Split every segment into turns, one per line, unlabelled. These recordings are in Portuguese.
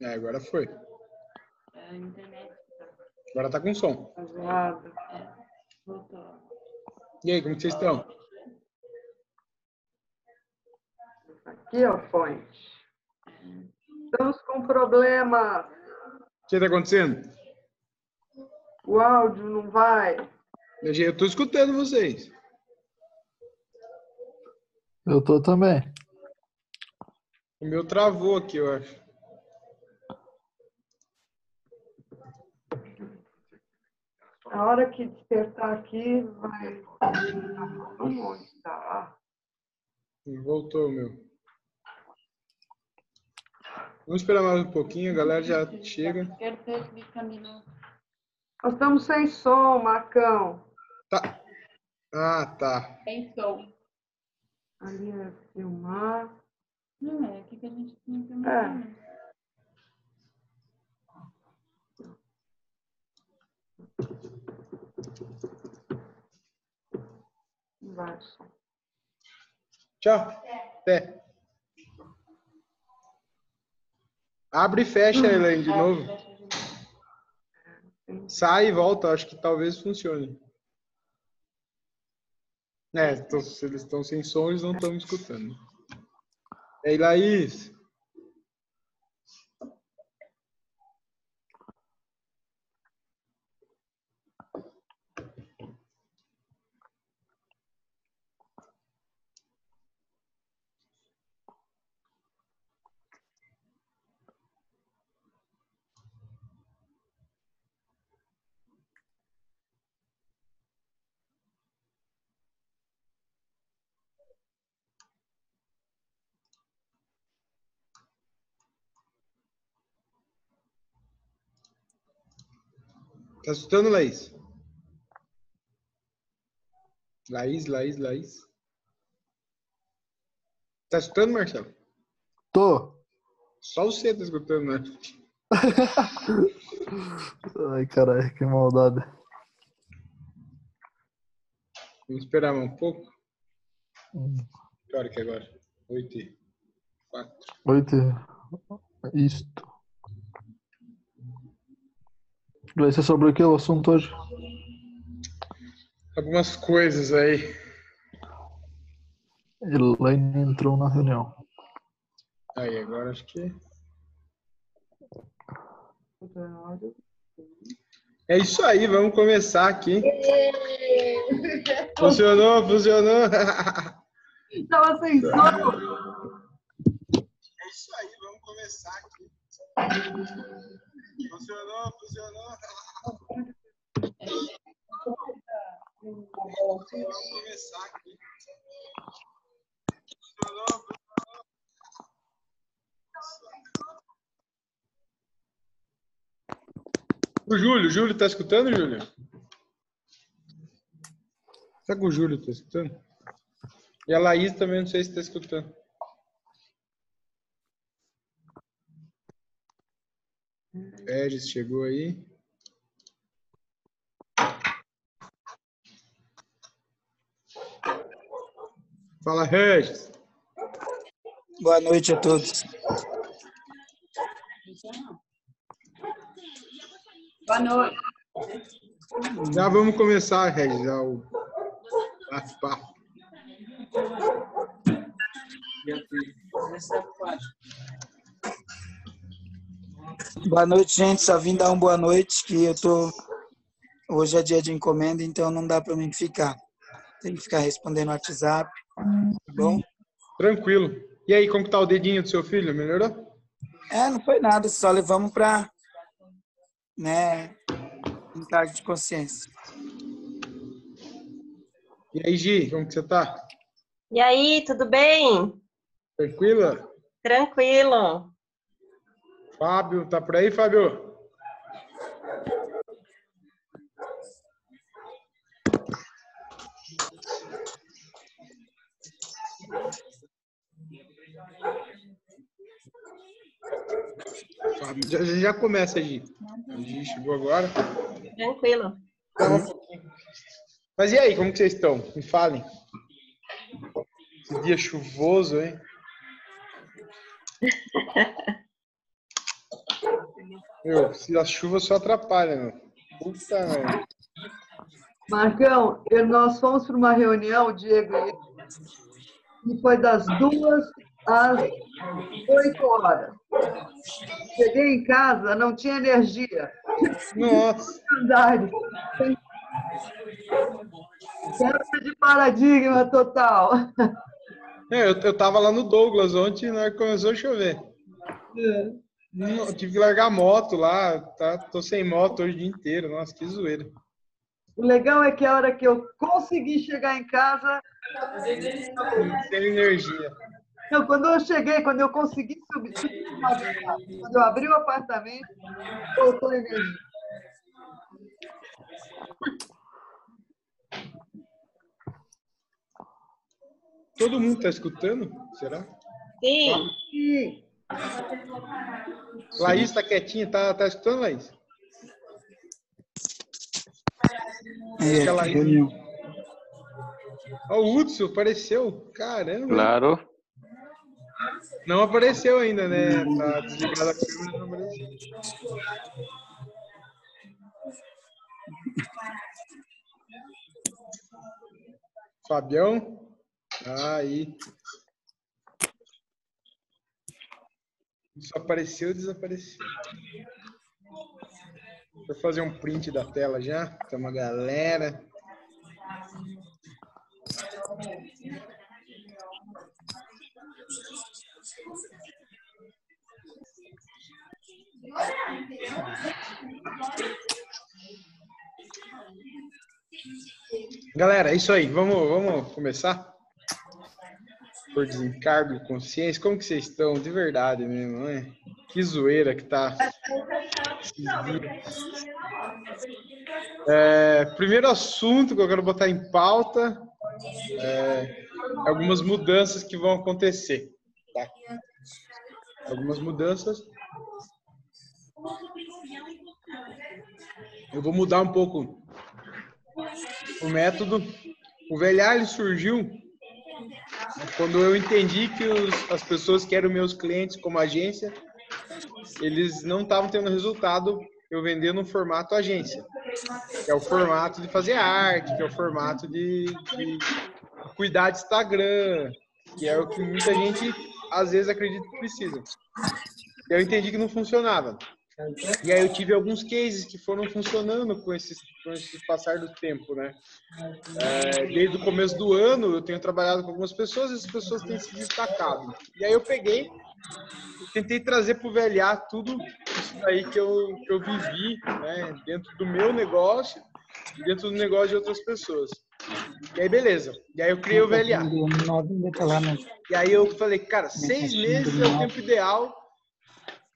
É, agora foi.
É a internet.
Agora tá com som.
É, voltou.
E aí, como vocês estão?
Aqui, ó, fonte. Estamos com problema.
O que tá acontecendo?
O áudio não vai.
Eu tô escutando vocês.
Eu tô também.
O meu travou aqui, eu acho.
A hora que despertar aqui, vai. Tá?
Voltou o meu. Vamos esperar mais um pouquinho, a galera já chega.
Nós estamos sem som, Marcão.
Tá. Ah, tá.
Tem som.
Ali é filmar.
Não é aqui que a gente tinha que
É. o som.
Tchau. Até. Abre e fecha, Elaine, de novo. Sai e volta, acho que talvez funcione. É, tô- se eles estão sem som, eles não estão me escutando. Ei, Laís. Tá escutando, Laís? Laís, Laís, Laís. Tá escutando, Marcelo?
Tô.
Só você tá escutando, né?
Ai, caralho, que maldade.
Vamos esperar mais um pouco.
Hum.
Que hora que é agora? Oito e quatro.
Oito. Isto. Vai ser sobre o que o assunto hoje?
Algumas coisas aí.
Elaine entrou na reunião.
Aí, agora acho que... É isso aí, vamos começar aqui. Funcionou, funcionou.
Estava sem som.
É isso aí, vamos começar aqui. Funcionou, funcionou. Vamos começar aqui. Funcionou, funcionou. O Júlio, Júlio, tá escutando, Júlio? Será que o Júlio tá escutando? E a Laís também, não sei se tá escutando. Regis chegou aí. Fala, Regis.
Boa noite a todos.
Boa noite.
Já vamos começar, Regis, já o bate-papo.
Boa noite, gente. Só vim dar uma boa noite, que eu tô. Hoje é dia de encomenda, então não dá para mim ficar. Tem que ficar respondendo no WhatsApp. Tá bom?
Tranquilo. E aí, como que tá o dedinho do seu filho? Melhorou?
É, não foi nada, só levamos para. Né? Um cargo de consciência.
E aí, Gi, como que você tá?
E aí, tudo bem?
Tranquila?
Tranquilo.
Fábio, tá por aí, Fábio? Fábio, Já, já- começa, Gi. A Gi chegou agora.
Tranquilo.
Mas e aí, como que vocês estão? Me falem. Que dia chuvoso, hein? Meu, se a chuva só atrapalha, meu. Puta.
Marcão, e nós fomos para uma reunião, Diego e eu, e foi das duas às oito horas. Cheguei em casa, não tinha energia.
Nossa,
Andares. Quebra de paradigma total.
É, eu, eu tava lá no Douglas ontem hora que começou a chover. Não, tive que largar a moto lá, tá? Tô sem moto hoje o dia inteiro. Nossa, que zoeira.
O legal é que a hora que eu consegui chegar em casa,
Sem energia.
não, quando eu cheguei, quando eu consegui subir, quando eu abri o apartamento, voltou a energia.
Todo mundo tá escutando? Será?
Sim,
E
Laís tá quietinha, tá, tá escutando, Laís?
É.
Ó, o Hudson apareceu. Caramba.
Claro.
Não apareceu ainda, né? Tá desligada a câmera, não apareceu. Fabião? Ah, aí. Só apareceu e desapareceu. Vou fazer um print da tela já. Tem uma galera. Galera, é isso aí. Vamos, vamos começar? Por desencargo de consciência. Como que vocês estão? De verdade mesmo, né? Que zoeira que tá. É, primeiro assunto que eu quero botar em pauta é algumas mudanças que vão acontecer. Tá? Algumas mudanças. Eu vou mudar um pouco o método. O velhar surgiu quando eu entendi que os- as pessoas que eram meus clientes como agência, eles não estavam tendo resultado eu vendendo no formato agência, que é o formato de fazer arte, que é o formato de, de cuidar de Instagram, que é o que muita gente às vezes acredita que precisa. Eu entendi que não funcionava. E aí eu tive alguns cases que foram funcionando com esse, com esse passar do tempo, né? É, desde o começo do ano eu tenho trabalhado com algumas pessoas e as pessoas têm se destacado. E aí eu peguei tentei trazer para o VLA tudo isso aí que eu, que eu vivi né, dentro do meu negócio e dentro do negócio de outras pessoas. E aí beleza. E aí eu criei o VLA. E aí eu falei, cara, seis meses é o tempo ideal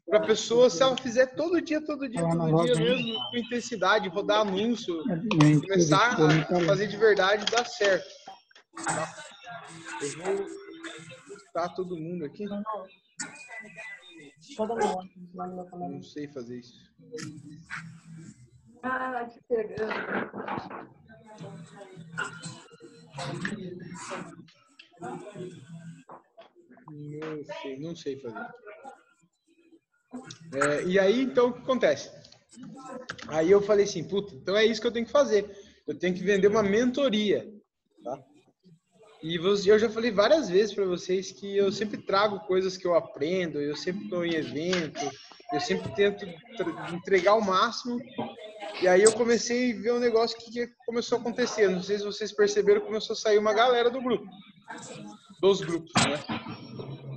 para a pessoa, se ela fizer todo dia, todo dia, todo dia mesmo, com intensidade, rodar anúncio, começar a fazer de verdade, dá certo. Tá? Eu vou escutar todo mundo aqui. Não sei fazer isso.
Ah, te pegando.
Não sei, não sei fazer. É, e aí, então, o que acontece? Aí eu falei assim, puta, então é isso que eu tenho que fazer. Eu tenho que vender uma mentoria, tá? E eu já falei várias vezes para vocês que eu sempre trago coisas que eu aprendo, eu sempre estou em evento, eu sempre tento entregar o máximo. E aí eu comecei a ver um negócio que começou a acontecer. Não sei se vocês perceberam, começou a sair uma galera do grupo, dos grupos, né?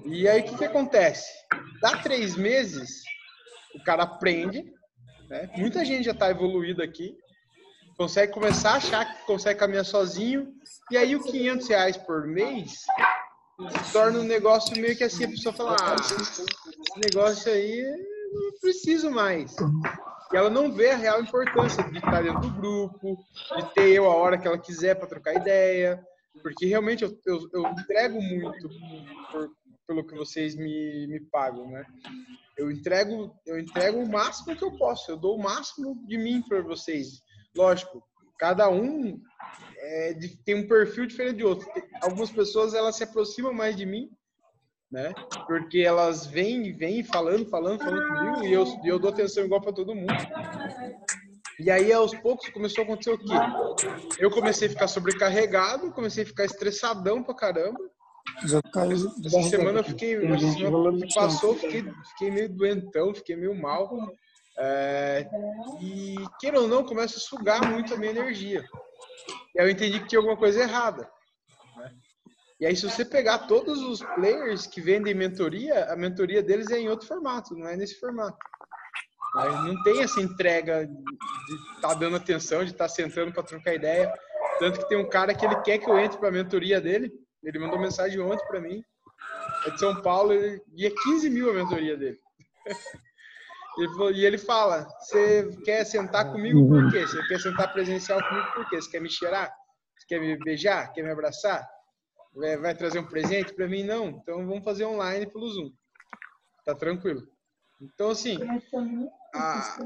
E aí o que, que acontece? Dá três meses, o cara aprende, né? Muita gente já está evoluída aqui, consegue começar a achar que consegue caminhar sozinho, e aí o 500 reais por mês se torna um negócio meio que assim, a pessoa fala, ah, esse negócio aí não preciso mais. E ela não vê a real importância de estar dentro do grupo, de ter eu a hora que ela quiser para trocar ideia, porque realmente eu, eu, eu entrego muito por, pelo que vocês me, me pagam, né? Eu entrego, eu entrego o máximo que eu posso, eu dou o máximo de mim para vocês. Lógico, cada um é, tem um perfil diferente de outro. Algumas pessoas elas se aproximam mais de mim, né? Porque elas vêm, vêm falando, falando, falando comigo e eu, eu dou atenção igual para todo mundo. E aí, aos poucos, começou a acontecer o quê? Eu comecei a ficar sobrecarregado, comecei a ficar estressadão pra caramba.
Já caiu.
Essa semana eu fiquei, semana
chão.
passou, fiquei, fiquei meio doentão, fiquei meio mal. É, e, queira ou não, começa a sugar muito a minha energia. E aí eu entendi que tinha alguma coisa errada. né? E aí, se você pegar todos os players que vendem mentoria, a mentoria deles é em outro formato, não é nesse formato. Aí Não tem essa entrega de estar dando atenção, de estar sentando para trocar ideia. Tanto que tem um cara que ele quer que eu entre para a mentoria dele. Ele mandou mensagem ontem para mim. É de São Paulo e é 15 mil a mentoria dele. Ele falou- e ele fala: Você quer sentar comigo por quê? Você quer sentar presencial comigo por quê? Você quer me cheirar? Você quer me beijar? Quer me abraçar? Vai, vai trazer um presente para mim? Não. Então vamos fazer online pelo Zoom. Tá tranquilo. Então, assim, a,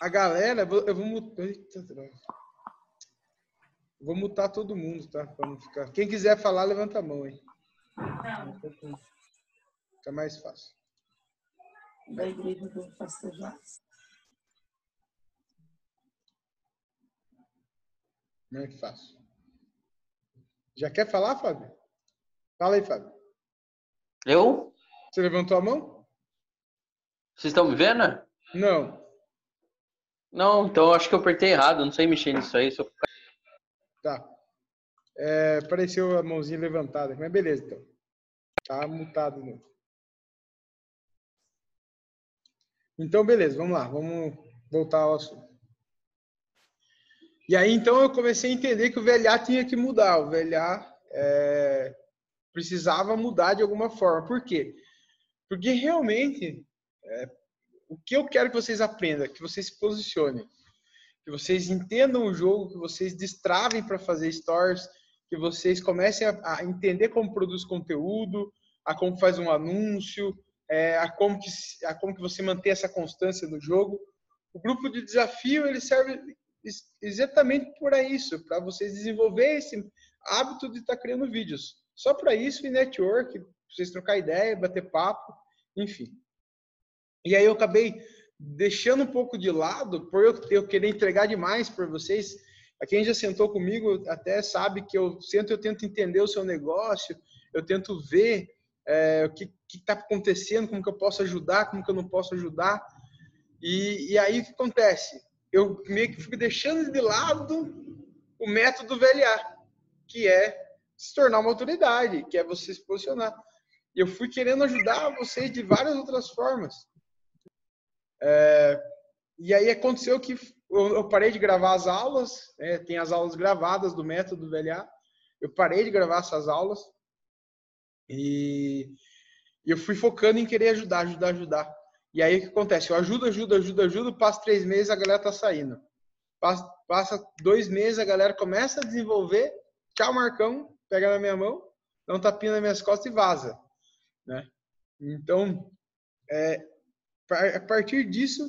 a galera, eu vou. Eita, droga. Vou mutar todo mundo, tá? Pra não ficar. Quem quiser falar, levanta a mão aí. Fica mais fácil.
Da igreja do pastor Jacques.
Muito fácil. Já quer falar, Fábio? Fala aí, Fábio.
Eu?
Você levantou a mão?
Vocês estão me vendo?
Não.
Não, então eu acho que eu apertei errado, não sei mexer nisso aí. Só...
Tá. É, apareceu a mãozinha levantada, mas beleza, então. Tá mutado novo. Então, beleza, vamos lá, vamos voltar ao assunto. E aí, então, eu comecei a entender que o VLA tinha que mudar. O VLA é, precisava mudar de alguma forma. Por quê? Porque realmente, é, o que eu quero que vocês aprendam, que vocês se posicionem, que vocês entendam o jogo, que vocês destravem para fazer stories, que vocês comecem a, a entender como produz conteúdo, a como faz um anúncio, é, a, como que, a como que você mantém essa constância no jogo. O grupo de desafio ele serve ex- exatamente para isso, para vocês desenvolver esse hábito de estar criando vídeos. Só para isso e network, vocês trocar ideia, bater papo, enfim. E aí eu acabei deixando um pouco de lado, por eu, eu querer entregar demais para vocês. A quem já sentou comigo até sabe que eu sento, eu tento entender o seu negócio, eu tento ver é, o que está acontecendo, como que eu posso ajudar, como que eu não posso ajudar. E, e aí o que acontece? Eu meio que fico deixando de lado o método VLA, que é se tornar uma autoridade, que é você se posicionar. Eu fui querendo ajudar vocês de várias outras formas. É, e aí aconteceu que eu, parei de gravar as aulas, né, tem as aulas gravadas do método VLA. Eu parei de gravar essas aulas e, e eu fui focando em querer ajudar, ajudar, ajudar. E aí o que acontece? Eu ajudo, ajudo, ajudo, ajudo, passa três meses a galera tá saindo. Passa, passa dois meses a galera começa a desenvolver. Tchau, Marcão, pega na minha mão, dá um tapinha nas minhas costas e vaza. Né? Então, é, a partir disso,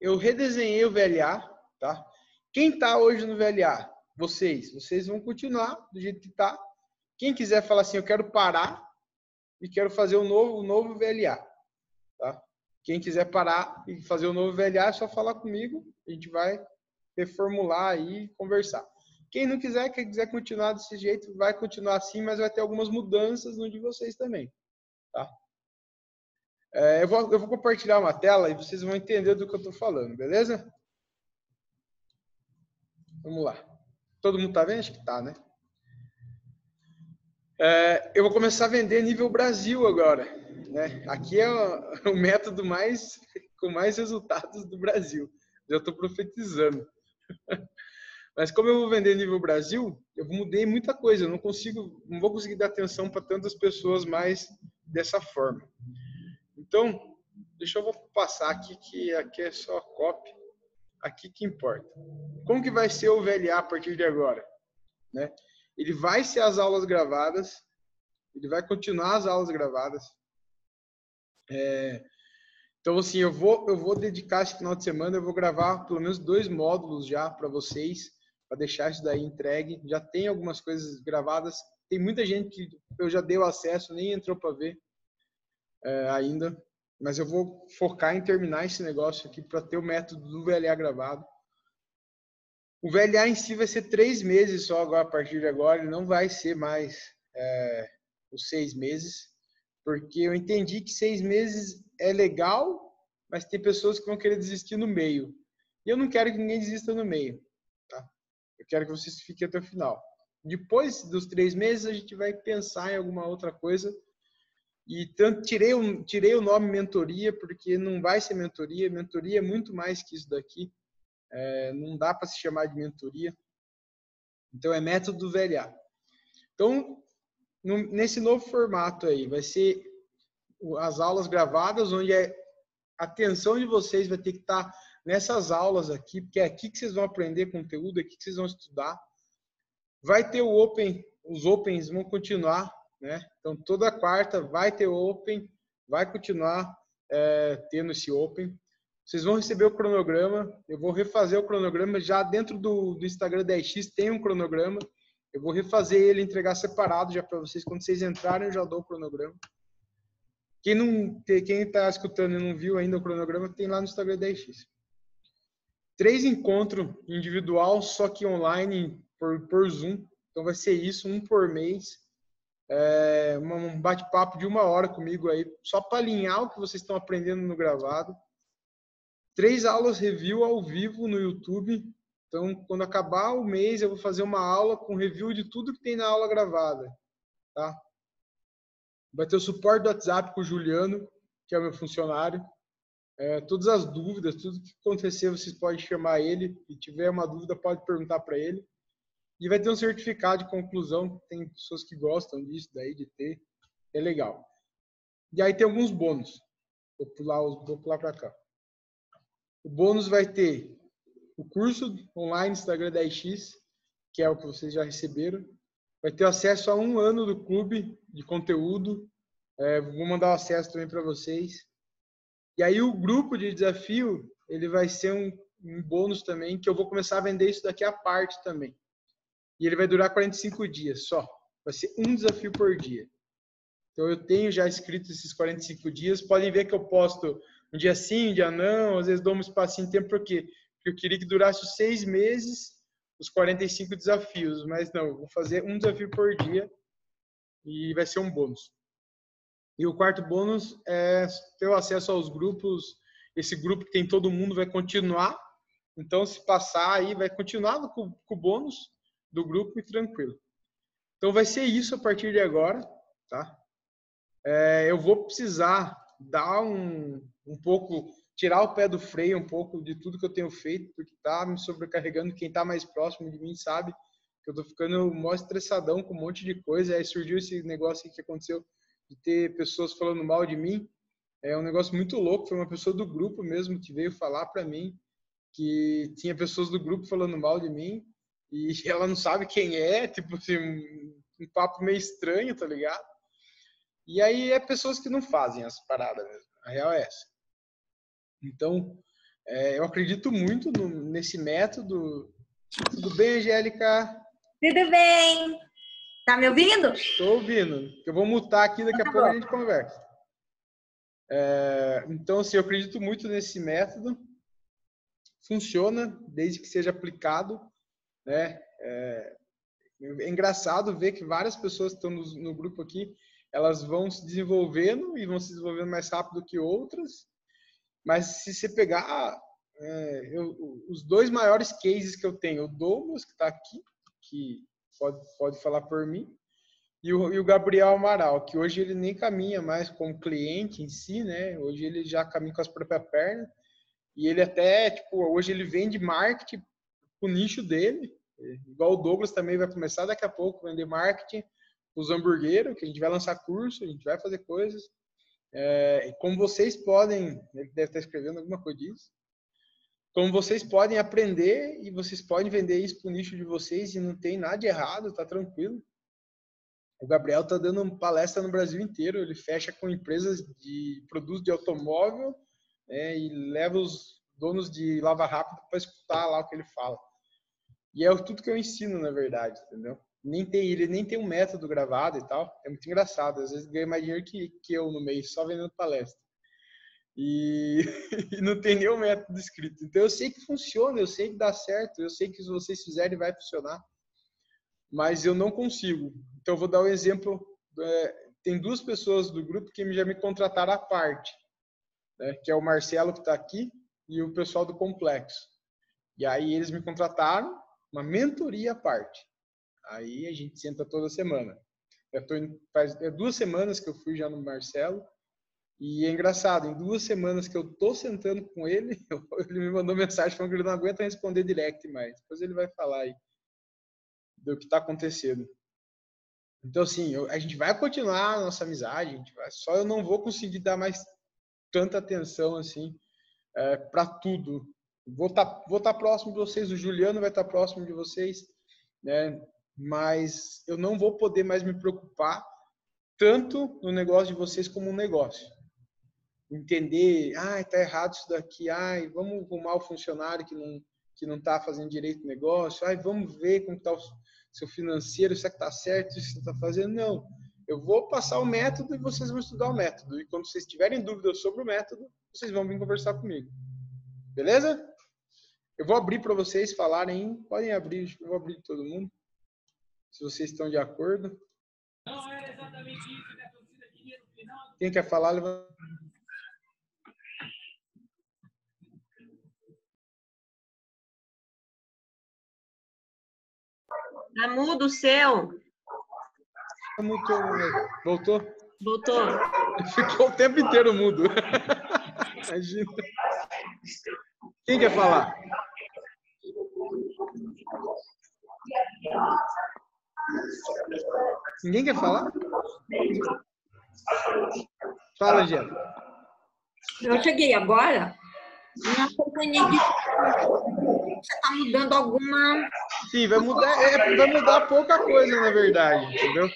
eu redesenhei o VLA, tá? Quem tá hoje no VLA? Vocês. Vocês vão continuar do jeito que tá. Quem quiser falar assim, eu quero parar e quero fazer um novo, um novo VLA, tá? Quem quiser parar e fazer o um novo VLA, é só falar comigo. A gente vai reformular aí e conversar. Quem não quiser, quem quiser continuar desse jeito, vai continuar assim, mas vai ter algumas mudanças no de vocês também, tá? É, eu, vou, eu vou compartilhar uma tela e vocês vão entender do que eu estou falando, beleza? Vamos lá. Todo mundo tá vendo? Acho que tá, né? É, eu vou começar a vender nível Brasil agora. Né? Aqui é o, o método mais com mais resultados do Brasil. Já estou profetizando. Mas como eu vou vender nível Brasil, eu mudei muita coisa. Eu não consigo, não vou conseguir dar atenção para tantas pessoas mais dessa forma. Então, deixa eu passar aqui que aqui é só copy. Aqui que importa. Como que vai ser o VLA a partir de agora? Né? Ele vai ser as aulas gravadas. Ele vai continuar as aulas gravadas. É, Então, assim, eu vou, eu vou dedicar esse final de semana, eu vou gravar pelo menos dois módulos já para vocês, para deixar isso daí entregue. Já tem algumas coisas gravadas. Tem muita gente que eu já dei o acesso, nem entrou para ver é, ainda. Mas eu vou focar em terminar esse negócio aqui para ter o método do VLA gravado. O VLA em si vai ser três meses só agora, a partir de agora. Não vai ser mais é, os seis meses. Porque eu entendi que seis meses é legal, mas tem pessoas que vão querer desistir no meio. E eu não quero que ninguém desista no meio. Tá? Eu quero que vocês fiquem até o final. Depois dos três meses, a gente vai pensar em alguma outra coisa. E tirei, o, tirei o nome mentoria, porque não vai ser mentoria. Mentoria é muito mais que isso daqui. É, não dá para se chamar de mentoria. Então, é método do VLA. Então, no, nesse novo formato aí, vai ser as aulas gravadas, onde é, a atenção de vocês vai ter que estar tá nessas aulas aqui, porque é aqui que vocês vão aprender conteúdo, é aqui que vocês vão estudar. Vai ter o Open, os Opens vão continuar, né? Então, toda quarta vai ter Open, vai continuar é, tendo esse Open. Vocês vão receber o cronograma, eu vou refazer o cronograma, já dentro do, do Instagram da X tem um cronograma, eu vou refazer ele, entregar separado já para vocês. Quando vocês entrarem, eu já dou o cronograma. Quem não, quem está escutando e não viu ainda o cronograma, tem lá no Instagram da X. Três encontros individual, só que online por, por Zoom. Então vai ser isso, um por mês. É, um bate-papo de uma hora comigo aí, só para alinhar o que vocês estão aprendendo no gravado. Três aulas review ao vivo no YouTube então, quando acabar o mês, eu vou fazer uma aula com review de tudo que tem na aula gravada, tá? Vai ter o suporte do WhatsApp com o Juliano, que é o meu funcionário. É, todas as dúvidas, tudo que acontecer, vocês podem chamar ele. Se tiver uma dúvida, pode perguntar para ele. E vai ter um certificado de conclusão. Tem pessoas que gostam disso, daí de ter. É legal. E aí tem alguns bônus. Vou pular, vou pular para cá. O bônus vai ter o curso online Instagram 10x, que é o que vocês já receberam, vai ter acesso a um ano do clube de conteúdo. É, vou mandar o acesso também para vocês. E aí o grupo de desafio, ele vai ser um, um bônus também, que eu vou começar a vender isso daqui a parte também. E ele vai durar 45 dias só. Vai ser um desafio por dia. Então eu tenho já escrito esses 45 dias. Podem ver que eu posto um dia sim, um dia não, às vezes dou um espacinho de tempo, porque eu queria que durasse seis meses os 45 desafios, mas não, vou fazer um desafio por dia e vai ser um bônus. E o quarto bônus é ter acesso aos grupos. Esse grupo que tem todo mundo vai continuar. Então, se passar aí, vai continuar com, com o bônus do grupo e tranquilo. Então, vai ser isso a partir de agora, tá? É, eu vou precisar dar um, um pouco tirar o pé do freio um pouco de tudo que eu tenho feito, porque tá me sobrecarregando. Quem tá mais próximo de mim sabe que eu tô ficando mó estressadão com um monte de coisa. Aí surgiu esse negócio que aconteceu de ter pessoas falando mal de mim. É um negócio muito louco. Foi uma pessoa do grupo mesmo que veio falar para mim que tinha pessoas do grupo falando mal de mim e ela não sabe quem é, tipo assim, um, papo meio estranho, tá ligado? E aí é pessoas que não fazem as paradas mesmo. A real é essa. Então, é, eu acredito muito no, nesse método. Tudo bem, Angélica?
Tudo bem. Tá me ouvindo?
Estou ouvindo. Eu vou mutar aqui, daqui a tá pouco a gente conversa. É, então, assim, eu acredito muito nesse método. Funciona desde que seja aplicado. Né? É, é engraçado ver que várias pessoas que estão no, no grupo aqui, elas vão se desenvolvendo e vão se desenvolvendo mais rápido que outras. Mas se você pegar é, eu, os dois maiores cases que eu tenho, o Douglas, que está aqui, que pode, pode falar por mim, e o, e o, Gabriel Amaral, que hoje ele nem caminha mais como cliente em si, né? Hoje ele já caminha com as próprias pernas. E ele até, tipo, hoje ele vende marketing o nicho dele. Igual o Douglas também vai começar daqui a pouco vender marketing os hamburgueros, que a gente vai lançar curso, a gente vai fazer coisas. É, como vocês podem, ele deve estar escrevendo alguma coisa disso, como vocês podem aprender e vocês podem vender isso para o nicho de vocês e não tem nada de errado, tá tranquilo. O Gabriel tá dando palestra no Brasil inteiro, ele fecha com empresas de produtos de automóvel, né, e leva os donos de lava rápido para escutar lá o que ele fala. E é tudo que eu ensino, na verdade, entendeu? Nem tem, ele nem tem um método gravado e tal. É muito engraçado. Às vezes ganha mais dinheiro que, que eu no mês, só vendendo palestra. E, e não tem nenhum método escrito. Então eu sei que funciona, eu sei que dá certo, eu sei que se vocês fizerem vai funcionar. Mas eu não consigo. Então eu vou dar um exemplo. É, tem duas pessoas do grupo que já me contrataram à parte, né, que é o Marcelo que está aqui e o pessoal do complexo. E aí eles me contrataram uma mentoria à parte. Aí a gente senta toda semana. Eu tô faz é duas semanas que eu fui já no Marcelo. E é engraçado, em duas semanas que eu tô sentando com ele, ele me mandou mensagem falando que ele não aguenta responder direct mais. Depois ele vai falar aí do que está acontecendo. Então, assim, eu, a gente vai continuar a nossa amizade, a vai, só eu não vou conseguir dar mais tanta atenção, assim, é, para tudo. Vou estar tá, vou tá próximo de vocês, o Juliano vai estar tá próximo de vocês, né? Mas eu não vou poder mais me preocupar tanto no negócio de vocês como um negócio. Entender, ai, tá errado isso daqui, ai, vamos arrumar o funcionário que não que não está fazendo direito o negócio, ai, vamos ver como está o seu financeiro, se é está certo, se está fazendo. Não. Eu vou passar o método e vocês vão estudar o método. E quando vocês tiverem dúvidas sobre o método, vocês vão vir conversar comigo. Beleza? Eu vou abrir para vocês falarem. Podem abrir, eu vou abrir todo mundo. Se vocês estão de acordo. Quem quer falar, levanta.
Tá mudo o seu.
Mutou, voltou?
Voltou.
Ficou o tempo inteiro mudo. Imagina. Quem quer falar? Ninguém quer falar? Fala, Angela.
Eu cheguei agora de você está mudando alguma.
Sim, vai mudar, é, vai mudar pouca coisa, na verdade, entendeu?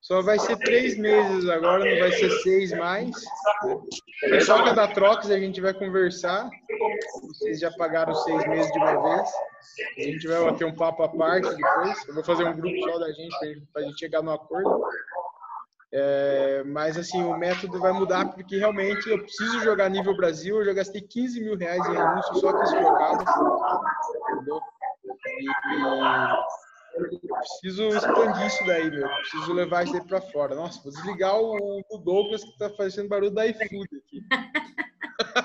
Só vai ser três meses agora, não vai ser seis mais. O pessoal que é da Trox, a gente vai conversar. Vocês já pagaram seis meses de uma vez. A gente vai bater um papo à parte depois. Eu vou fazer um grupo só da gente para a gente chegar no acordo. É, mas assim, o método vai mudar porque realmente eu preciso jogar nível Brasil. Eu já gastei 15 mil reais em anúncio só com esse jogado. Entendeu? E preciso expandir isso daí, meu. Preciso levar isso daí pra fora. Nossa, vou desligar o, o Douglas que tá fazendo barulho da iFood aqui.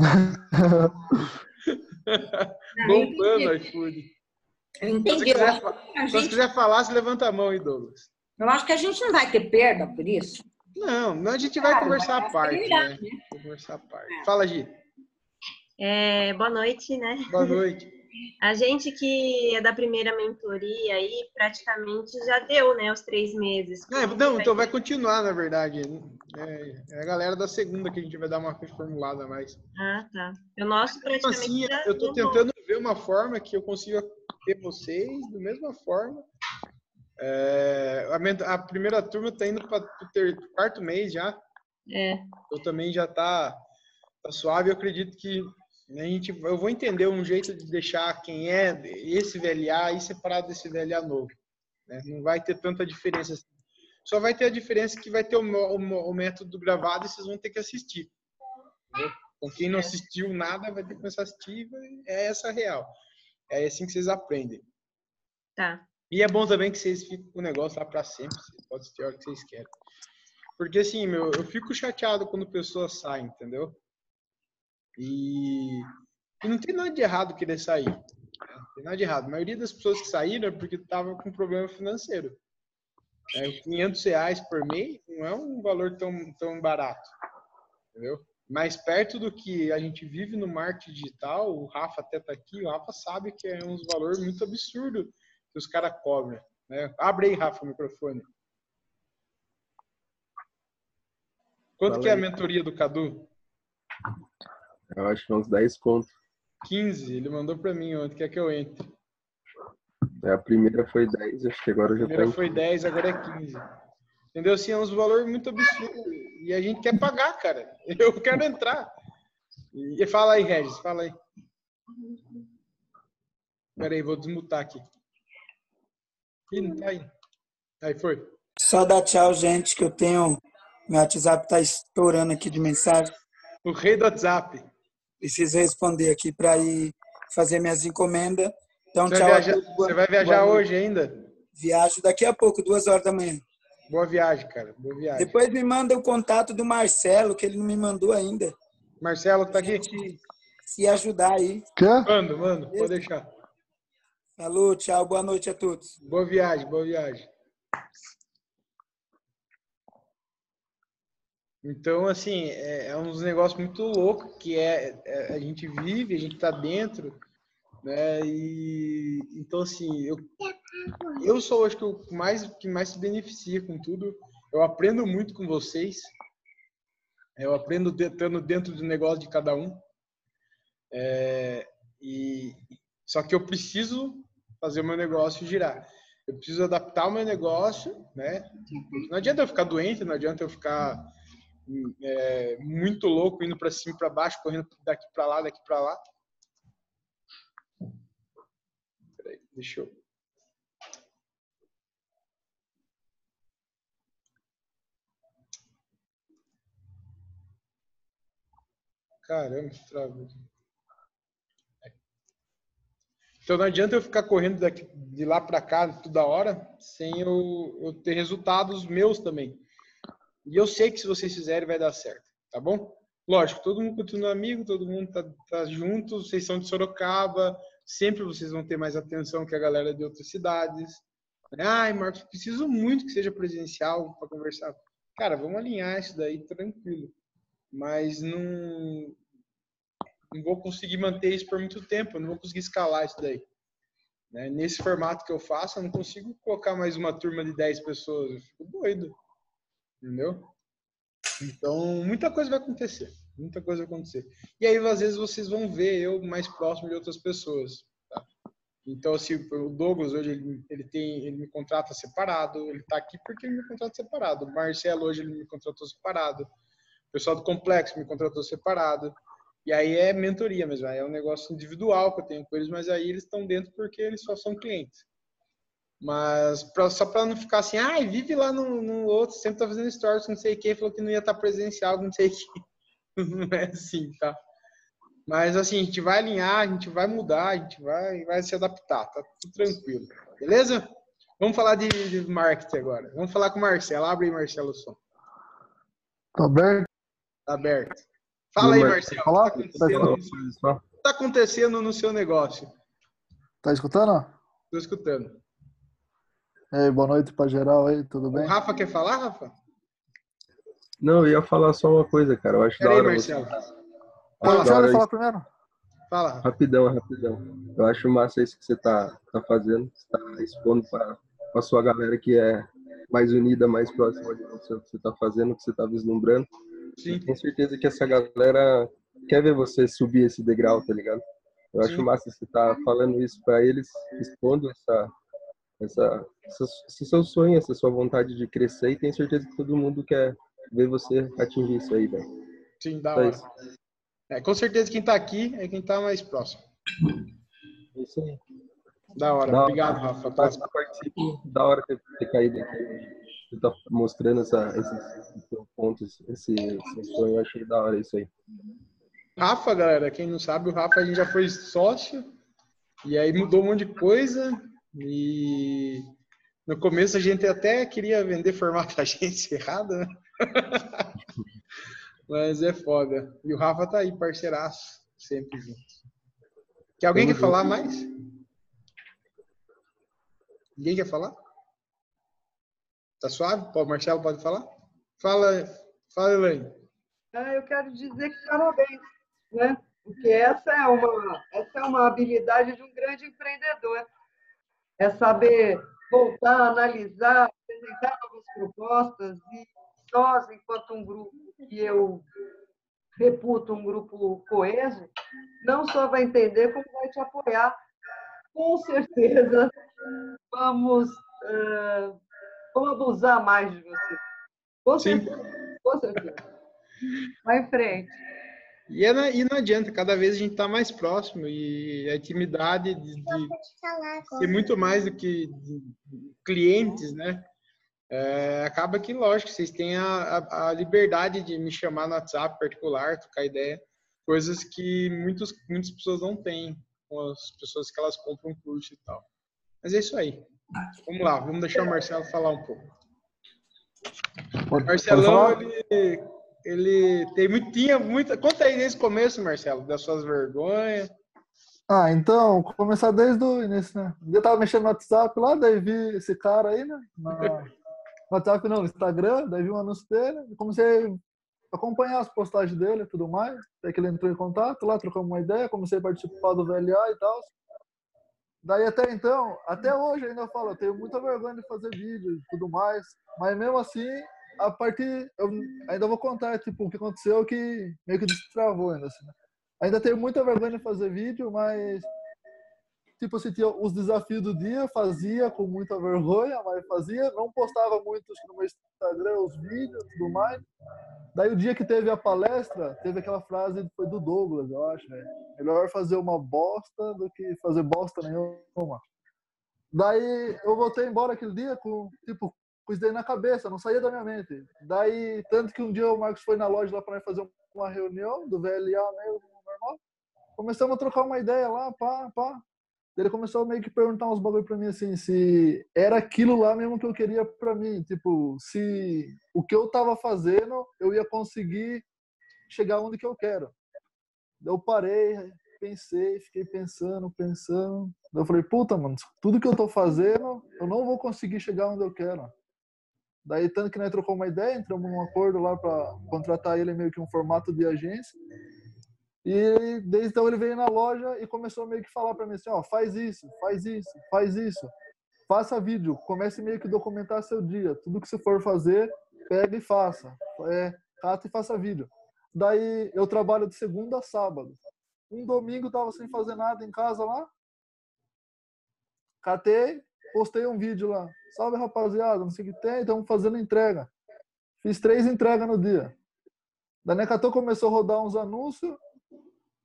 Bombando o iFood.
Entendi.
Se quiser, se quiser falar, se levanta a mão aí, Douglas.
Eu acho que a gente não vai ter perda por isso.
Não, não a gente vai conversar à parte, né? né? Conversar à parte. É. Fala, Gi.
É, boa noite, né?
Boa noite.
A gente que é da primeira mentoria aí, praticamente já deu, né, os três meses.
É, não, então vai continuar, na verdade. É, é, a galera da segunda que a gente vai dar uma reformulada mais.
Ah, tá. O nosso praticamente
assim, Eu tô tentando ver uma forma que eu consiga ter vocês da mesma forma é, a, a, primeira turma está indo para o quarto mês já.
É.
Eu também já tá, tá suave. Eu acredito que a gente, eu vou entender um jeito de deixar quem é esse VLA aí separado desse VLA novo. Né? Não vai ter tanta diferença. Assim. Só vai ter a diferença que vai ter o, o, o método gravado e vocês vão ter que assistir. Entendeu? Com quem não assistiu nada vai ter que começar a assistir. É essa a real. É assim que vocês aprendem.
Tá.
E é bom também que vocês fiquem com o negócio lá para sempre. Vocês podem ter a hora que vocês querem. Porque assim, meu, eu fico chateado quando pessoas saem, entendeu? E, e não tem nada de errado querer sair. Né? Não tem nada de errado. A maioria das pessoas que saíram é porque estavam com problema financeiro. É, 500 reais por mês não é um valor tão, tão barato. Entendeu? Mais perto do que a gente vive no marketing digital, o Rafa até está aqui, o Rafa sabe que é um valor muito absurdo que os caras cobram. Né? Abre aí, Rafa, o microfone. Quanto Fala que é a mentoria do Cadu?
Eu acho que é uns 10 pontos.
15, ele mandou para mim ontem, quer que eu entre.
É, a primeira foi 10, acho que agora já
tá. A primeira foi 10, agora é 15. Entendeu? Assim, é uns valores muito absurdos. E a gente quer pagar, cara. Eu quero entrar. E fala aí, Regis, fala aí. Pera aí, vou desmutar aqui. Ih, não tá aí. Aí foi.
Só dar tchau, gente, que eu tenho. Meu WhatsApp tá estourando aqui de mensagem.
O rei do WhatsApp.
Preciso responder aqui para ir fazer minhas encomendas. Então,
Você
tchau.
vai viajar.
Boa-
você vai viajar hoje ainda?
Viajo daqui a pouco, duas horas da manhã.
Boa viagem, cara. Boa viagem.
Depois me manda o contato do Marcelo, que ele não me mandou ainda.
Marcelo tá aqui?
Se ajudar aí.
Quê?
Mando, mando. Pode deixar.
Falou, tchau, boa noite a todos.
Boa viagem, boa viagem. Então, assim, é, é uns negócios muito loucos que é, é- a gente vive, a gente tá dentro, né? E então, assim, eu, eu sou acho que o mais que mais se beneficia com tudo. Eu aprendo muito com vocês. Eu aprendo estando dentro do negócio de cada um. É, e só que eu preciso fazer o meu negócio girar. Eu preciso adaptar o meu negócio, né? Não adianta eu ficar doente, não adianta eu ficar é, muito louco indo para cima e para baixo, correndo daqui para lá, daqui para lá. Peraí, deixa eu. Caramba, travou. Então não adianta eu ficar correndo daqui, de lá para cá toda hora sem eu, eu ter resultados meus também. E eu sei que se vocês fizerem vai dar certo, tá bom? Lógico, todo mundo continua amigo, todo mundo tá, tá junto, vocês são de Sorocaba, sempre vocês vão ter mais atenção que a galera de outras cidades. Ai, Marcos, preciso muito que seja presencial para conversar. Cara, vamos alinhar isso daí tranquilo. Mas não, não vou conseguir manter isso por muito tempo, não vou conseguir escalar isso daí. Né? Nesse formato que eu faço, eu não consigo colocar mais uma turma de 10 pessoas, eu fico doido. Entendeu? Então, muita coisa vai acontecer. Muita coisa vai acontecer. E aí, às vezes, vocês vão ver eu mais próximo de outras pessoas. tá? Então, assim, o Douglas hoje ele, tem, ele me contrata separado. Ele está aqui porque ele me contrata separado. O Marcelo hoje ele me contratou separado. O pessoal do complexo me contratou separado. E aí é mentoria mesmo, é um negócio individual que eu tenho com eles, mas aí eles estão dentro porque eles só são clientes. Mas pra, só para não ficar assim, ah, vive lá no, no outro, sempre tá fazendo stories, não sei o que, falou que não ia estar presencial, não sei o que. Não é assim, tá? Mas assim, a gente vai alinhar, a gente vai mudar, a gente vai, vai se adaptar, tá tudo tranquilo. Beleza? Vamos falar de, de marketing agora. Vamos falar com o Marcelo. Abre aí, Marcelo, o som.
Tá aberto?
Tá aberto. Fala aí,
Mar-
Marcelo.
Falar?
O que tá acontecendo, que tá acontecendo no seu negócio?
Tá escutando?
Tô escutando.
E aí, boa noite pra geral aí, tudo
O
bem?
Rafa quer falar, Rafa?
Não, eu ia falar só uma coisa, cara. Eu acho da
Peraí,
hora você.
Marcelo.
Pô,
Fala,
isso.
falar primeiro.
fala. Rafa.
Rapidão, rapidão. Eu acho massa isso que você tá, tá fazendo. Você tá expondo para a sua galera que é mais unida, mais próxima de você, o que você tá fazendo, o que você tá vislumbrando.
Sim.
Tenho certeza que essa galera quer ver você subir esse degrau, tá ligado? Eu acho
Sim.
massa você tá falando isso para eles, expondo essa, essa, essa, esse seu sonho, essa sua vontade de crescer e tenho certeza que todo mundo quer ver você atingir isso aí, velho.
Sim, da hora. É, com certeza quem tá aqui é quem tá mais próximo.
É Isso aí.
Da hora.
Da hora.
Obrigado, Rafa.
Eu participo, da hora ter, ter caído aqui. Você tá mostrando essa, esses, esses pontos, esse, esse sonho, eu achei da hora isso aí.
Rafa, galera, quem não sabe, o Rafa a gente já foi sócio e aí mudou um monte de coisa e no começo a gente até queria vender formato agência errado, né? Mas é foda. E o Rafa tá aí, parceiraço, sempre junto. Quer alguém
Tamo
quer falar mais? Ninguém quer falar? Tá suave? Pô, Marcelo pode falar? Fala, fala, Elaine.
Ah, eu quero dizer que parabéns, né? Porque essa é uma, essa é uma habilidade de um grande empreendedor. É saber voltar, analisar, apresentar novas propostas e nós, enquanto um grupo que eu reputo um grupo coeso, não só vai entender, como vai te apoiar. Com certeza, vamos, eh, vamos abusar mais de você. Com certeza. Com certeza. Vai em frente.
E, é na- e não adianta, cada vez a gente está mais próximo e a intimidade de, de ser muito mais do que clientes, né? É, acaba que, lógico, vocês têm a, a, a liberdade de me chamar no WhatsApp particular, trocar ideia, coisas que muitos, muitas pessoas não têm com as pessoas que elas compram curso e tal. Mas é isso aí. Vamos lá, vamos deixar o Marcelo falar um pouco. Marcelão, ele, ele tem muito, tinha muita. Conta aí nesse começo, Marcelo, das suas vergonhas.
Ah, então, começar desde o início, né? Eu tava mexendo no WhatsApp lá, daí vi esse cara aí, né? Na- No WhatsApp não, no Instagram, daí vi um anúncio dele, comecei a acompanhar as postagens dele e tudo mais. Daí que ele entrou em contato lá, trocamos uma ideia, comecei a participar do VLA e tal. Daí até então, até hoje ainda eu falo, eu tenho muita vergonha de fazer vídeo e tudo mais, mas mesmo assim, a partir, eu ainda vou contar, tipo, o que aconteceu que meio que destravou ainda, assim, né? Ainda tenho muita vergonha de fazer vídeo, mas tipo assim, tinha os desafios do dia, fazia com muita vergonha, mas fazia, não postava muito que no meu Instagram os vídeos e tudo mais. Daí o dia que teve a palestra, teve aquela frase, foi do Douglas, eu acho, né? Melhor fazer uma bosta do que fazer bosta nenhuma. Daí eu voltei embora aquele dia com, tipo, com isso daí na cabeça, não saía da minha mente. Daí, tanto que um dia o Marcos foi na loja lá para fazer uma reunião do VLA meio normal. Começamos a trocar uma ideia lá, pá, pá. Ele começou meio que perguntar uns bagulho pra mim assim, se era aquilo lá mesmo que eu queria pra mim, tipo, se o que eu tava fazendo eu ia conseguir chegar onde que eu quero. Eu parei, pensei, fiquei pensando, pensando. Eu falei, puta, mano, tudo que eu tô fazendo, eu não vou conseguir chegar onde eu quero. Daí, tanto que nós trocou uma ideia, entramos num acordo lá para contratar ele meio que um formato de agência. E desde então ele veio na loja e começou meio que falar para mim assim, ó, faz isso, faz isso, faz isso. Faça vídeo, comece meio que documentar seu dia. Tudo que você for fazer, pega e faça. É, cata e faça vídeo. Daí eu trabalho de segunda a sábado. Um domingo tava sem fazer nada em casa lá. Catei, postei um vídeo lá. Salve rapaziada, não sei o que tem, estamos fazendo entrega. Fiz três entregas no dia. Da Necatou começou a rodar uns anúncios.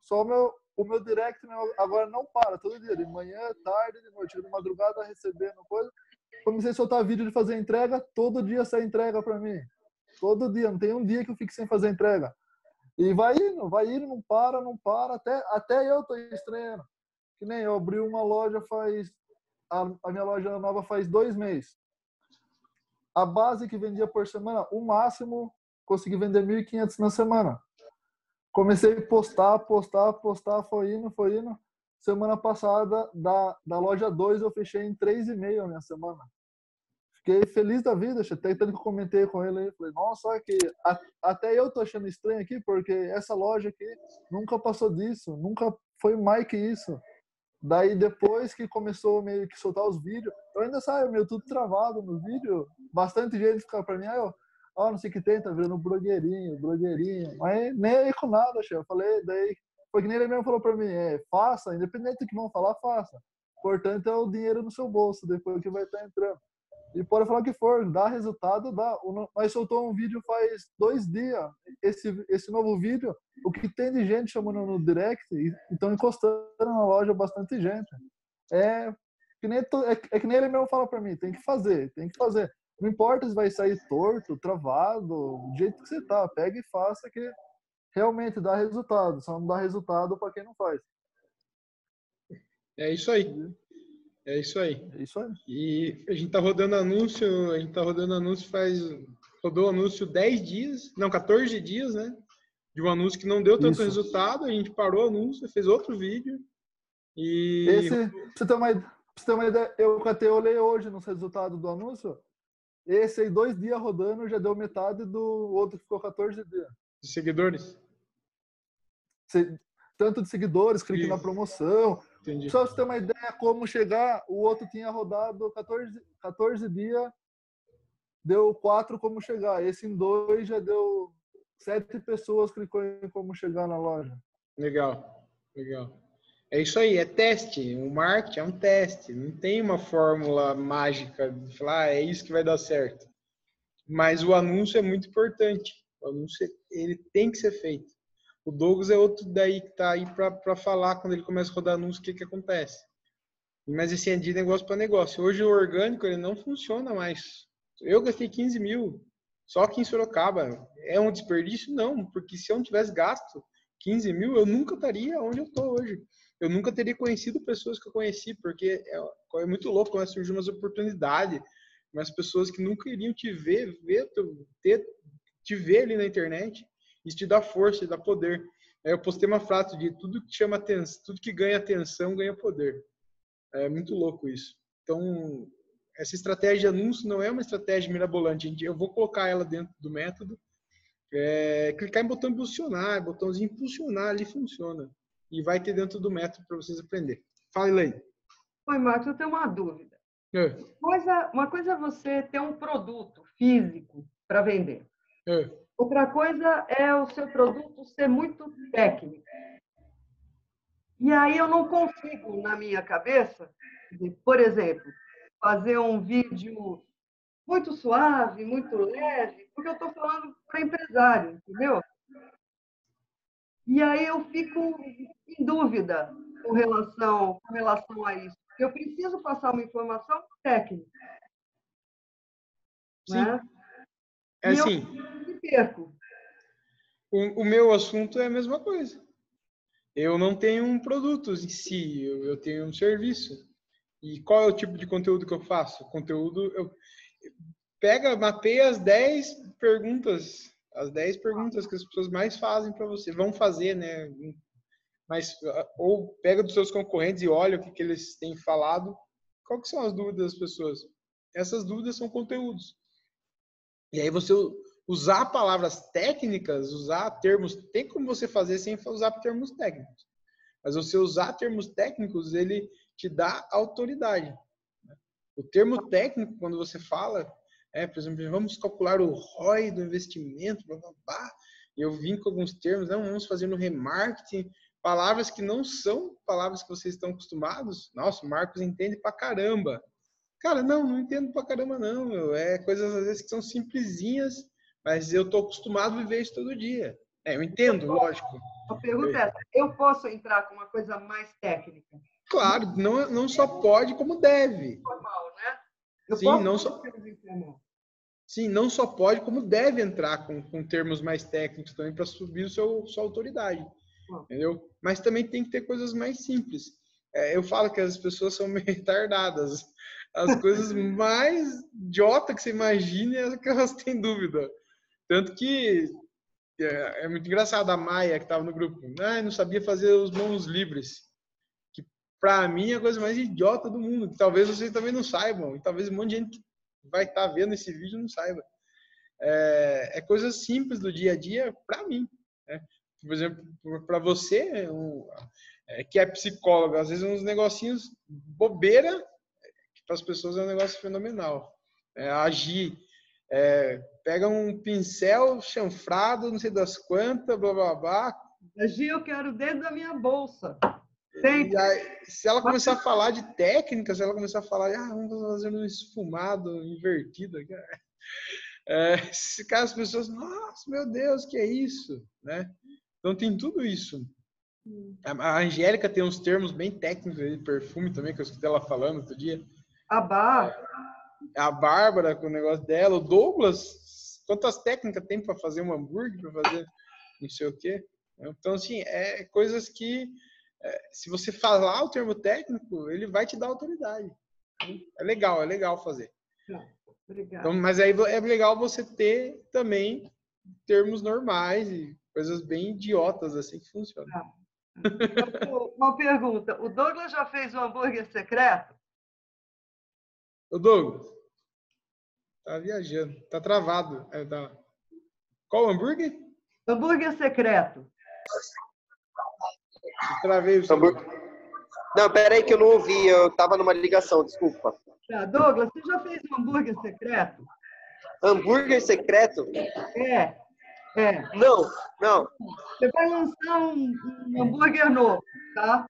Só o meu, o meu direct meu, agora não para, todo dia, de manhã, tarde, de noite, de madrugada recebendo coisa. Comecei a soltar vídeo de fazer entrega, todo dia sai entrega para mim. Todo dia, não tem um dia que eu fique sem fazer entrega. E vai indo, vai indo, não para, não para, até, até eu tô estranhando. Que nem eu abri uma loja faz. A, a minha loja nova faz dois meses. A base que vendia por semana, o máximo, consegui vender 1.500 na semana. Comecei a postar, postar, postar, foi indo, foi indo. Semana passada, da, da loja 2, eu fechei em 3,5 a minha semana. Fiquei feliz da vida, até tanto que eu comentei com ele falei, nossa, que até eu tô achando estranho aqui, porque essa loja aqui nunca passou disso, nunca foi mais que isso. Daí depois que começou meio que soltar os vídeos, eu ainda saio meio tudo travado no vídeo, bastante gente fica pra mim, aí eu, ó, não sei o que tem, tá virando blogueirinho, blogueirinho, mas nem aí com nada, chefe. Eu falei, daí, foi que nem ele mesmo falou pra mim, é, faça, independente do que vão falar, faça. O importante é o dinheiro no seu bolso, depois que vai estar entrando. E pode falar o que for, dá resultado, dá. Nós soltou um vídeo faz dois dias. Esse, esse novo vídeo, o que tem de gente chamando no direct e estão encostando na loja bastante gente. É que nem, é, é que nem ele mesmo fala pra mim, tem que fazer, tem que fazer. Não importa se vai sair torto, travado, do jeito que você tá, pega e faça que realmente dá resultado. Só não dá resultado para quem não faz.
É isso aí. É isso aí.
É isso aí.
E a gente tá rodando anúncio, a gente tá rodando anúncio faz. Rodou anúncio 10 dias, não, 14 dias, né? De um anúncio que não deu tanto
Isso.
resultado, a gente parou o anúncio, fez outro vídeo. E
Esse, pra você ter uma, você ter uma ideia, eu até olhei hoje nos resultados do anúncio. Esse aí, dois dias rodando, já deu metade do outro que ficou 14 dias.
de seguidores,
Se- tanto de seguidores, clique
Isso.
na promoção.
Entendi.
Só pra você ter uma ideia como chegar, o outro tinha rodado 14, 14 dias, deu 4 como chegar. Esse em dois já deu sete pessoas clicou em como chegar na loja.
Legal, legal. É isso aí, é teste. O marketing é um teste. Não tem uma fórmula mágica de falar, ah, é isso que vai dar certo. Mas o anúncio é muito importante. O anúncio ele tem que ser feito. O Douglas é outro daí que tá aí para falar quando ele começa a rodar anúncio o que que acontece. Mas esse é de negócio para negócio. Hoje o orgânico ele não funciona mais. Eu gastei 15 mil só aqui em Sorocaba. É um desperdício? Não, porque se eu não tivesse gasto 15 mil, eu nunca estaria onde eu estou hoje. Eu nunca teria conhecido pessoas que eu conheci, porque é, é muito louco quando surgir umas oportunidades, umas pessoas que nunca iriam te ver, ver ter, te ver ali na internet. Isso te dá força, te dá poder. Aí eu postei uma frase de tudo que chama atenção, tudo que ganha atenção ganha poder. É muito louco isso. Então, essa estratégia de anúncio não é uma estratégia mirabolante. Eu vou colocar ela dentro do método. É, clicar em botão impulsionar, botãozinho impulsionar ali funciona. E vai ter dentro do método para vocês aprender. Fala, Elaine.
Oi, Marcos, eu tenho uma dúvida.
É.
Coisa, uma coisa é você ter um produto físico para vender.
É.
Outra coisa é o seu produto ser muito técnico. E aí eu não consigo, na minha cabeça, por exemplo, fazer um vídeo muito suave, muito leve, porque eu estou falando para empresário, entendeu? E aí eu fico em dúvida com relação, com relação a isso. Eu preciso passar uma informação técnica.
Sim.
Né?
É
E eu
assim,
perco.
o, o meu assunto é a mesma coisa. Eu não tenho um produto em si, eu, eu tenho um serviço. E qual é o tipo de conteúdo que eu faço? Conteúdo, eu pega, mapeia as 10 perguntas, as 10 perguntas que as pessoas mais fazem para você, vão fazer, né? Mas ou pega dos seus concorrentes e olha o que, que eles têm falado. Qual que são as dúvidas das pessoas? Essas dúvidas são conteúdos. E aí você usar palavras técnicas, usar termos, tem como você fazer sem usar termos técnicos. Mas você usar termos técnicos, ele te dá autoridade. O termo técnico, quando você fala, é, por exemplo, vamos calcular o ROI do investimento, blá, blá, blá. Eu vim com alguns termos, não, vamos fazer no remarketing, palavras que não são palavras que vocês estão acostumados. Nossa, o Marcos entende pra caramba. Cara, não, não entendo pra caramba, não. Meu. É coisas às vezes que são simplesinhas, mas eu tô acostumado a viver isso todo dia. É, eu entendo, lógico.
A pergunta é essa, eu posso entrar com uma coisa mais técnica?
Claro, não, não só pode, como deve.
Formal, né? Eu
Sim, não só-
termos informal.
Sim, não só pode, como deve entrar com, com termos mais técnicos também para subir o seu, sua autoridade. Entendeu? Mas também tem que ter coisas mais simples. É, eu falo que as pessoas são meio retardadas. As coisas mais idiota que você imagine é que elas têm dúvida. Tanto que é, é muito engraçado a Maia que estava no grupo. Ah, não sabia fazer os mãos livres. Que para mim é a coisa mais idiota do mundo. Que talvez vocês também não saibam. E talvez um monte de gente que vai estar vendo esse vídeo não saiba. É, é coisas simples do dia a dia para mim. né? Por exemplo, para você é, que é psicólogo, às vezes uns negocinhos bobeira que para as pessoas é um negócio fenomenal. É, agir, é, pega um pincel chanfrado, não sei das quantas, blá blá blá.
Gi, eu quero dentro da minha bolsa. Tem.
E aí, se ela começar a falar de técnicas, se ela começar a falar, ah, vamos fazer um esfumado invertido. É, cara, as pessoas, nossa, meu Deus, que é isso, né? Então tem tudo isso. A a Angélica tem uns termos bem técnicos de perfume também, que eu escutei ela falando outro dia.
A bar.
A Bárbara com o negócio dela, o Douglas, quantas técnicas tem para fazer um hambúrguer, para fazer não sei o quê. Então, assim, é coisas que, é, se você falar o termo técnico, ele vai te dar autoridade. É legal, é legal fazer.
Obrigada.
Então, mas aí é legal você ter também termos normais e coisas bem idiotas assim que funcionam.
Uma pergunta. O Douglas já fez o hambúrguer secreto?
Ô Douglas, tá viajando, tá travado. É, tá. Qual hambúrguer?
Hambúrguer secreto.
Travei o seu.
Não, peraí que eu não ouvi, eu tava numa ligação, desculpa.
Tá, Douglas, você já fez um hambúrguer secreto?
Hambúrguer secreto?
É. É.
Não, não.
Você vai lançar um, um hambúrguer novo, tá?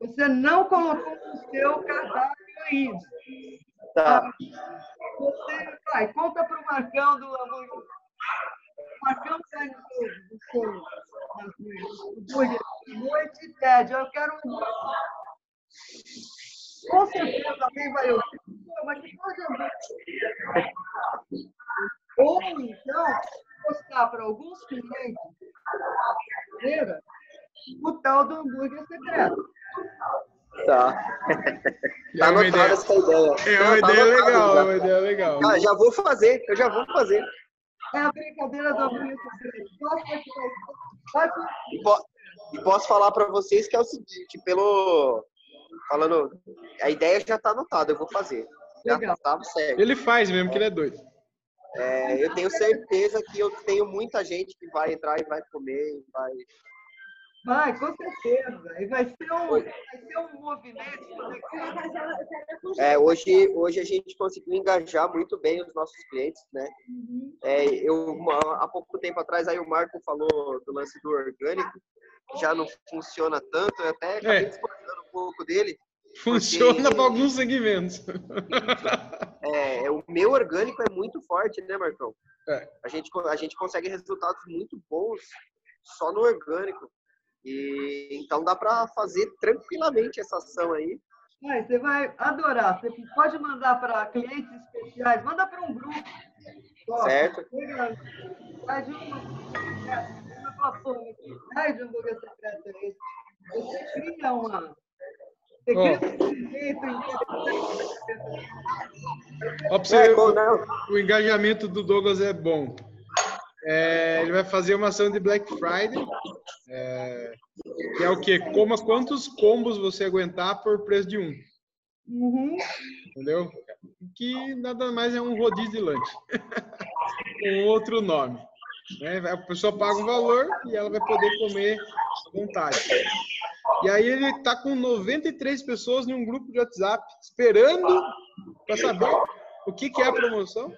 Você não colocou no seu cardápio ainda.
Tá.
Você vai, conta para o Marcão do. O Marcão sai do seu, do noite, Ted, eu quero um. Com certeza alguém vai ouvir. Mas que hambúrguer? Ou então, postar para alguns clientes brasileira o tal do hambúrguer secreto.
Tá.
Uma
anotada
ideia.
essa ideia.
É uma
tá
ideia legal,
já.
é uma ideia legal.
Ah, já vou fazer, eu já vou fazer.
É a brincadeira do vai-
E, po- e posso falar para vocês que é o seguinte, pelo falando, a ideia já tá anotada, eu vou fazer. Já
Legal.
tá certo.
Ele faz mesmo, que ele é doido.
É, eu tenho certeza que eu tenho muita gente que vai entrar e vai comer, e vai.
Vai, com certeza. E vai ser um, vai ser um movimento.
É, hoje, hoje a gente conseguiu engajar muito bem os nossos clientes, né? É, eu, há pouco tempo atrás, aí o Marco falou do lance do orgânico, que já não funciona tanto, eu até acabei
É.
discordando um pouco dele.
Funciona para alguns segmentos.
É, o meu orgânico é muito forte, né, Marcão?
É.
A, gente, a gente consegue resultados muito bons só no orgânico. E então dá para fazer tranquilamente essa ação aí.
Vai, você vai adorar. Você pode mandar para clientes especiais, manda para um grupo. Ó,
Certo.
Faz uma, uma plataforma aqui, de hambúrguer secreto aí. Você cria uma. Você cria um
É, bom, não.
o engajamento do Douglas é bom. É, ele vai fazer uma ação de Black Friday, é, que é o quê? Coma quantos combos você aguentar por preço de um,
Uhum.
entendeu? Que nada mais é um rodízio de lanche, com outro nome. né? A pessoa paga um valor e ela vai poder comer à vontade. E aí ele tá com 93 pessoas em um grupo de WhatsApp, esperando para saber o que, que é a promoção.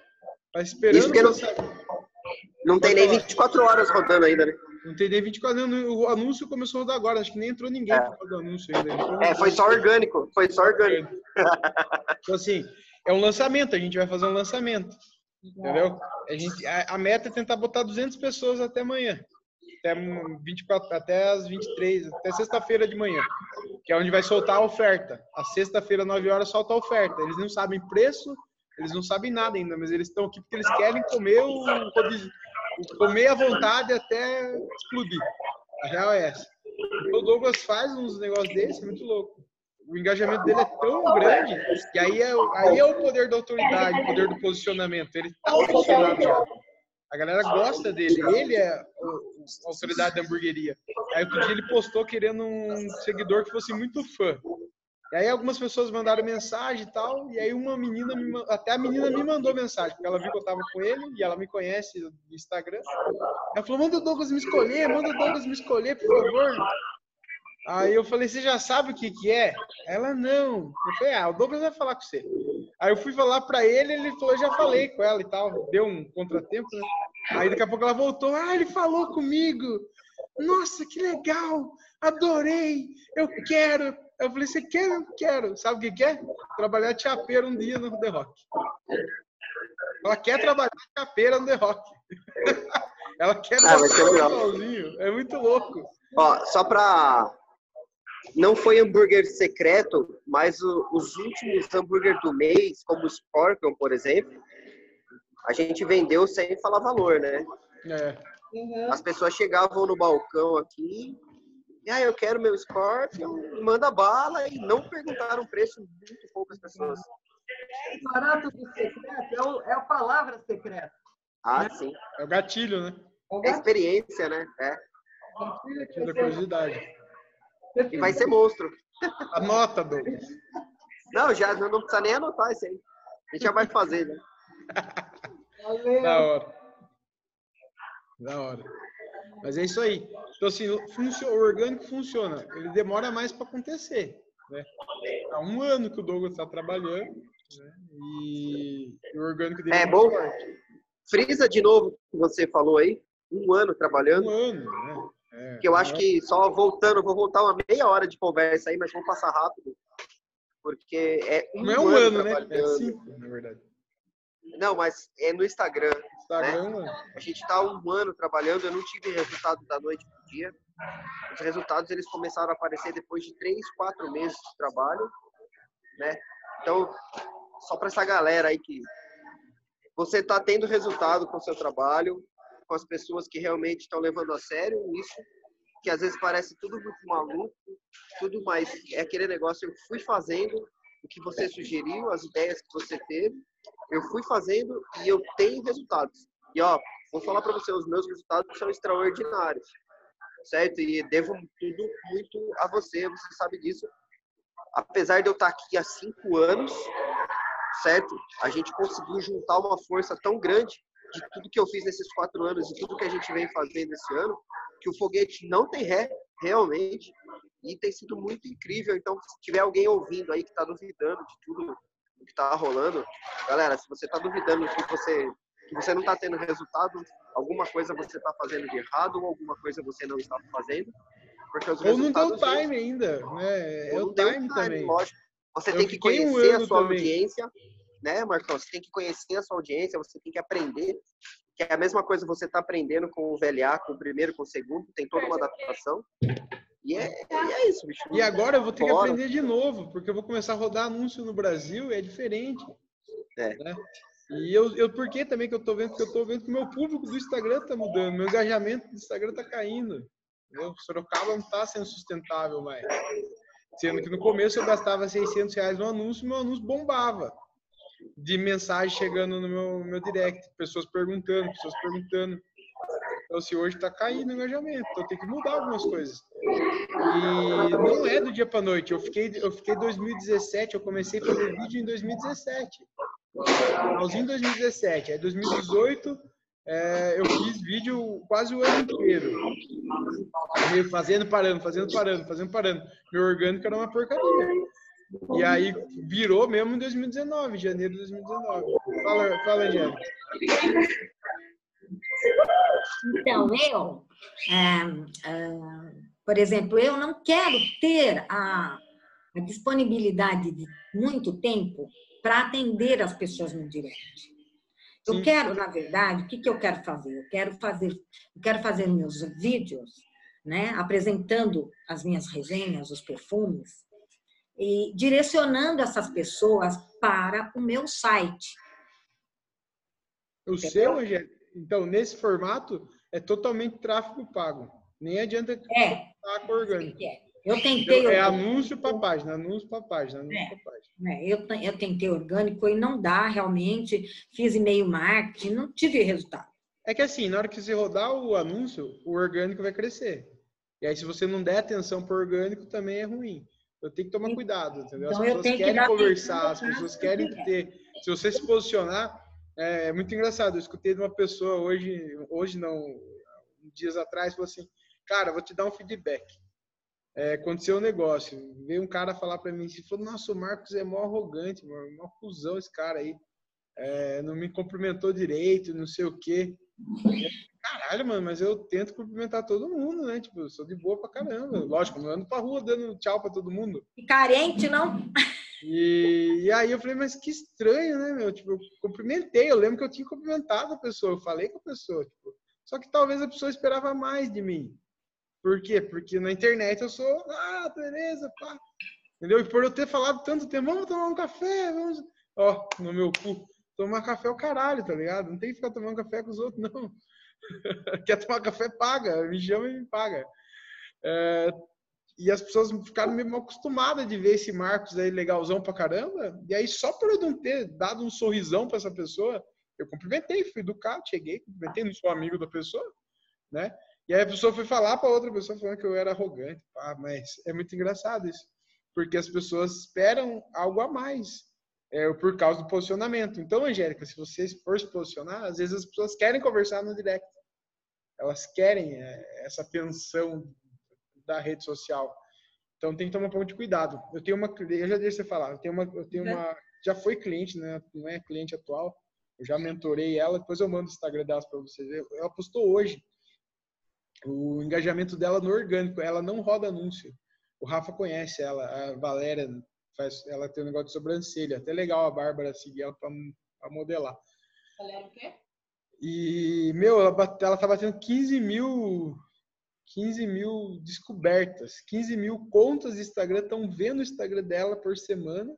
Tá esperando
não-
saber.
Não tem nem 24 horas rodando ainda, né?
Não tem nem 24 anos. O anúncio começou a rodar agora. Acho que nem entrou ninguém
É.
por causa do anúncio ainda. Entrou
É, foi só orgânico. Foi só orgânico.
Então, assim, é um lançamento. A gente vai fazer um lançamento. Entendeu? A, gente, a, a meta é tentar botar 200 pessoas até amanhã. Até, um, 24, até as 23, até sexta-feira de manhã. Que é onde vai soltar a oferta. A sexta-feira, 9 horas, solta a oferta. Eles não sabem preço, eles não sabem nada ainda, mas eles estão aqui porque eles querem comer o comer à vontade até explodir. A real é essa. O Douglas faz uns negócios desses, é muito louco. O engajamento dele é tão grande que aí é, o- aí é o poder da autoridade, o poder do posicionamento. Ele tá posicionado já. A galera gosta dele. Ele é o- a autoridade da hamburgueria. Aí outro dia ele postou querendo um seguidor que fosse muito fã. E aí algumas pessoas mandaram mensagem e tal, e aí uma menina, me até a menina me mandou mensagem, porque ela viu que eu tava com ele, e ela me conhece no Instagram. Ela falou, manda o Douglas me escolher, manda o Douglas me escolher, por favor. Aí eu falei, você já sabe o que que é? Ela, não. Eu falei, ah, o Douglas vai falar com você. Aí eu fui falar pra ele, ele falou, já falei com ela e tal. Deu um contratempo, né? Aí daqui a pouco ela voltou, ah, ele falou comigo. Nossa, que legal, adorei, eu quero. Eu falei, você quer? Eu quero. Sabe o que quer? Trabalhar de chapeiro um dia no The Rock. Ela quer trabalhar chapeira no The Rock. Ela quer
Ah, legal.
sozinho. É muito louco.
Ó, só pra. Não foi hambúrguer secreto, mas o- os últimos hambúrguer do mês, como o Scorpion, por exemplo, a gente vendeu sem falar valor, né?
É.
Uhum.
As pessoas chegavam no balcão aqui, ah, eu quero meu Scorpion, manda bala, e não perguntaram o preço, muito poucas pessoas.
O barato do secreto é, o- é a palavra secreta.
Ah, sim.
É o gatilho, né?
É o
É experiência, né? É.
gatilho
da curiosidade.
E vai ser monstro.
Anota, Douglas.
Não, já não não precisa nem anotar isso aí. A gente já vai fazer, né?
Valeu.
Da hora. Da hora. Mas é isso aí. Então, assim, o orgânico funciona. Ele demora mais para acontecer. Né? Há um ano que o Douglas está trabalhando. Né? E o orgânico dele
É
muito
bom.
forte.
Frisa de novo o que você falou aí. Um ano trabalhando.
Um ano, né? É,
Que eu acho
um
que só voltando, vou voltar uma meia hora de conversa aí, mas vamos passar rápido. Porque é um,
Não é um ano, né? É cinco, na verdade.
Não, mas é no Instagram.
Instagram, mano.
A gente está um ano trabalhando, eu não tive resultado da noite pro dia. Os resultados eles começaram a aparecer depois de três, quatro meses de trabalho, né? Então, só para essa galera aí que você está tendo resultado com o seu trabalho, com as pessoas que realmente estão levando a sério isso, que às vezes parece tudo muito maluco, tudo mais é aquele negócio eu fui fazendo o que você sugeriu, as ideias que você teve, eu fui fazendo e eu tenho resultados. E ó, vou falar para você, os meus resultados são extraordinários, certo? E devo tudo muito a você, você sabe disso. Apesar de eu estar aqui há cinco anos, certo? A gente conseguiu juntar uma força tão grande de tudo que eu fiz nesses quatro anos e tudo que a gente vem fazendo esse ano, que o foguete não tem ré, realmente, e tem sido muito incrível. Então, se tiver alguém ouvindo aí que está duvidando de tudo o que está rolando, galera, se você está duvidando que você que você não está tendo resultado, alguma coisa você está fazendo de errado ou alguma coisa você não está fazendo, porque os
Ou não deu time ainda, né? É o time
time,
também.
lógico. Você
Eu
tem que
fiquei um
conhecer a sua
também.
audiência, né, Marcão? Você tem que conhecer a sua audiência, você tem que aprender. Que é a mesma coisa você está aprendendo com o VLA, com o primeiro, com o segundo, tem toda uma adaptação. E é, é isso, bicho.
E agora eu vou ter que
Bora.
aprender de novo, porque eu vou começar a rodar anúncio no Brasil, é diferente.
É.
né? E eu, eu, por que também que eu tô vendo? Porque eu tô vendo que o meu público do Instagram tá mudando, meu engajamento do Instagram tá caindo. Entendeu? Sorocaba não tá sendo sustentável mais. Sendo que no começo eu gastava 600 reais no anúncio, meu anúncio bombava. De mensagem chegando no meu, meu direct, pessoas perguntando, pessoas perguntando. Então, assim, hoje tá caindo o engajamento, então tem que mudar algumas coisas. E não é do dia para noite. Eu fiquei, eu fiquei 2017, eu comecei a fazer vídeo em 2017. Finalzinho de 2017. Aí 2018 é, eu fiz vídeo quase o ano inteiro. Meio fazendo, parando, fazendo, parando, fazendo, parando. Meu orgânico era uma porcaria. E aí virou mesmo em 2019, janeiro de 2019. Fala, fala Angélica.
Então, eu, é, é, por exemplo, eu não quero ter a, a disponibilidade de muito tempo para atender as pessoas no direct. Eu
Sim.
quero, na verdade, o que, que eu quero fazer? Eu quero fazer, eu quero fazer meus vídeos, né, apresentando as minhas resenhas, os perfumes, e direcionando essas pessoas para o meu site.
O seu, Angélica, então, nesse formato, é totalmente tráfego pago. Nem adianta
É,
estar com orgânico.
eu tentei.
É anúncio para página, anúncio para página, anúncio
É.
para página.
né, eu, eu tentei orgânico e não dá realmente. Fiz e-mail marketing, não tive resultado.
É que assim, na hora que você rodar o anúncio, o orgânico vai crescer. E aí, se você não der atenção para orgânico, também é ruim. Eu tenho que tomar cuidado, entendeu? As
Então, eu
pessoas
que
querem
dar
conversar, as pessoas
o
querem
que
ter. Se você se posicionar, é, é muito engraçado. Eu escutei de uma pessoa hoje, hoje não, dias atrás, falou assim: Cara, vou te dar um feedback. É, aconteceu um negócio. Veio um cara falar para mim assim: falou, Nossa, o Marcos é mó arrogante, mano, mó cuzão esse cara aí. É, não me cumprimentou direito, não sei o quê. Caralho, mano, mas eu tento cumprimentar todo mundo, né? Tipo, eu sou de boa pra caramba. Lógico, não ando pra rua dando tchau pra todo mundo.
E carente, não?
E, e aí eu falei, mas que estranho, né, meu? Tipo, eu cumprimentei, eu lembro que eu tinha cumprimentado a pessoa, eu falei com a pessoa, tipo, só que talvez a pessoa esperava mais de mim. Por quê? Porque na internet eu sou, ah, beleza, pá. Entendeu? E por eu ter falado tanto tempo, vamos tomar um café, vamos. Ó, no meu cu, tomar café é o caralho, tá ligado? Não tem que ficar tomando café com os outros, não. Quer tomar café, paga. Me chama e me paga. É, e as pessoas ficaram meio acostumadas de ver esse Marcos aí legalzão pra caramba. E aí, só por eu não ter dado um sorrisão pra essa pessoa, eu cumprimentei, fui educado, cheguei, cumprimentei, não sou amigo da pessoa, né? E aí a pessoa foi falar pra outra pessoa falando que eu era arrogante. Pá, mas é muito engraçado isso. Porque as pessoas esperam algo a mais. É, por causa do posicionamento. Então, Angélica, se você for se posicionar, às vezes as pessoas querem conversar no direct. Elas querem é, essa atenção da rede social. Então tem que tomar um pouco de cuidado. Eu tenho uma, eu já deixei você falar, eu tenho uma, eu tenho uma, já foi cliente, né? Não é cliente atual. Eu já mentorei ela, depois eu mando o Instagram dela para você ver. Ela postou hoje o engajamento dela no orgânico. Ela não roda anúncio. O Rafa conhece ela, a Valéria faz, ela tem um negócio de sobrancelha. Até legal a Bárbara seguir ela para modelar.
Ela era o quê?
E, meu, ela, ela tá batendo 15 mil, 15 mil descobertas. 15 mil contas de Instagram estão vendo o Instagram dela por semana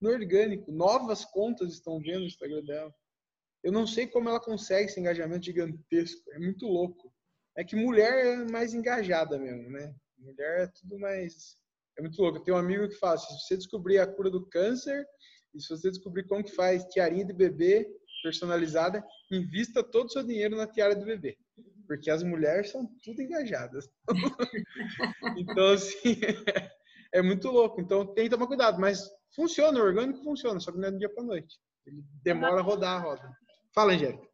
no orgânico. Novas contas estão vendo o Instagram dela. Eu não sei como ela consegue esse engajamento gigantesco. É muito louco. É que mulher é mais engajada mesmo, né? Mulher é tudo mais. É muito louco. Eu tenho um amigo que fala: se você descobrir a cura do câncer e se você descobrir como que faz tiarinha de bebê personalizada, invista todo o seu dinheiro na tiara do bebê. Porque as mulheres são tudo engajadas. então, assim, é muito louco. Então, tem que tomar cuidado. Mas funciona, o orgânico funciona, só que não é do dia para noite. Ele demora a rodar a roda. Fala, Angélica.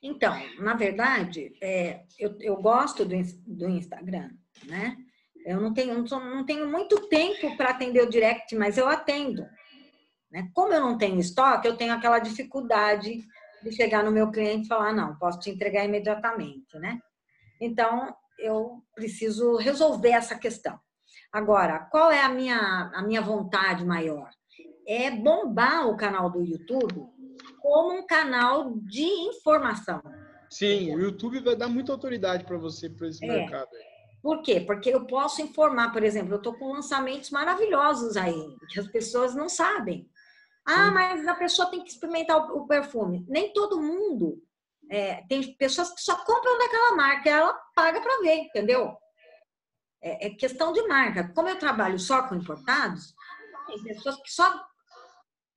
Então, na verdade, é, eu, eu gosto do, do Instagram, né? Eu não tenho, não tenho muito tempo para atender o direct, mas eu atendo. Né? Como eu não tenho estoque, eu tenho aquela dificuldade de chegar no meu cliente e falar, não, posso te entregar imediatamente, né? Então, eu preciso resolver essa questão. Agora, qual é a minha, a minha vontade maior? É bombar o canal do YouTube como um canal de informação.
Sim, o YouTube vai dar muita autoridade para você, para esse
É.
mercado.
Por quê? Porque eu posso informar, por exemplo, eu estou com lançamentos maravilhosos aí, que as pessoas não sabem. Ah, mas a pessoa tem que experimentar o, perfume. Nem todo mundo. é, tem pessoas que só compram daquela marca, ela paga para ver, entendeu? É, é questão de marca. Como eu trabalho só com importados, tem pessoas que só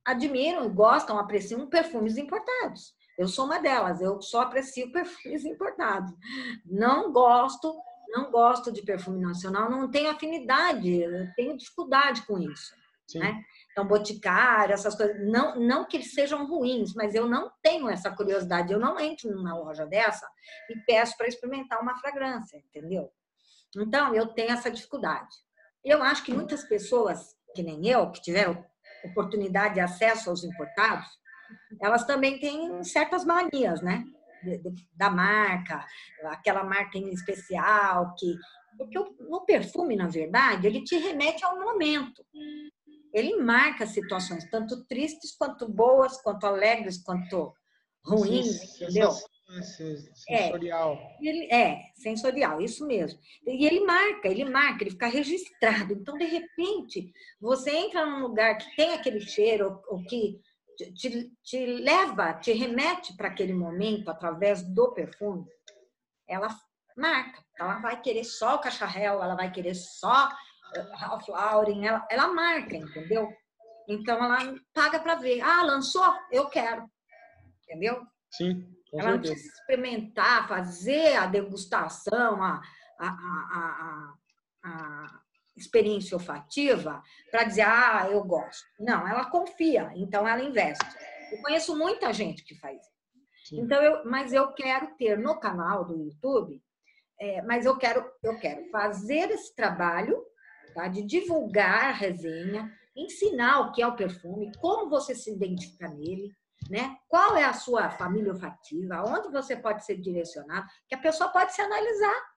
admiram, gostam, apreciam perfumes importados. Eu sou uma delas, eu só aprecio perfumes importados. Não gosto, não gosto de perfume nacional, não tenho afinidade, tenho dificuldade com isso.
Sim.
Né? Então, boticário, essas coisas, não, não que eles sejam ruins, mas eu não tenho essa curiosidade. Eu não entro numa loja dessa e peço para experimentar uma fragrância, entendeu? Então, eu tenho essa dificuldade. Eu acho que muitas pessoas, que nem eu, que tiveram oportunidade de acesso aos importados, elas também têm certas manias, né? Da marca, aquela marca em especial, que. Porque o perfume, na verdade, ele te remete ao momento. Ele marca situações, tanto tristes, quanto boas, quanto alegres, quanto ruins,
Sim,
entendeu? É.
Sensorial.
Ele é sensorial, isso mesmo. E ele marca, ele marca, ele fica registrado. Então, de repente, você entra num lugar que tem aquele cheiro, ou, ou que te, te- leva, te remete para aquele momento através do perfume, ela marca. Ela vai querer só o cacharel, ela vai querer só Ralph Lauren, ela, ela marca, entendeu? Então, ela paga para ver. Ah, lançou? Eu quero. Entendeu?
Sim,
Ela não precisa experimentar, fazer a degustação, a, a, a, a, a experiência olfativa para dizer, ah, eu gosto. Não, ela confia, então ela investe. Eu conheço muita gente que faz isso.
Sim.
Então, eu, mas eu quero ter no canal do YouTube, é, mas eu quero, eu quero fazer esse trabalho tá, de divulgar a resenha, ensinar o que é o perfume, como você se identifica nele, né? Qual é a sua família olfativa? Onde você pode ser direcionado? Que a pessoa pode se analisar.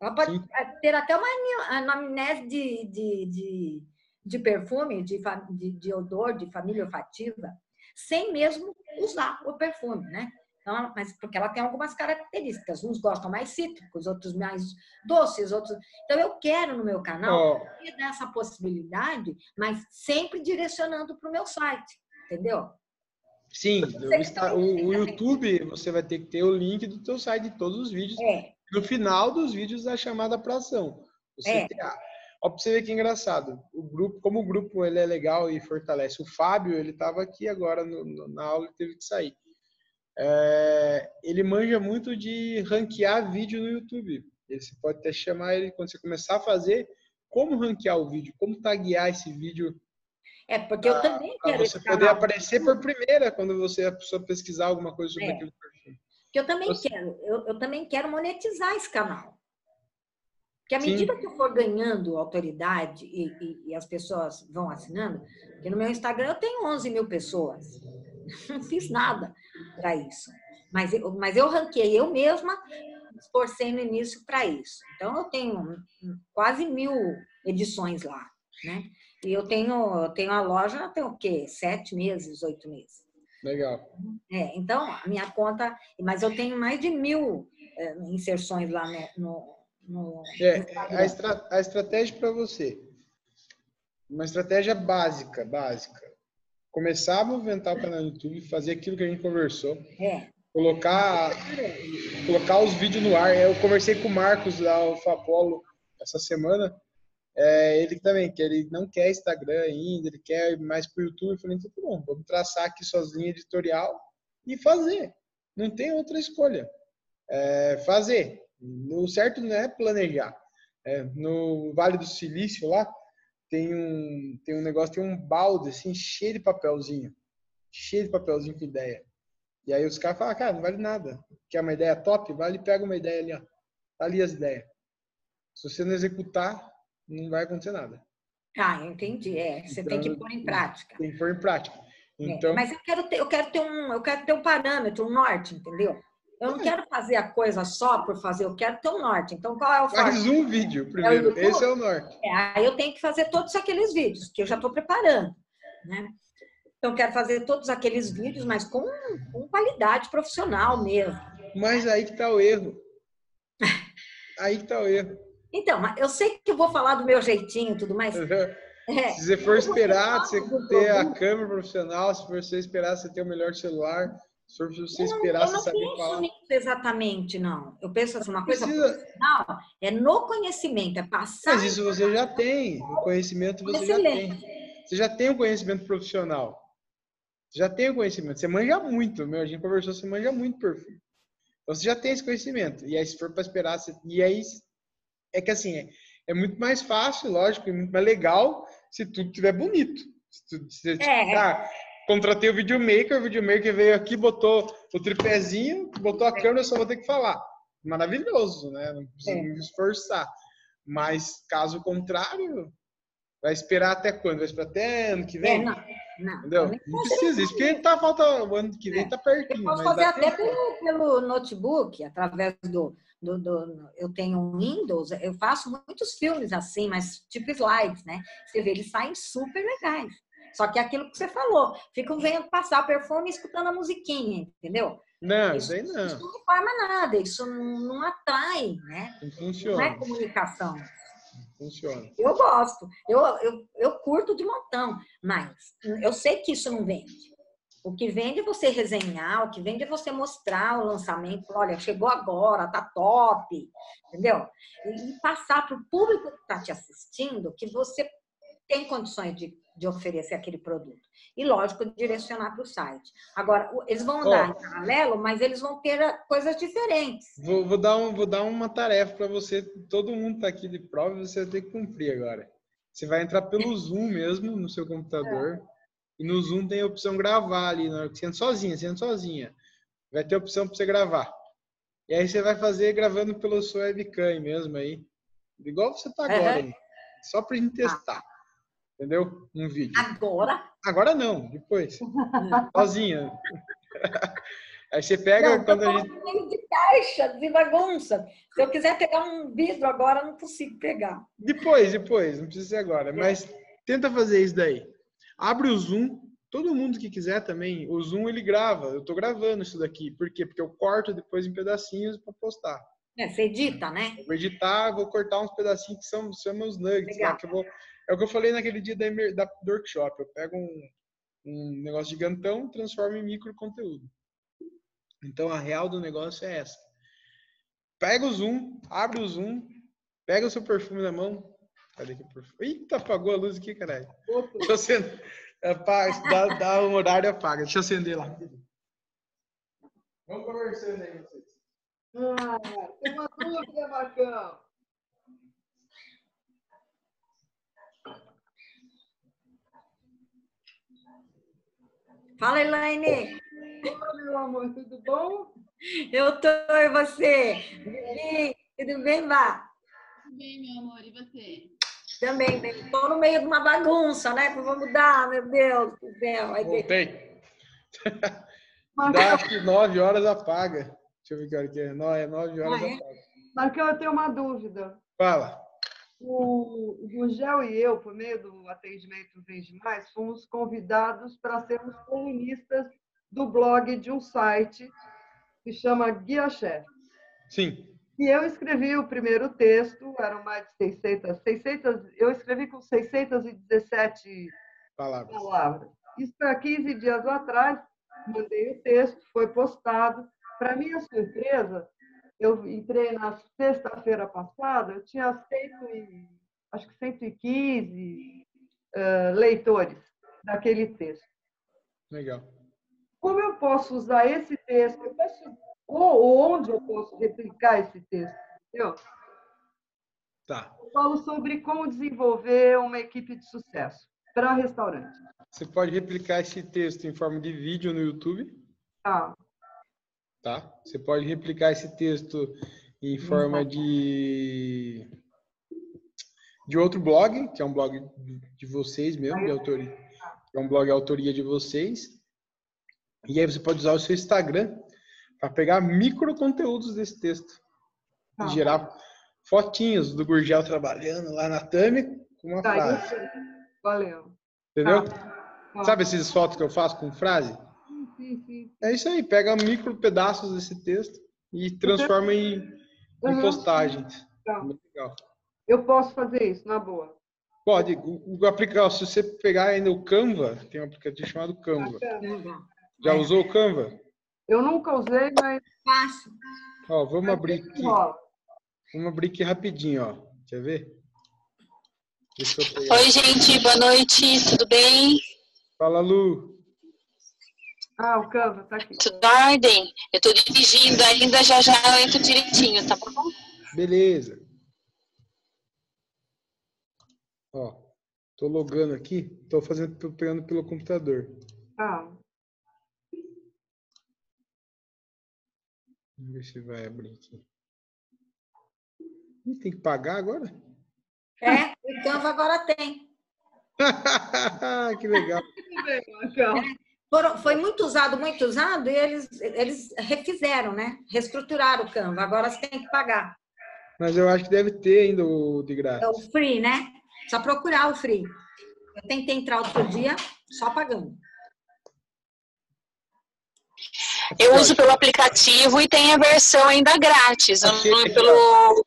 Ela pode
Sim.
ter até uma anamnese de, de, de, de perfume, de, de, de odor, de família olfativa, sem mesmo usar o perfume, né? Então, mas porque ela tem algumas características. Uns gostam mais cítricos, outros mais doces, outros. Então, eu quero no meu canal
Ó,
ter essa possibilidade, mas sempre direcionando para o meu site, entendeu?
sim, o, o- o? YouTube, você vai ter que ter o link do teu site de todos os vídeos.
É,
No final dos vídeos, a chamada para ação. Você
É.
tem a- Ó, pra você ver que engraçado. O grupo, como o grupo ele é legal e fortalece. O Fábio, ele estava aqui agora no- no- na aula e teve que sair. É, ele manja muito de ranquear vídeo no YouTube. Você pode até chamar ele quando você começar a fazer como ranquear o vídeo, como taguear esse vídeo
é porque eu também quero
você poder
canal.
aparecer por primeira quando você a pessoa pesquisar alguma coisa sobre
É.
aquele
que eu também
Você-
quero, eu, eu também quero monetizar esse canal. Porque à
Sim.
medida que eu for ganhando autoridade e, e- e as pessoas vão assinando, porque no meu Instagram eu tenho 11 mil pessoas. Não fiz nada para isso. Mas eu, mas eu ranqueei eu mesma, no início para isso. Então eu tenho quase mil edições lá, né? E eu tenho, eu tenho a loja tem o quê? Sete meses, oito meses.
Legal.
É, então, a minha conta, mas eu tenho mais de mil eh, inserções lá no, no, no
É, a, estra- a estratégia para você. Uma estratégia básica, básica. Começar a movimentar o canal no YouTube, fazer aquilo que a gente conversou,
É,
colocar, colocar os vídeos no ar. Eu conversei com o Marcos da Alfa Apollo essa semana. É, ele também, que ele não quer Instagram ainda, ele quer mais pro YouTube. Eu falei, então tá bom, vamos traçar aqui suas linhas editorial e fazer. Não tem outra escolha. É, fazer. O certo não é planejar. É, no Vale do Silício lá, tem um, tem um negócio, tem um balde assim, cheio de papelzinho. Cheio de papelzinho com ideia. E aí os caras falam, cara, não vale nada. Quer uma ideia top? Vai ali pega uma ideia ali, ó. Tá ali as ideias. Se você não executar, não vai acontecer nada.
ah, entendi. É, você tem que
Então,
pôr em prática.
Tem que pôr em prática.
É,
Então,
Mas eu quero ter, eu quero ter um, eu quero ter um parâmetro, um norte, entendeu? Eu
É.
não quero fazer a coisa só por fazer, eu quero ter um norte. Então, qual é o
faz
forte?
um vídeo primeiro.
YouTube?
Esse é o norte.
É, aí eu tenho que fazer todos aqueles vídeos que eu já estou preparando, né? Então, eu quero fazer todos aqueles vídeos, mas com, com qualidade profissional mesmo.
Mas aí que tá o erro. Aí que tá o erro.
Então, eu sei que eu vou falar do meu jeitinho e tudo mais. É,
Se você for esperar você ter a câmera profissional, se você esperar você ter o melhor celular, se você
eu
você
não
saber
penso
falar.
nisso exatamente, não. Eu penso assim, uma coisa
Precisa-
profissional é no conhecimento, é passar.
Mas isso você já tem. O conhecimento você já tem. Você já tem o conhecimento profissional. Você já tem o conhecimento. Você manja muito, meu. A gente conversou, você manja muito perfil. Então você já tem esse conhecimento. E aí, se for para esperar, você... e aí é que assim, é, é muito mais fácil, lógico, e muito mais legal se tudo estiver bonito. Se tu, se,
É.
ah, contratei o videomaker, o videomaker veio aqui, botou o tripézinho, botou a câmera, eu só vou ter que falar. Maravilhoso, né? Não precisa
É.
me esforçar. Mas caso contrário, vai esperar até quando? Vai esperar até ano que
É,
vem?
não, não.
Entendeu? Não precisa, isso porque tá falta o ano que vem,
É.
tá pertinho.
Eu posso fazer até pelo, pelo notebook, através do, do, do- Eu tenho um Windows, eu faço muitos filmes assim, mas tipo slides, né? Você vê, eles saem super legais. Só que é aquilo que você falou, ficam vendo passar o perfume e escutando a musiquinha, entendeu?
Não, isso aí
Isso
não.
não forma nada, isso não, não atrai, né?
Não
Não é
funciona.
comunicação.
Funciona.
Eu gosto, eu, eu, eu curto de montão, mas eu sei que isso não vende. O que vende é você resenhar, o que vende é você mostrar o lançamento, olha, chegou agora, tá top, entendeu? E passar para o público que está te assistindo que você tem condições de, de oferecer aquele produto. E, lógico, direcionar para o site. Agora, eles vão andar
Ó.
em paralelo, mas eles vão ter ah, coisas diferentes.
Vou, vou dar um, vou dar uma tarefa para você. Todo mundo tá aqui de prova, você vai ter que cumprir agora. Você vai entrar pelo Zoom mesmo no seu computador. E no Zoom tem a opção gravar ali, na hora que você entra sozinha, você entra sozinha. Vai ter a opção para você gravar. E aí você vai fazer gravando pelo seu webcam mesmo aí. Igual você tá agora
Aham.
aí. Só pra gente testar. Entendeu? Um vídeo.
Agora,
Agora não, depois. Sozinha. Aí você pega
não,
quando a gente.
meio de caixa, de bagunça. Se eu quiser pegar um vidro agora, eu não consigo pegar.
Depois, depois, não precisa ser agora. Mas tenta fazer isso daí. Abre o Zoom. Todo mundo que quiser também, o Zoom ele grava. Eu tô gravando isso daqui. Por quê? Porque eu corto depois em pedacinhos para postar.
É, você edita, né?
Eu vou editar, vou cortar uns pedacinhos que são, são meus nuggets lá, que eu vou. É o que eu falei naquele dia da, da- do workshop. Eu pego um, um negócio gigantão, transformo em micro conteúdo. Então a real do negócio é essa. Pega o zoom, abre o zoom, pega o seu perfume na mão. Cadê que perfume? Eita, apagou a luz aqui, caralho. Deixa eu acender. Apaga, dá, dá um horário e apaga. Deixa eu acender lá. Vamos conversando aí, vocês.
Ah, tem uma dúvida, Marcão.
Fala, Elaine.
Oi, meu amor, tudo bom?
Eu tô e você? Vivi, tudo bem, Vá?
Tudo bem, meu amor, e você?
Também, bem. Tô no meio de uma bagunça, né? Que vou mudar, meu Deus do céu. Aí tem-
Voltei. Dá acho que 9 horas apaga. Deixa eu ver que hora que é. Não, é 9 horas
Ah, é?
apaga.
Marcão, eu tenho uma dúvida.
Fala.
O Gugel e eu, por meio do atendimento Vende Mais, fomos convidados para sermos colunistas do blog de um site que chama Guia Chefe.
Sim.
E eu escrevi o primeiro texto, eram mais de 600, 600 eu escrevi com 617
Palavras.
palavras. Isso há 15 dias atrás, mandei o texto, foi postado. Para minha surpresa, eu entrei na sexta-feira passada, eu tinha 100 e, acho que 115 eh, leitores daquele texto.
Legal.
Como eu posso usar esse texto? Eu posso, ou onde eu posso replicar esse texto? Entendeu?
Tá.
Eu falo sobre como desenvolver uma equipe de sucesso para restaurante.
Você pode replicar esse texto em forma de vídeo no YouTube,
Tá.
Tá? Você pode replicar esse texto em forma de de outro blog, que é um blog de vocês mesmo, de autoria, que é um blog autoria de vocês. E aí você pode usar o seu Instagram para pegar micro conteúdos desse texto
Tá.
e gerar fotinhos do Gurgel trabalhando lá na Tami com uma
Tá,
frase.
Valeu.
entendeu?
Tá.
Sabe esses fotos que eu faço com frase? É isso aí, pega micro pedaços desse texto e transforma em, em
Uhum.
postagens.
Tá.
Muito legal.
Eu posso fazer isso, na boa.
Pode, o, o aplicar, se você pegar ainda o Canva, tem um aplicativo chamado Canva. Já usou o Canva?
Eu nunca usei, mas
Fácil.
Ó, vamos abrir aqui.
rola.
Vamos abrir aqui rapidinho, ó. Quer ver? Deixa eu pegar.
Oi, gente, boa noite, tudo bem?
Fala, Lu.
Ah, o Canva tá aqui.
Tudo em ordem? Eu tô dirigindo ainda, já já eu entro direitinho, tá bom?
Beleza. Ó, tô logando aqui, tô fazendo, tô pegando pelo computador.
Tá.
Vamos ver se vai abrir aqui. Ih, Tem que pagar agora?
É, o Canva agora tem.
que legal.
Foram- foi muito usado, muito usado, e eles, eles refizeram, né? Reestruturaram o Canva. Agora você tem que pagar.
Mas eu acho que deve ter ainda o de
É
graça.
o free, né? Só procurar o free. Eu tentei entrar outro dia, só pagando.
Eu uso pelo aplicativo e tem a versão ainda grátis. Eu não- pelo...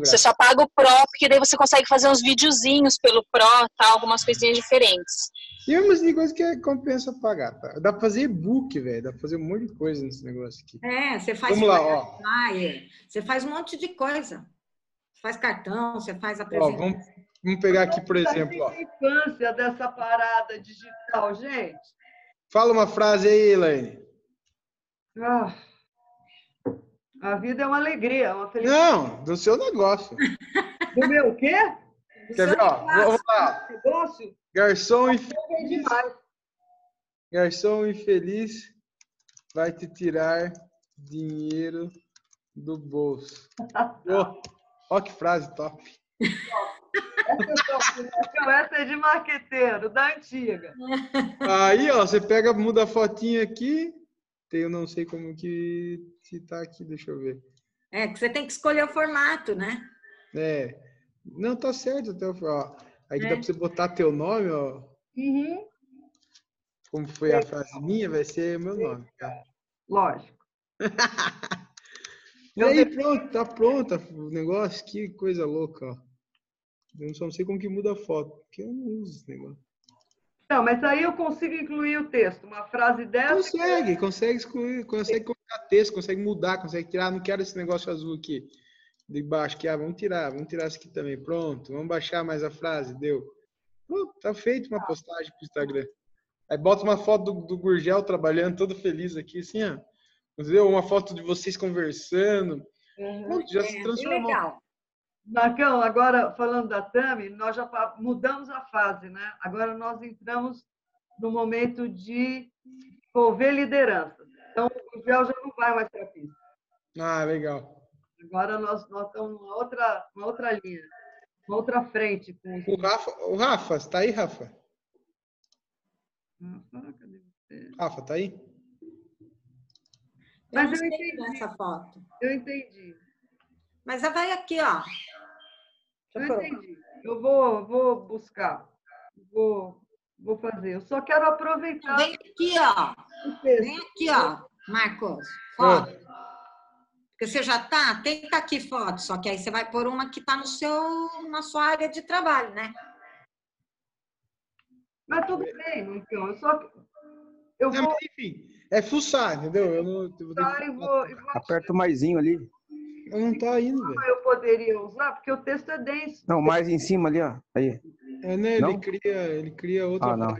Você só paga o Pro, porque daí você consegue fazer uns videozinhos pelo Pro, tá? Algumas coisinhas diferentes.
E tem coisa que é- compensa pagar, tá? Dá pra fazer e-book, velho. Dá pra fazer um monte de coisa nesse negócio aqui.
É, você faz
Vamos lá, ó.
flyer, você faz um monte de coisa. Você faz cartão, você faz
Ó,
apresentação.
vamos, vamos pegar aqui, por exemplo, ó.
A infância dessa parada digital, gente.
Fala uma frase aí, Elaine.
Ah, a vida é uma alegria, é uma felicidade.
Não, do seu negócio.
Do meu quê?
Quer ver, ó? Vamos lá.
Negócio?
Garçom, inf...
É demais.
Garçom infeliz vai te tirar dinheiro do bolso. Ó, ó que frase top.
Essa, é- essa é de marqueteiro, da antiga.
Aí, ó, você pega, muda a fotinha aqui. Tem, eu não sei como que, que tá aqui, deixa eu ver.
É, que você tem que escolher o formato, né?
É. Não, tá certo até o ó. Aí
É.
dá pra você botar teu nome, ó.
Uhum.
Como foi a frase minha, vai ser meu nome. Tá?
Lógico.
E aí, pronto, tá pronto o negócio. Que coisa louca, ó. Eu só não sei como que muda a foto, porque eu não uso esse negócio.
Não, mas aí eu consigo incluir o texto. Uma frase dessa.
Consegue, consegue excluir, consegue colocar texto, consegue mudar, consegue tirar. Não quero esse negócio azul aqui de baixo, que ah, vamos tirar, vamos tirar isso aqui também. Pronto, vamos baixar mais a frase, deu. Pronto, tá feito uma postagem pro Instagram. Aí bota uma foto do, do Gurgel trabalhando, todo feliz aqui, assim, ó. Entendeu? Uma foto de vocês conversando. Pronto, já se transformou.
Marcão, agora falando da Tami, nós já mudamos a fase, né? Agora nós entramos no momento de envolver liderança. Então, o Gel já não vai mais para a pista.
Ah, legal.
Agora nós, nós estamos numa outra, uma outra linha, uma outra frente. Com.
O Rafa, o Rafa, você tá aí, Rafa?
Rafa, cadê você?
Rafa, tá aí?
Eu
Mas eu entendi.
nessa foto.
Eu entendi.
Mas ela vai aqui, ó.
Eu entendi. Eu vou, vou buscar. Vou, vou fazer. Eu só quero aproveitar.
Vem aqui, ó. Vem aqui, ó, Marcos. Foto. Porque você já tá, tem que tá aqui foto, só que aí você vai pôr uma que tá no seu, na sua área de trabalho, né?
Mas tudo bem, então. Eu só. Eu
vou... enfim, é fuçar, entendeu? Eu não. Eu vou...
vou, Aperta o maisinho ali.
Eu não tá indo, velho.
Eu poderia usar, porque o texto é denso.
Não, mais em cima ali, ó. Aí.
É, né? Não? Ele cria, ele cria outra ah, não.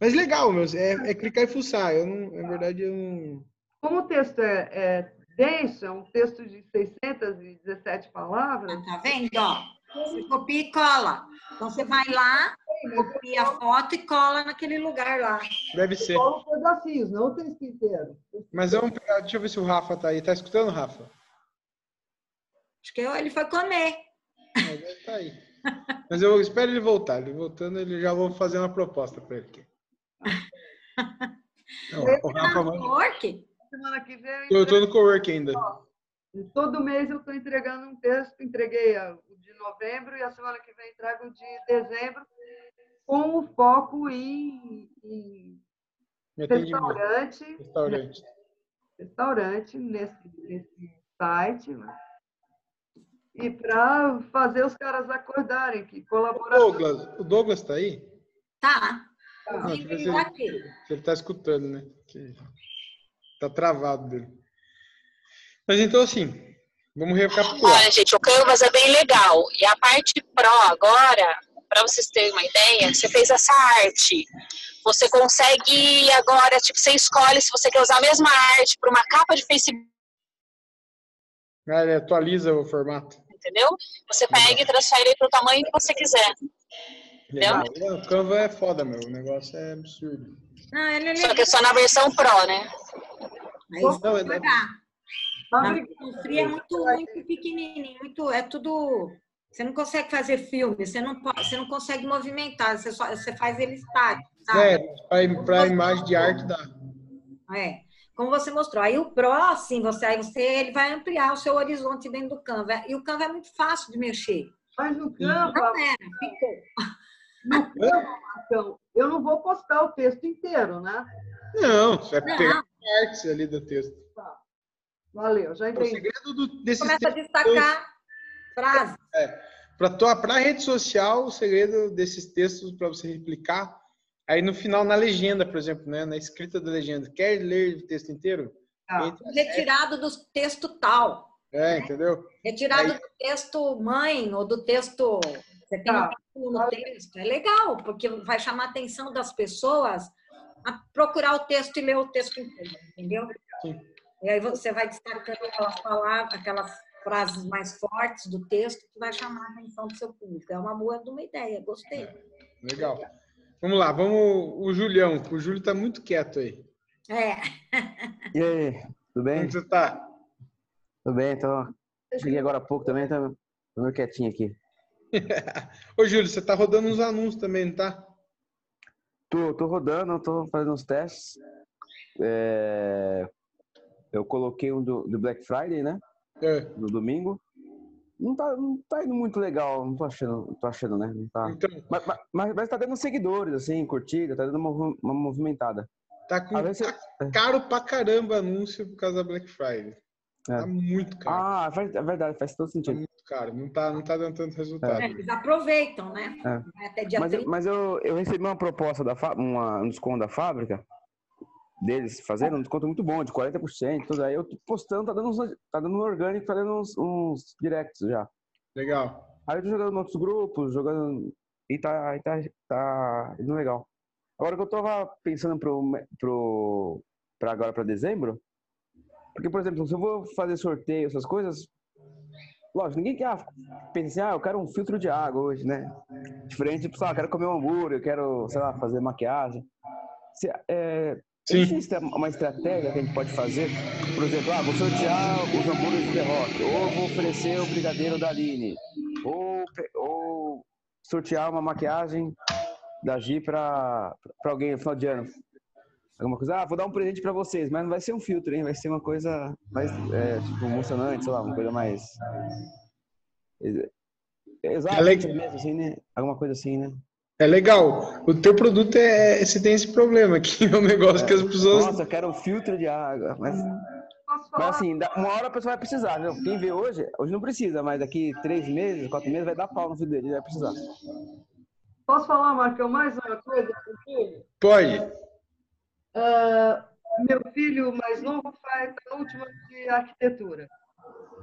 Mas legal, meu. É, é clicar e fuçar. Eu não, na verdade, eu não.
Como o texto é, é denso, é um texto de 617 palavras.
Tá vendo, ó? Você copia e cola. Então você vai lá, copia a foto e cola naquele lugar lá.
Deve ser.
Cola pedacinhos, não o texto inteiro.
Mas vamos pegar, deixa eu ver se o Rafa tá aí. Tá escutando, Rafa?
Acho que ele foi comer.
É, deve tá aí. Mas eu espero ele voltar. Ele voltando, ele já vou fazer uma proposta para ele.
Não, o Rafa, work? Semana que vem.
Eu estou no co-work ainda.
Todo mês eu estou entregando um texto. Entreguei o de novembro e a semana que vem entrego o de dezembro, com o foco em, em restaurante.
Restaurante.
Restaurante nesse, nesse site. Né? E para fazer os caras acordarem que colaborar.
O Douglas, o Douglas está aí?
Tá.
Ah, ele, se ele está escutando, né? Que tá travado dele. Mas então, assim, vamos recapitular.
Olha, gente, o Canvas é bem legal. E a parte Pro agora, para vocês terem uma ideia, você fez essa arte. Você consegue agora, tipo, você escolhe se você quer usar a mesma arte para uma capa de Facebook.
Ah, ele atualiza o formato.
Entendeu? Você pega e transfere para o tamanho que você quiser.
Legal. O Canva é foda, meu. O negócio é absurdo.
Não, ele é
só que é só na versão Pro, né?
Aí não, é na versão Free é muito, muito pequenininho, muito, é tudo... Você não consegue fazer filme, você não, pode, você não consegue movimentar, você, só, você faz ele estático,
sabe? É, para imagem de arte dá.
É, como você mostrou. Aí o Pro, assim, você, aí você, ele vai ampliar o seu horizonte dentro do Canva. E o Canva é muito fácil de mexer.
Mas no Canva...
Não era, ficou.
No Canva, então, eu não vou postar o texto inteiro, né?
Não, você vai pegar partes ali do texto. Tá.
Valeu, já entendi. O
segredo do, desse
Começa a destacar frases.
É, para a rede social, o segredo desses textos para você replicar, aí no final, na legenda, por exemplo, né, na escrita da legenda, quer ler o texto inteiro?
Ah, retirado do texto tal.
É, entendeu?
Retirado aí... do texto mãe ou do texto você tem tá. um no texto. É legal, porque vai chamar a atenção das pessoas a procurar o texto e ler o texto inteiro, entendeu? Sim. E aí você vai destacando aquelas palavras, aquelas frases mais fortes do texto que vai chamar a atenção do seu público. É uma boa de uma ideia, gostei. É,
legal. Vamos lá, vamos o Julião. O Júlio está muito quieto aí.
É.
E aí, tudo bem?
Como você está?
Tudo bem, então. Cheguei agora há pouco também, tá meio quietinho aqui.
Ô, Júlio, você tá rodando uns anúncios também, não tá?
Tô, tô rodando, tô fazendo uns testes. É... Eu coloquei um do, do, Black Friday, né?
É.
No domingo. Não tá, não tá indo muito legal, não tô achando, tô achando né? Não tá. Então, mas, mas, mas tá dando seguidores, assim, curtida, tá dando uma, uma movimentada.
Tá, com, tá é. caro pra caramba anúncio por causa da Black Friday. É. Tá muito caro.
Ah, é verdade, faz todo sentido.
Caro, não tá, não tá dando tanto resultado.
É, eles aproveitam, né?
É. Até dia mas, 30. mas eu, eu recebi uma proposta, da uma, um desconto da fábrica, deles fazendo um desconto muito bom, de 40%, tudo aí eu tô postando, tá dando, uns, tá dando um orgânico, tá dando uns, uns directs já.
Legal.
Aí eu tô jogando em outros grupos, jogando. E tá, e tá, tá indo legal. Agora que eu tava pensando pro, pro, pra agora, pra dezembro, porque, por exemplo, se eu vou fazer sorteio, essas coisas, lógico, ninguém quer, pensa assim, ah, eu quero um filtro de água hoje, né? Diferente, tipo, ah, quero comer um hambúrguer, eu quero, sei lá, fazer maquiagem. Se, é, existe uma estratégia que a gente pode fazer, por exemplo, ah, vou sortear os hambúrgueres de The Rock, ou vou oferecer o brigadeiro da Aline, ou, ou sortear uma maquiagem da Gi para alguém no final de ano alguma coisa, ah, vou dar um presente para vocês, mas não vai ser um filtro, hein? Vai ser uma coisa mais, é, tipo, emocionante, sei lá, uma coisa mais... Exato, é mesmo, assim, né? Alguma coisa assim, né?
É legal. O teu produto é. Você tem esse problema aqui, é um negócio que as pessoas.
Nossa, eu quero um filtro de água. Mas, mas assim, uma hora a pessoa vai precisar, viu? Quem vê hoje, hoje não precisa, mas daqui três meses, quatro meses, vai dar pau no filho dele, vai precisar.
Posso falar, Marcão, mais uma coisa?
Pode.
Ah, meu filho mais novo faz a última de arquitetura.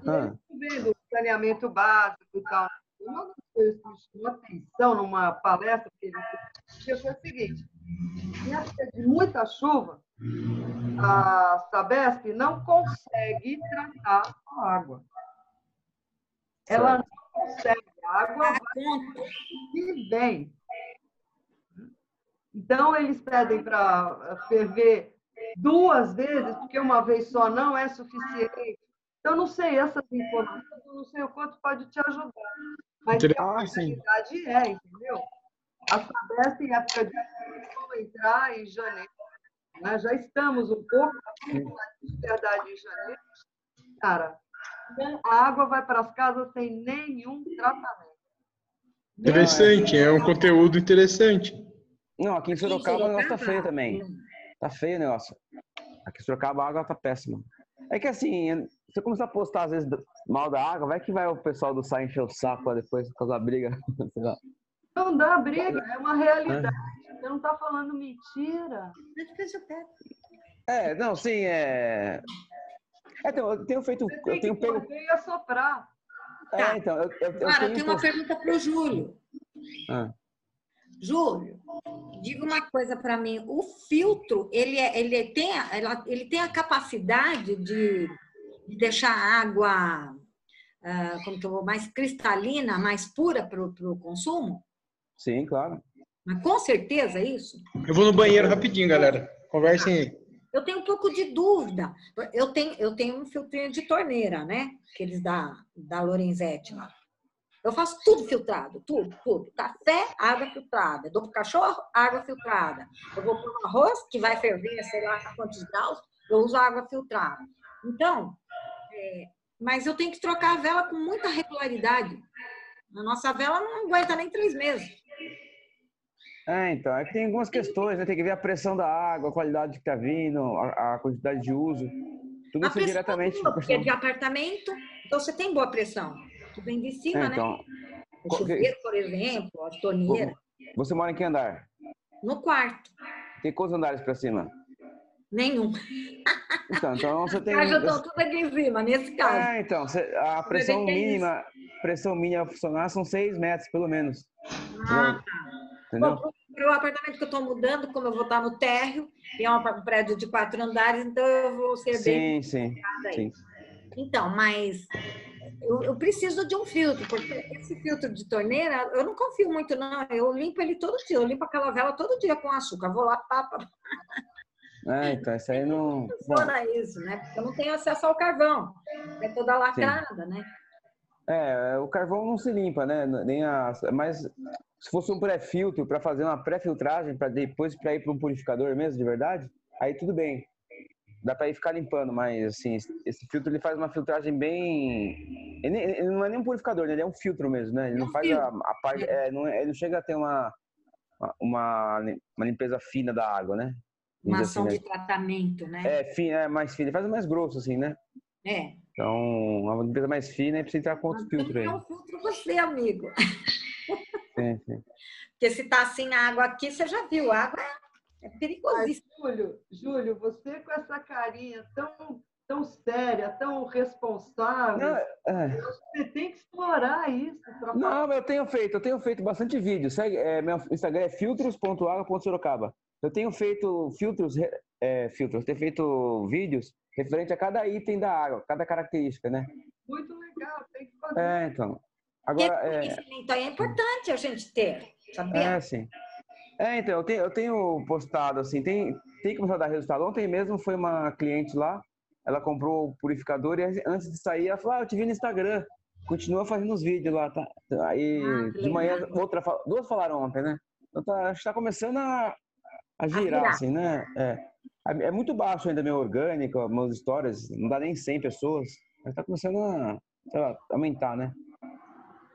Ah,
vendo o saneamento básico e tal. Uma das coisas que me chamou atenção numa palestra que ele foi o seguinte: em época de muita chuva, a Sabesp não consegue tratar a água. Ela não consegue. A água vai e vem. Então, eles pedem para ferver duas vezes, porque uma vez só não é suficiente. Então, não sei, essas informações, eu não sei o quanto pode te ajudar. Mas
Inter-
a realidade é, entendeu? A Sabesp, em época de entrar em janeiro. né? Já estamos um pouco, de verdade, em janeiro. Cara, a água vai para as casas sem nenhum tratamento.
Interessante, é um conteúdo interessante.
Não, aqui em Sorocaba o negócio tá feio também. Tá feio o negócio. Aqui em Sorocaba a água tá péssima. É que assim, se eu começar a postar às vezes mal da água, vai que vai o pessoal do SAI encher o saco depois causar briga. sei lá.
Não dá briga, é uma realidade. Você não está falando mentira.
É, não, sim, é. É, então, eu tenho feito. Eu tenho pego.
Eu ia soprar.
É, então, eu, eu, eu
Cara, eu
tenho
tenho uma pergunta para o Júlio.
Ah.
Júlio, diga uma coisa para mim. O filtro, ele, é- ele, tem, a- ela- ele tem a capacidade de, de deixar a água ah, como que eu vou, mais cristalina, mais pura para o consumo?
Sim, claro.
Mas com certeza é isso?
Eu vou no banheiro rapidinho, galera. Conversem aí.
Eu tenho um pouco de dúvida. Eu tenho, eu tenho um filtrinho de torneira, né? Aqueles da, da Lorenzetti lá. Eu faço tudo filtrado, tudo, tudo. Café, água filtrada. Eu dou pro cachorro, água filtrada. Eu vou pôr no arroz, que vai ferver, sei lá quantos graus, eu uso água filtrada. Então, é, mas eu tenho que trocar a vela com muita regularidade. A nossa vela não aguenta nem três meses.
É, então, é que tem algumas questões, né? Tem que ver a pressão da água, a qualidade que tá vindo, a, a quantidade de uso. Tudo
A
isso diretamente.
é boa, porque é de apartamento, então você tem boa pressão. Tu vem de cima,
É, então,
né? O
que-
chuveiro, por exemplo, a torneira,
Você mora em que andar?
no quarto.
Tem quantos andares pra cima?
Nenhum.
Então, então você tem.
Mas eu tô tudo aqui em cima, nesse caso.
É, então, a pressão
é isso.
mínima, pressão mínima funcionar são 6 metros, pelo menos.
Ah,
Entendeu?
Bom, para o apartamento que eu estou mudando, como eu vou estar no térreo, e é um prédio de quatro andares, então eu vou ser bem.
Sim, sim,
complicada aí.
sim.
Então, mas eu, eu preciso de um filtro, porque esse filtro de torneira, eu não confio muito, não. Eu limpo ele todo dia, eu limpo aquela vela todo dia com açúcar. Vou lá, papa,
É, então, isso aí não. Bom,
funciona isso, né? Porque eu não tenho acesso ao carvão. É toda lacrada, né?
é, o carvão não se limpa, né? Nem a, mas se fosse um pré-filtro para fazer uma pré-filtragem para depois para ir para um purificador mesmo, de verdade, aí tudo bem. Dá para ir ficar limpando, mas assim, esse- filtro ele faz uma filtragem bem. Ele, ele não é nem um purificador, né? ele é um filtro mesmo, né? Ele não faz a, a parte. é, não, é- ele não chega a ter uma, uma, uma limpeza fina da água, né?
Uma
dizer
ação
assim,
de tratamento, né?
né? É, fina, é mais fina, ele faz mais grosso, assim, né?
É.
Então, uma limpeza mais fina e precisa entrar com outros filtros aí.
É um filtro você, amigo.
Sim, sim.
Porque se tá assim a água aqui, você já viu, a água é
Mas,
perigosíssima.
Júlio, Júlio, você com essa carinha tão, tão séria, tão responsável,
É.
você tem que explorar isso. pra
Não, eu tenho feito, eu tenho feito bastante vídeo. Segue, é, meu Instagram é filtros.água.sorocaba. Eu tenho feito filtros, é, filtros, tenho feito vídeos referente a cada item da água, cada característica, né?
Muito legal, tem que fazer.
É, então. Agora, é,
Conhecimento aí é importante a gente ter, sabia?
é sim. É, então, eu tenho, eu tenho postado, assim, tem, tem que começar a dar resultado. Ontem mesmo foi uma cliente lá, ela comprou o purificador e antes de sair, ela falou, ah, eu te vi no Instagram. Continua fazendo os vídeos lá, tá? Aí,
Ah,
de manhã, outra, duas falaram ontem, né? Então, tá, acho que tá começando a, a girar,
virar.
assim, né? É. É muito baixo ainda meu orgânico, meus stories, não dá nem 100 pessoas, mas tá começando a, lá, aumentar, né?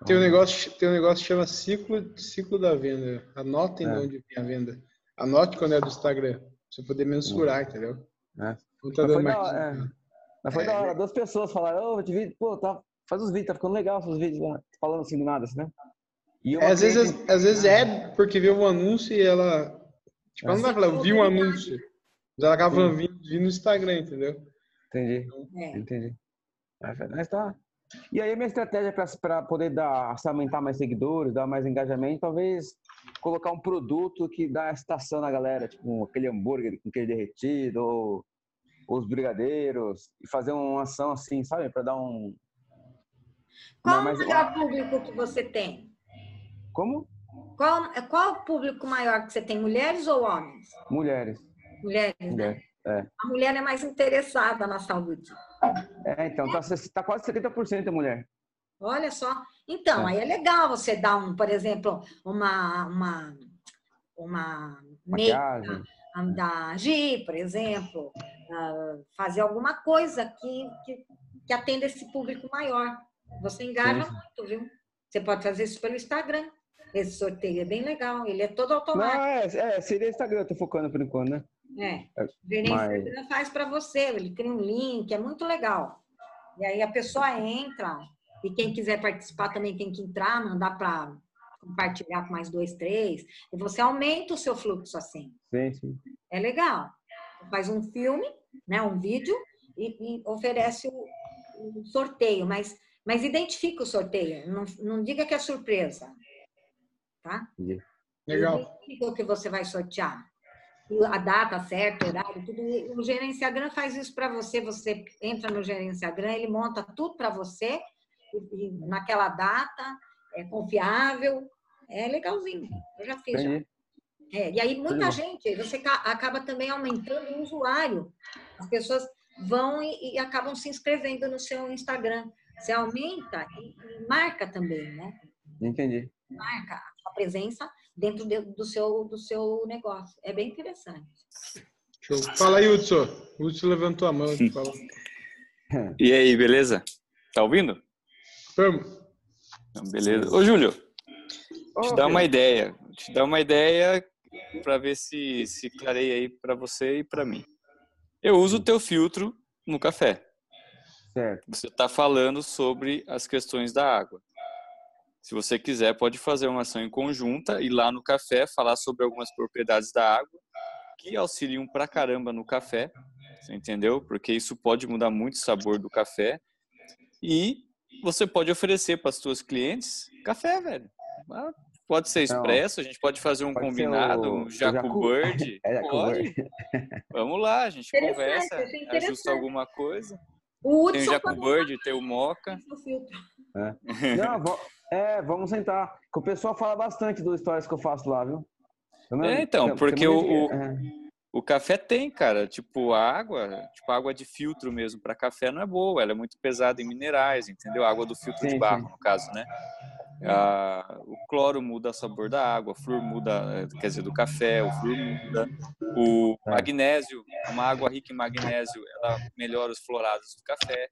Tem um negócio, tem um negócio que chama ciclo, ciclo da venda. Anotem
É.
de onde vem a venda. Anote quando é do Instagram. Pra você poder mensurar, entendeu?
É.
Não tá dando
foi
mais.
da hora, é. Mas foi
É,
da hora. Duas pessoas falaram, ô, de vídeo, pô, tá, faz os vídeos, tá ficando legal seus vídeos lá. Falando assim do nada, assim, né? E
É, às, vezes,
cliente-
às vezes é porque viu um anúncio e ela. Tipo, ela não vai falar, eu vi um anúncio. Mas ela acaba vindo, vindo no Instagram, entendeu?
Entendi.
É.
Entendi. É, Mas tá. E aí a minha estratégia para poder dar, aumentar mais seguidores, dar mais engajamento, talvez colocar um produto que dá excitação na galera, tipo aquele hambúrguer com queijo derretido, ou os brigadeiros, e fazer uma ação assim, sabe? Para dar um.
Qual
Não, mas-
o maior público que você tem?
Como?
Qual, qual o público maior que você tem, mulheres ou homens?
Mulheres.
Mulheres, né?
Mulher. É.
A mulher é mais interessada na saúde.
É, então, tá, tá quase 70% mulher.
Olha só. Então,
É.
aí é legal você dar um, por exemplo, uma uma uma
Maquiagem.
da, da Gi, por exemplo, ah, fazer alguma coisa que, que, que atenda esse público maior. Você engaja
Sim,
muito, viu? Você pode fazer isso pelo Instagram. Esse sorteio é bem legal, ele é todo
Não,
automático.
é, é, seria Instagram, eu tô focando por enquanto, né?
É.
É,
O gerente
mas-
Instagram faz para você, ele cria um link, é muito legal. E aí a pessoa entra, e quem quiser participar também tem que entrar, mandar para compartilhar com mais dois, três, e você aumenta o seu fluxo assim.
Sim, sim.
É legal. Faz um filme, né, um vídeo, e, e oferece o, o sorteio, mas, mas identifica o sorteio, não, não diga que é surpresa. Tá?
Legal.
Identifica o que você vai sortear. A data certa, o horário, tudo. O Gerenciagram faz isso para você. Você entra no Gerenciagram, ele monta tudo para você, e, e naquela data, é confiável, é legalzinho. Eu já fiz. já. É, e aí, muita gente, você ca- acaba também aumentando o usuário. As pessoas vão e, e acabam se inscrevendo no seu Instagram. Você aumenta e, e marca também, né?
Entendi.
Marca a sua presença dentro de- do, seu, do seu negócio. É bem interessante.
Fala aí, Hudson. O Hudson levantou a mão. Fala.
E aí, beleza? Tá ouvindo?
Vamos.
Então, beleza. Ô, Júlio, te dar uma ideia. Te dar uma ideia para ver se se clareia aí para você e para mim. Eu uso o teu filtro no café.
Certo.
Você está falando sobre as questões da água. Se você quiser, pode fazer uma ação em conjunta e lá no café falar sobre algumas propriedades da água que auxiliam pra caramba no café, você entendeu? Porque isso pode mudar muito o sabor do café. E você pode oferecer para as suas clientes café, velho. Ah, Pode ser expresso, a gente pode fazer um
Pode
combinado,
o-
um
Jacu-
Bird.
É, Jacu
Pode.
Bird.
Vamos lá, a gente conversa, ajusta alguma coisa.
O
Tem o
pode
Bird, tem o Moca.
É. Não, é, vamos sentar. Que o pessoal fala bastante dos stories que eu faço lá, viu? Não-
É, então,
tem-
porque o, o, o café tem, cara, tipo, a água, tipo, a água de filtro mesmo para café não é boa, ela é muito pesada em minerais, entendeu? A água do filtro de
Sim,
barro,
sim.
no caso, né? Ah, o cloro muda o sabor da água, o flúor muda, quer dizer, do café, o flúor muda. O
É.
magnésio, uma água rica em magnésio, ela melhora os florados do café,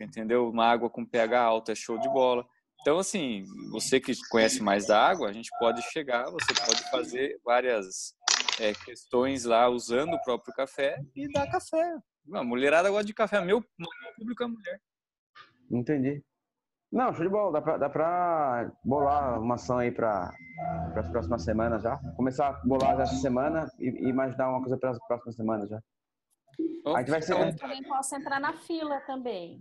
entendeu? Uma água com pH alto é show de bola. Então, assim, você que conhece mais da água, a gente pode chegar, você pode fazer várias é, questões lá usando o próprio café e dar café. A mulherada gosta de café, meu meu público é mulher.
Entendi. Não, show de bola. Dá pra, dá pra bolar uma ação aí para as próximas semanas já. Começar a bolar já essa semana e, e imaginar uma coisa para as próximas semanas já. A gente vai ser.
Eu também posso entrar na fila também.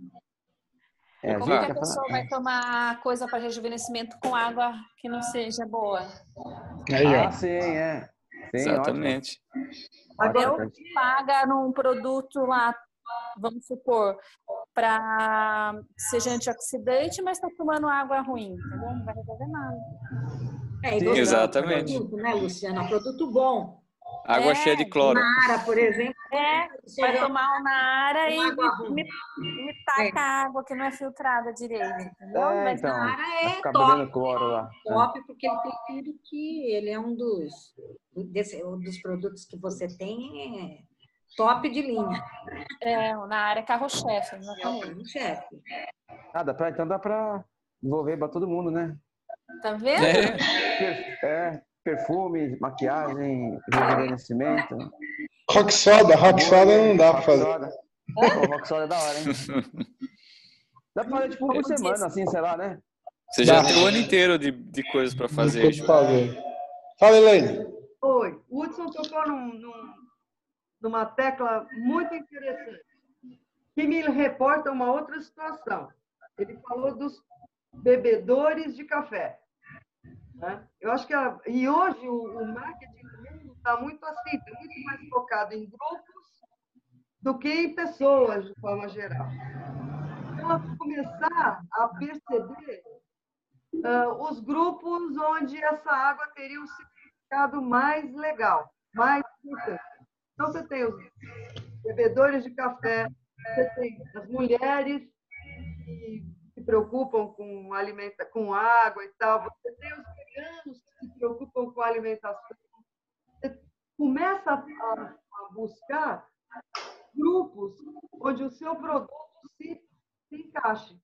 É, a
Como que a
quer falar-
pessoa vai tomar coisa para rejuvenescimento com água que não seja boa?
ah, sim, é. Sim,
Exatamente.
Eu
Ótimo.
paga num produto lá, vamos supor, para seja antioxidante, mas está tomando água ruim, entendeu? Não vai resolver nada.
É,
Sim,
você-
exatamente.
Produto, né, Luciana? Produto bom.
Água
É,
cheia de cloro.
Nara, por exemplo.
É, vai tomar um Nara e
Uma água
me, me, me taca a água que não é filtrada direito, entendeu?
É,
Mas
então.
Nara é top.
cloro lá.
Top, porque ele tem tudo que ele é um dos, desse- um dos produtos que você tem é top de linha.
É, na área carro-chefe,
É o
exatamente.
chefe.
Ah, dá pra, então dá pra, desenvolver para todo mundo, né?
Tá vendo?
É, é perfume, maquiagem, rejuvenescimento.
Rock soda, rock soda não dá pra fazer.
Soda. Pô, rock soda é da hora, hein? Dá pra fazer tipo uma semana, assim, sei lá, né?
Você já
Dá.
tem o ano inteiro de, de coisas pra fazer.
Que fazer. Fala, Elaine.
Oi, o Hudson tocou num, num- numa tecla muito interessante, que me reporta uma outra situação. Ele falou dos bebedores de café. Né? Eu acho que a- e hoje o, o marketing está muito assim, tá muito mais focado em grupos do que em pessoas de forma geral. Então, começar a perceber ah, os grupos onde essa água teria um significado mais legal, mais importante. Então, você tem os bebedores de café, você tem as mulheres que se preocupam com alimenta, com água e tal, você tem os veganos que se preocupam com alimentação. Você começa a, a buscar grupos onde o seu produto se, se encaixe.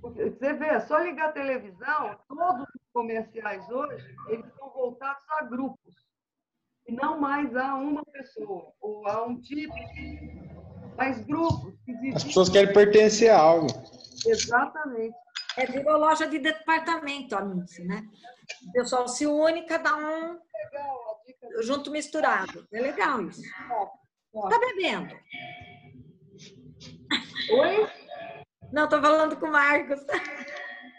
Porque Você vê, é só ligar a televisão, todos os comerciais hoje, eles são voltados a grupos, e não mais a uma pessoa, ou a um tipo, mas grupos.
As pessoas querem pertencer a algo.
Exatamente.
É, virou loja de departamento, anúncio, né? O pessoal se une, cada um junto misturado. É legal isso. Tá bebendo?
Oi?
Não, tô falando com o Marcos.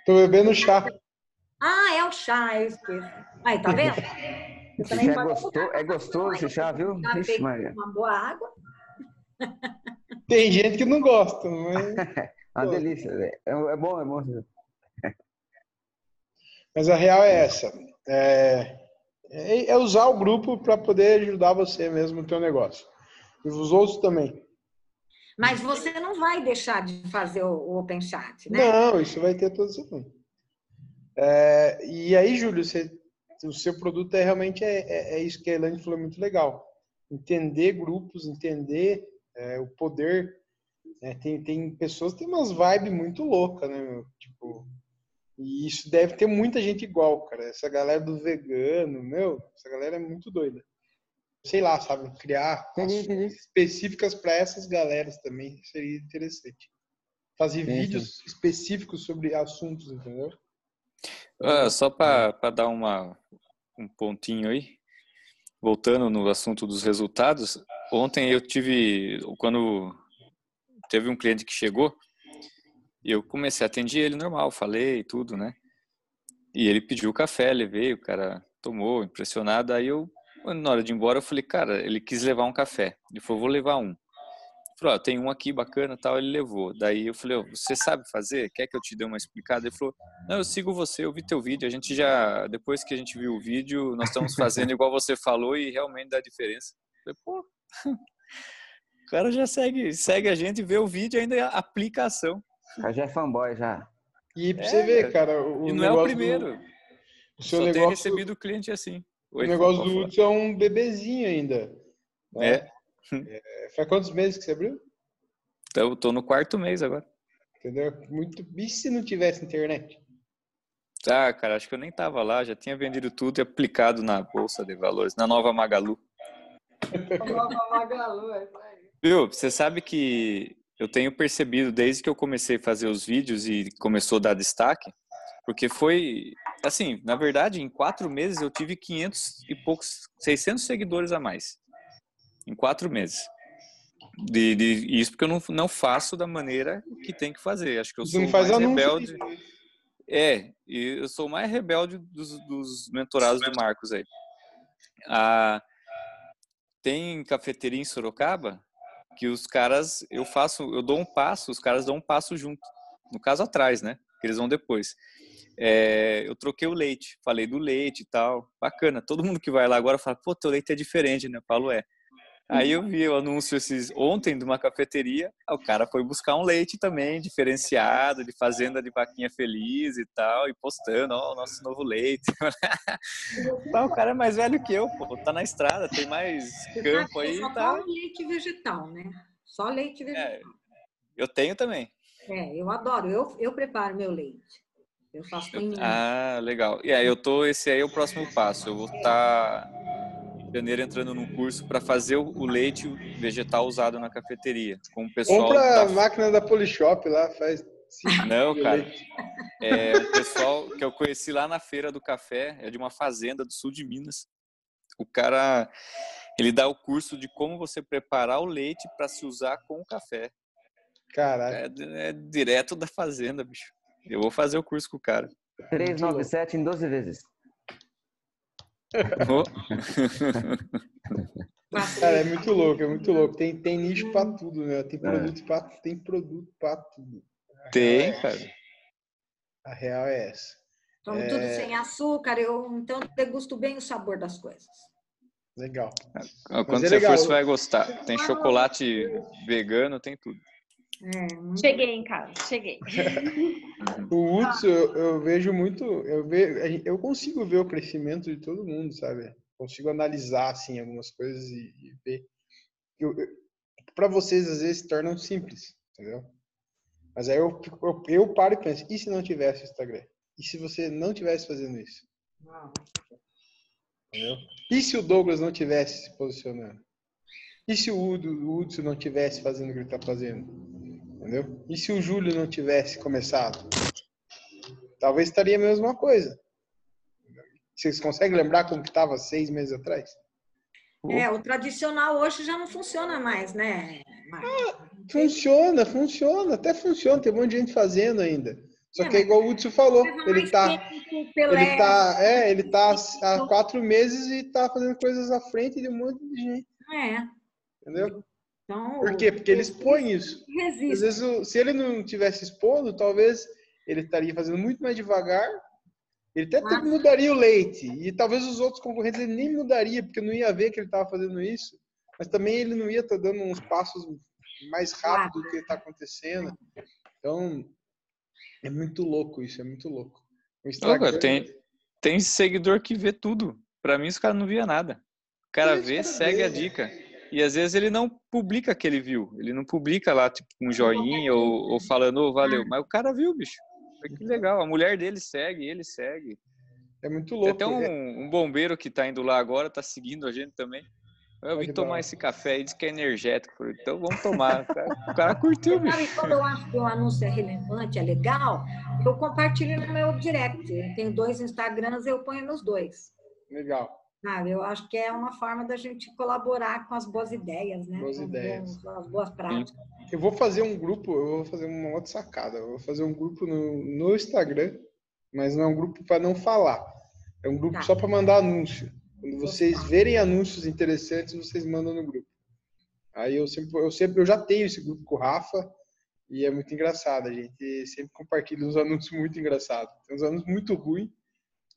Tô bebendo chá.
Ah, é o chá, eu esqueço. Aí, tá vendo?
É, gostoso, é gostoso esse chá, viu?
Já
Ixi, Maria.
uma boa água.
Tem gente que não gosta, mas,
Uma delícia. É, é bom, é bom.
mas a real é essa. É, é- é usar o grupo para poder ajudar você mesmo no teu negócio. E os outros também.
Mas você não vai deixar de fazer o, o Open Chat, né?
Não, isso vai ter todo semana. É, e aí, Júlio, você, o seu produto é realmente é, é- é isso que a Elaine falou, muito legal. Entender grupos, entender é, o poder. Né? Tem, tem pessoas que têm umas vibes muito loucas, né, meu? Tipo, e isso deve ter muita gente igual, cara. Essa galera do vegano, meu, essa galera é muito doida. Sei lá, sabe? Criar ações específicas para essas galeras também seria interessante. Fazer
Sim, sim.
vídeos específicos sobre assuntos, entendeu?
Ah, só para dar uma, um pontinho aí, voltando no assunto dos resultados, ontem eu tive, quando teve um cliente que chegou, e eu comecei a atender ele normal, falei tudo, né? E ele pediu café, levei, o cara tomou, impressionado, aí eu, na hora de ir embora, eu falei, cara, ele quis levar um café, ele falou, vou levar um. Ele falou, ó, tem um aqui bacana tal, ele levou. Daí eu falei, ó, você sabe fazer? Quer que eu te dê uma explicada? Ele falou, não, eu sigo você, eu vi teu vídeo, a gente já, depois que a gente viu o vídeo, nós estamos fazendo igual você falou e realmente dá diferença. Eu falei, pô, cara já segue, segue a gente, vê o vídeo e ainda aplica a ação.
O cara já é fanboy, já.
E pra
É,
você ver, cara, o
e não é o
negócio
primeiro.
do- o seu
Só
negócio,
recebido cliente assim.
o
Oi,
negócio
pode
do. Hudson é um bebezinho ainda. né?
É.
É, Faz quantos meses que você abriu?
Então, eu tô no quarto mês agora.
Entendeu? Muito. E se não tivesse internet?
Ah, cara, acho que eu nem tava lá, já tinha vendido tudo e aplicado na Bolsa de Valores, na nova Magalu.
Nova Magalu, é isso aí.
Viu, você sabe que eu tenho percebido desde que eu comecei a fazer os vídeos e começou a dar destaque, porque foi, assim, na verdade, em quatro meses eu tive 500 e poucos, 600 seguidores a mais. Em quatro meses. De, de- isso porque eu não, não faço da maneira que tem que fazer. Acho que eu sou
não
mais
anúncio
rebelde. É, e eu sou mais rebelde dos, dos mentorados do Marcos aí. Ah, tem cafeteria em Sorocaba que os caras, eu faço, eu dou um passo, os caras dão um passo junto. No caso atrás, né? Que eles vão depois. É, eu troquei o leite, falei do leite e tal. Bacana. Todo mundo que vai lá agora fala, pô, teu leite é diferente, né? Eu falo, é. Aí eu vi o anúncio esses, ontem de uma cafeteria, o cara foi buscar um leite também, diferenciado, de fazenda de vaquinha feliz e tal, e postando, ó, o nosso novo leite. Então, o cara é mais velho que eu, pô, tá na estrada, tem mais campo aí,
Só
tá.
leite vegetal, né? Só leite vegetal.
Eu tenho também.
É, eu adoro. Eu, eu preparo meu leite. Eu faço mim.
Ah, legal. E aí eu tô, esse aí é o próximo passo. Eu vou estar em janeiro entrando num curso para fazer o leite vegetal usado na cafeteria, com o pessoal
Compra a
da
máquina da Polishop lá, faz.
Não, cara. É o pessoal que eu conheci lá na feira do café, é de uma fazenda do sul de Minas. O cara, ele dá o curso de como você preparar o leite para se usar com o café.
Caralho.
É, é direto da fazenda, bicho. Eu vou fazer o curso com o cara.
397 em 12 vezes.
Cara, é muito louco, é muito louco. Tem, tem nicho pra tudo, né? Tem produto pra, tem produto pra tudo.
Tem, cara.
A real é essa.
Tomo
É,
tudo sem açúcar, eu então degusto bem o sabor das coisas.
Legal.
Quando
Mas é
você
legal.
for, você vai gostar. Tem chocolate vegano, tem tudo.
Cheguei em casa, cheguei.
O Hudson, eu, eu vejo muito, eu, ve, eu consigo ver o crescimento de todo mundo, sabe? Consigo analisar, assim, algumas coisas e, e ver. Para vocês, às vezes, se tornam simples, entendeu? Mas aí eu, eu, eu paro e penso, e se não tivesse Instagram? E se você não tivesse fazendo isso? Entendeu? E se o Douglas não tivesse se posicionando? E se o Udo, o não tivesse fazendo o que ele está fazendo? Entendeu? E se o Júlio não tivesse começado? Talvez estaria a mesma coisa. Vocês conseguem lembrar como que estava seis meses atrás?
É, o tradicional hoje já não funciona mais, né?
Funciona, funciona, até funciona, tem um monte de gente fazendo ainda. Só que é igual o Hudson falou, ele tá, ele tá, é, ele tá há quatro meses e tá fazendo coisas à frente de um monte de gente,
É.
entendeu?
Então,
Por quê? Porque ele expõe isso.
Resiste.
Às vezes, se ele não tivesse expondo, talvez ele estaria fazendo muito mais devagar. Ele até até mudaria o leite. E talvez os outros concorrentes ele nem mudaria, porque não ia ver que ele estava fazendo isso. Mas também ele não ia estar dando uns passos mais rápido do que está acontecendo. Então, é muito louco isso, é muito louco. O
Ô,
Instagram,
cara, tem, tem seguidor que vê tudo. Pra mim, os caras não via nada. O cara vê, segue
vê.
a dica. E às vezes ele não publica que ele viu. Ele não publica lá, tipo, um joinha ou, ou falando, ô, valeu. Mas o cara viu, bicho. Foi Que legal. A mulher dele segue, ele segue.
É muito
Tem
louco.
até um, um bombeiro que tá indo lá agora, tá seguindo a gente também. Eu vim
que da
tomar esse café aí, diz que é energético. Falei, então vamos tomar. O cara, o cara curtiu, bicho.
Sabe, quando eu acho que o anúncio é relevante, é legal, eu compartilho no meu direct. Eu tenho dois Instagrams, eu ponho nos dois.
Legal.
Sabe? Eu acho que é uma forma da gente colaborar com as boas ideias, né?
Boas
com
ideias.
bons- as boas práticas.
Eu vou fazer um grupo, eu vou fazer uma outra sacada. Eu vou fazer um grupo no, no Instagram, mas não é um grupo para não falar. É um grupo
Tá.
só para mandar anúncio. Quando vocês verem anúncios interessantes, vocês mandam no grupo. Aí eu sempre, eu sempre, eu já tenho esse grupo com o Rafa e é muito engraçado. A gente sempre compartilha uns anúncios muito engraçados. Tem uns anúncios muito ruins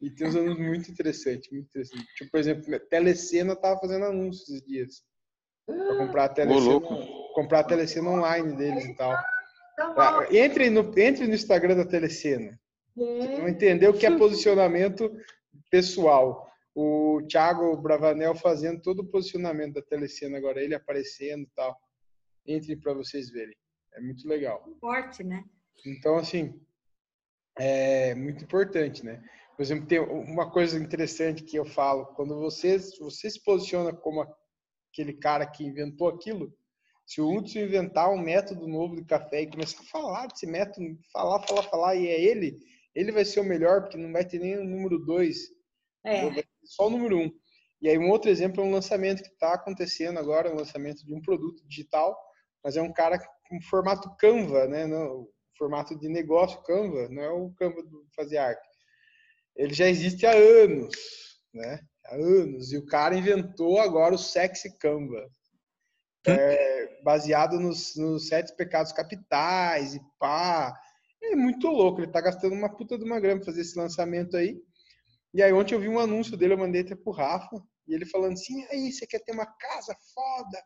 e tem uns anúncios muito interessantes, muito interessantes. Tipo, por exemplo, Telecena tava fazendo anúncios esses dias. Pra comprar a Telecena, comprar a Telecena online deles e tal. Ah, Entre no, entre no Instagram da Telecena. Vocês vão entender o que é posicionamento pessoal. O Thiago Bravanel fazendo todo o posicionamento da Telecena agora, ele aparecendo e tal. Entre para vocês verem. É muito legal.
Forte, né?
Então, assim, é muito importante, né? Por exemplo, tem uma coisa interessante que eu falo, quando você, você se posiciona como aquele cara que inventou aquilo, se o Hudson inventar um método novo de café e começar a falar desse método, falar, falar, falar, e é ele, ele vai ser o melhor, porque não vai ter nem o número dois,
É.
só o número um. E aí um outro exemplo é um lançamento que está acontecendo agora, um lançamento de um produto digital, mas é um cara com formato Canva, né? Não, formato de negócio Canva, não é o Canva do fazer arte. Ele já existe há anos, né? Há anos. E o cara inventou agora o Sexy Canva, é, baseado nos, nos sete pecados capitais e pá. É muito louco. Ele tá gastando uma puta de uma grana pra fazer esse lançamento aí. E aí ontem eu vi um anúncio dele, eu mandei até pro Rafa, e ele falando assim, "E aí, você quer ter uma casa foda?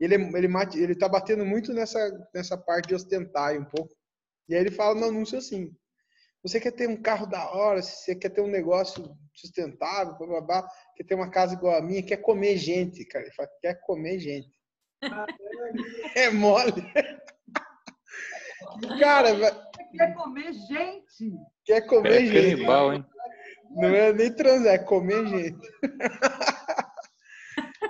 E Ele, ele, ele tá batendo muito nessa, nessa parte de ostentar um pouco. E aí ele fala no anúncio assim, você quer ter um carro da hora, você quer ter um negócio sustentável, blá, blá, blá, quer ter uma casa igual a minha, quer comer gente, cara. Ele fala, quer comer gente. É mole. Cara,
Quer comer gente?
quer comer
É
gente.
canibal, hein?
Não é nem transar, é comer gente.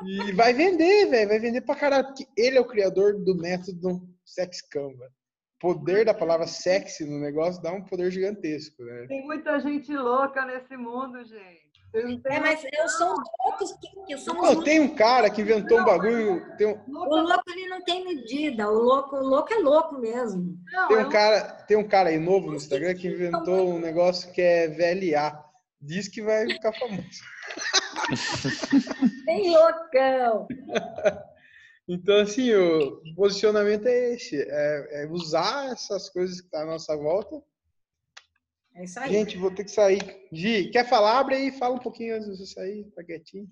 E vai vender, velho. Vai vender pra caralho. Porque ele é o criador do método Sex Canva. Poder da palavra sexy no negócio dá um poder gigantesco, né?
Tem muita gente louca nesse mundo, gente. Não
É, mas eu sou os loucos que, que são
Pô,
os
tem um cara que inventou um bagulho. Tem um,
O louco ele não tem medida. O louco, o louco é louco mesmo.
tem um cara, tem um cara aí novo no Instagram que inventou um negócio que é VLA. Diz que vai ficar famoso.
Tem loucão.
Então, assim, o posicionamento é esse: é, é usar essas coisas que estão à nossa volta.
É isso aí.
Gente, vou ter que sair. Gi, quer falar? Abre aí, fala um pouquinho antes de você sair, tá quietinho.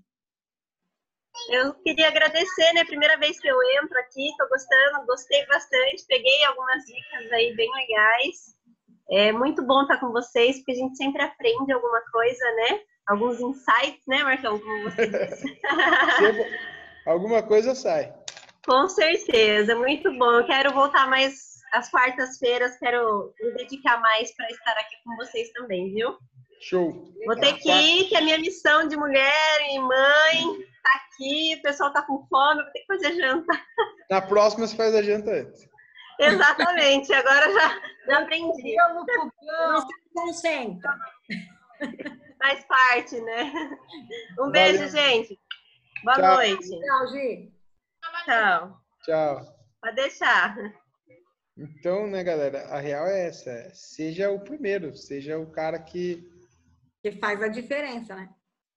Eu queria agradecer, né? Primeira vez que eu entro aqui, tô gostando, gostei bastante, peguei algumas dicas aí bem legais. É muito bom estar com vocês, porque a gente sempre aprende alguma coisa, né? Alguns insights, né, Marcão? Como você disse.
Alguma coisa sai.
Com certeza, muito bom. Eu quero voltar mais às quartas-feiras, quero me dedicar mais para estar aqui com vocês também, viu?
Show.
Vou ter que ir, que a minha missão de mulher e mãe tá aqui, o pessoal tá com fome, vou ter que fazer janta.
Na próxima você faz a janta antes.
Exatamente, agora já, já aprendi.
Não se concentra.
Faz parte, né? Um beijo,
Valeu.
gente. Boa
Tchau.
noite.
Tchau, Gi.
Tchau.
Tchau.
Pode deixar.
Então, né, galera, a real é essa. é, Seja o primeiro, seja o cara que,
Que faz a diferença, né?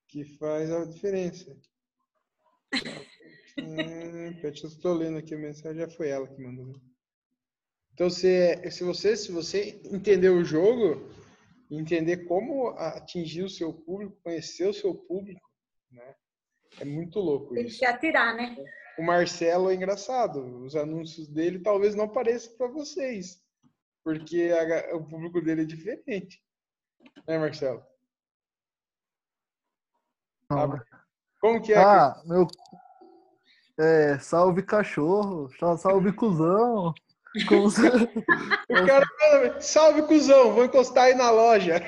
que faz a diferença. Hum, eu estou lendo aqui a mensagem, já foi ela que mandou. Então, se, se, você, se você entender o jogo, entender como atingir o seu público, conhecer o seu público, né? É muito louco
Tem
isso.
que atirar, né?
O Marcelo é engraçado. Os anúncios dele talvez não apareçam para vocês, porque a o público dele é diferente. Né, Marcelo?
Não.
Como que é?
Ah, meu. É, salve cachorro, sal- salve cuzão. Como
O cara fala, salve cuzão, vou encostar aí na loja.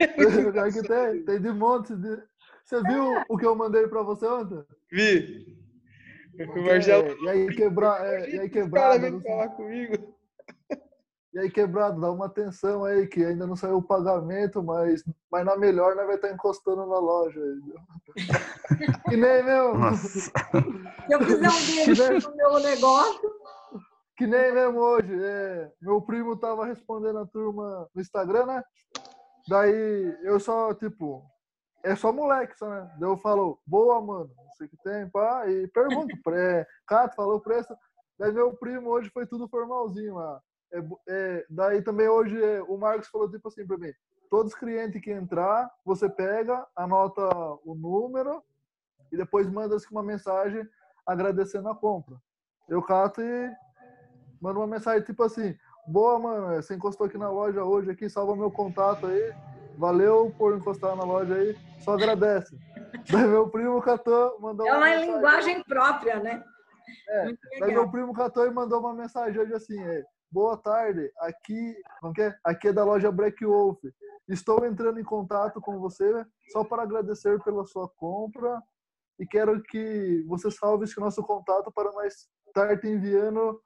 Aqui tem, tem de monte de. Você viu o que eu mandei pra você ontem?
Vi. O Marcelo.
E aí, quebra, é, e aí
Esse cara
quebrado.
vem falar comigo.
E aí, quebrado, dá uma atenção aí, que ainda não saiu o pagamento, mas, mas na melhor nós vai estar encostando na loja. Que nem mesmo.
Se eu fizer um beijo no meu negócio,
Que nem mesmo hoje. é, meu primo tava respondendo a turma no Instagram, né? Daí eu só, tipo, é só moleque, só, né? Daí eu falo, boa, mano, não sei o que tem, pá, e pergunto, pré, Cato falou preço. Daí meu primo hoje foi tudo formalzinho lá. É, é, daí também hoje é, o Marcos falou tipo assim pra mim: todos os clientes que entrar, você pega, anota o número e depois manda assim, uma mensagem agradecendo a compra. Eu cato e mando uma mensagem tipo assim: boa, mano, você encostou aqui na loja hoje, aqui, salva meu contato aí. Valeu por encostar na loja aí, só agradece. Daí meu primo catou, mandou
é uma
mensagem.
linguagem própria, né?
É, daí meu primo catou e mandou uma mensagem hoje assim, é, boa tarde, aqui, como que é? aqui é da loja Black Wolf. Estou entrando em contato com você só para agradecer pela sua compra e quero que você salve esse nosso contato para nós estar te enviando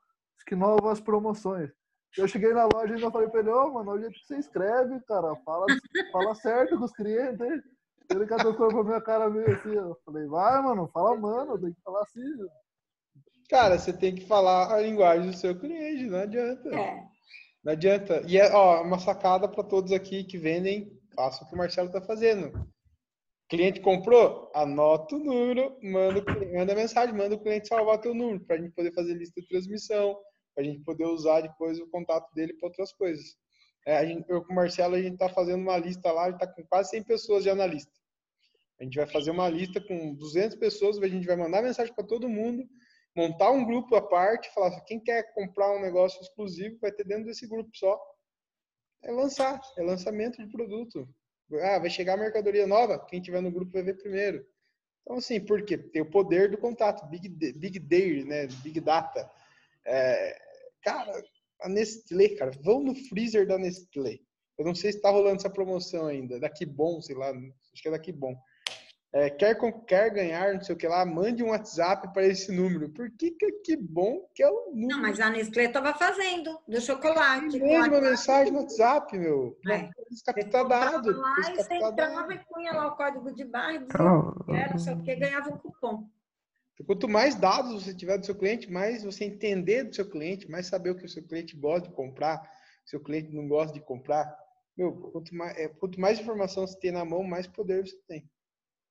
que novas promoções. Eu cheguei na loja e ainda falei pra ele, ô, mano, o jeito que você escreve, cara, fala, fala certo com os clientes, hein? Ele catou pra minha cara meio assim, eu falei, vai, mano, fala, mano, tem que falar assim,
Cara, você tem que falar a linguagem do seu cliente, não adianta.
É.
Não adianta. E é ó, uma sacada para todos aqui que vendem, faça o que o Marcelo está fazendo. Cliente comprou? Anota o número, manda, manda mensagem, manda o cliente salvar teu número, para a gente poder fazer lista de transmissão, para a gente poder usar depois o contato dele para outras coisas. É, gente, eu com o Marcelo, a gente está fazendo uma lista lá, está com quase 100 pessoas já na lista. A gente vai fazer uma lista com 200 pessoas, a gente vai mandar mensagem para todo mundo, montar um grupo à parte, falar assim, quem quer comprar um negócio exclusivo vai ter dentro desse grupo só. É lançar, é lançamento de produto. Ah, vai chegar a mercadoria nova, quem tiver no grupo vai ver primeiro. Então, assim, por quê? Tem o poder do contato, Big, big Data, né? Big Data. É, cara, A Nestlé, cara, vão no freezer da Nestlé. Eu não sei se tá rolando essa promoção ainda. Daqui bom, sei lá, acho que é daqui bom. É, quer, quer ganhar, não sei o que lá, mande um WhatsApp para esse número. Por que que, que bom que é o número?
Não, mas a Nestlé estava fazendo, do chocolate.
Mande uma
a-
mensagem no WhatsApp, meu.
É.
Dado.
Lá e você entrava e punha lá o código de barra e dizia
Ah,
que era, só porque ganhava um cupom.
Quanto mais dados você tiver do seu cliente, mais você entender do seu cliente, mais saber o que o seu cliente gosta de comprar, o seu cliente não gosta de comprar. Meu, quanto mais, é, quanto mais informação você tem na mão, mais poder você tem.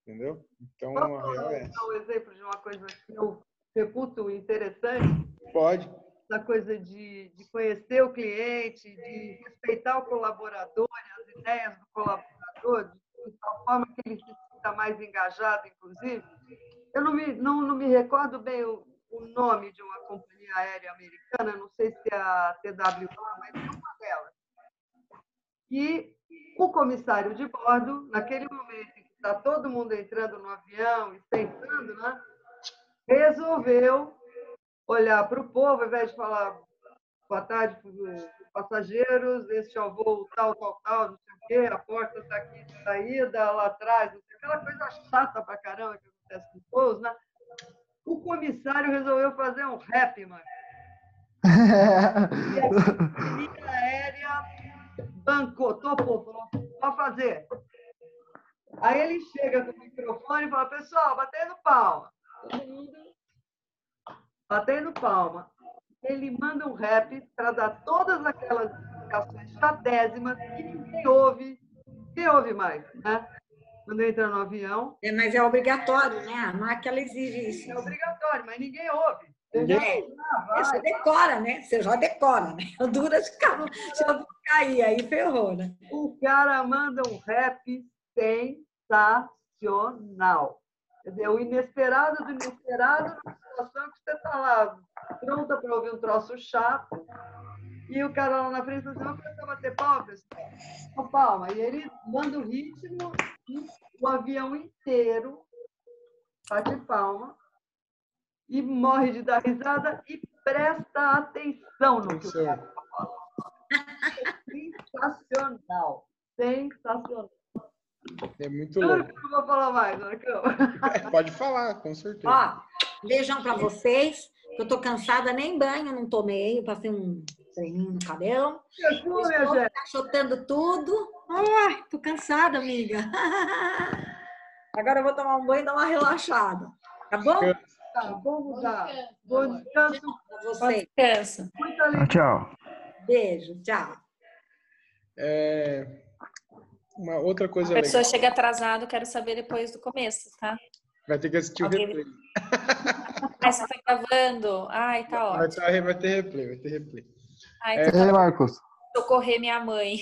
Entendeu? Então, a real é essa.
um exemplo de uma coisa que eu reputo interessante,
Pode.
da coisa de, de conhecer o cliente, de respeitar o colaborador e as ideias do colaborador, de tal forma que ele se sinta mais engajado, inclusive. Eu não me, não, não me recordo bem o, o nome de uma companhia aérea americana, não sei se é a TWA, mas é uma delas. E o comissário de bordo, naquele momento em que está todo mundo entrando no avião e sentando, né, resolveu olhar para o povo, ao invés de falar boa tarde para os passageiros, este é o voo tal, tal, tal, não sei o quê, a porta está aqui de saída, lá atrás, aquela coisa chata pra caramba que os voos, né? O comissário resolveu fazer um rap, mano. E a companhia aérea bancou, topou, falou, pode fazer. Aí ele chega com o microfone e fala, pessoal, batendo palma. Todo mundo batendo palma. Ele manda um rap para dar todas aquelas explicações chatésimas que ninguém ouve, ninguém ouve mais, né? Quando entra no avião.
É, mas é obrigatório, né? A ela exige isso.
É obrigatório, mas ninguém ouve.
É, você decora, né? Você já decora, né? O dura se eu se eu cair, aí ferrou, né?
O cara manda um rap sensacional. Quer dizer, o inesperado do inesperado numa situação que você está lá pronta para ouvir um troço chato e o cara lá na frente fala assim, vamos começar a bater palma, pessoal. Palma. E ele manda o ritmo e o avião inteiro bate palma e morre de dar risada e presta atenção no que o cara está falando. Sensacional. Sensacional.
É muito louco.
que eu não vou falar mais, Marcão.
Pode falar, com certeza.
Ó, beijão pra vocês. Eu tô cansada, nem banho não tomei. Eu passei um treininho no cabelo.
Minha gente.
encaixotando tudo. Ai, tô cansada, amiga. Agora eu vou tomar um banho e dar uma relaxada. Tá bom?
Tá, vamos dar. Bom descanso.
Pra vocês.
Descansa.
Muita alegria.
Tchau.
Beijo, tchau.
É, uma outra
A
coisa
pessoa
legal.
chega atrasado, quero saber depois do começo, tá?
Vai ter que assistir o
Alguém-
replay.
Ai, você tá gravando. Ai, tá ótimo.
ter- vai ter replay, vai ter replay.
Ai,
É.
tá
Marcos.
socorrer minha mãe.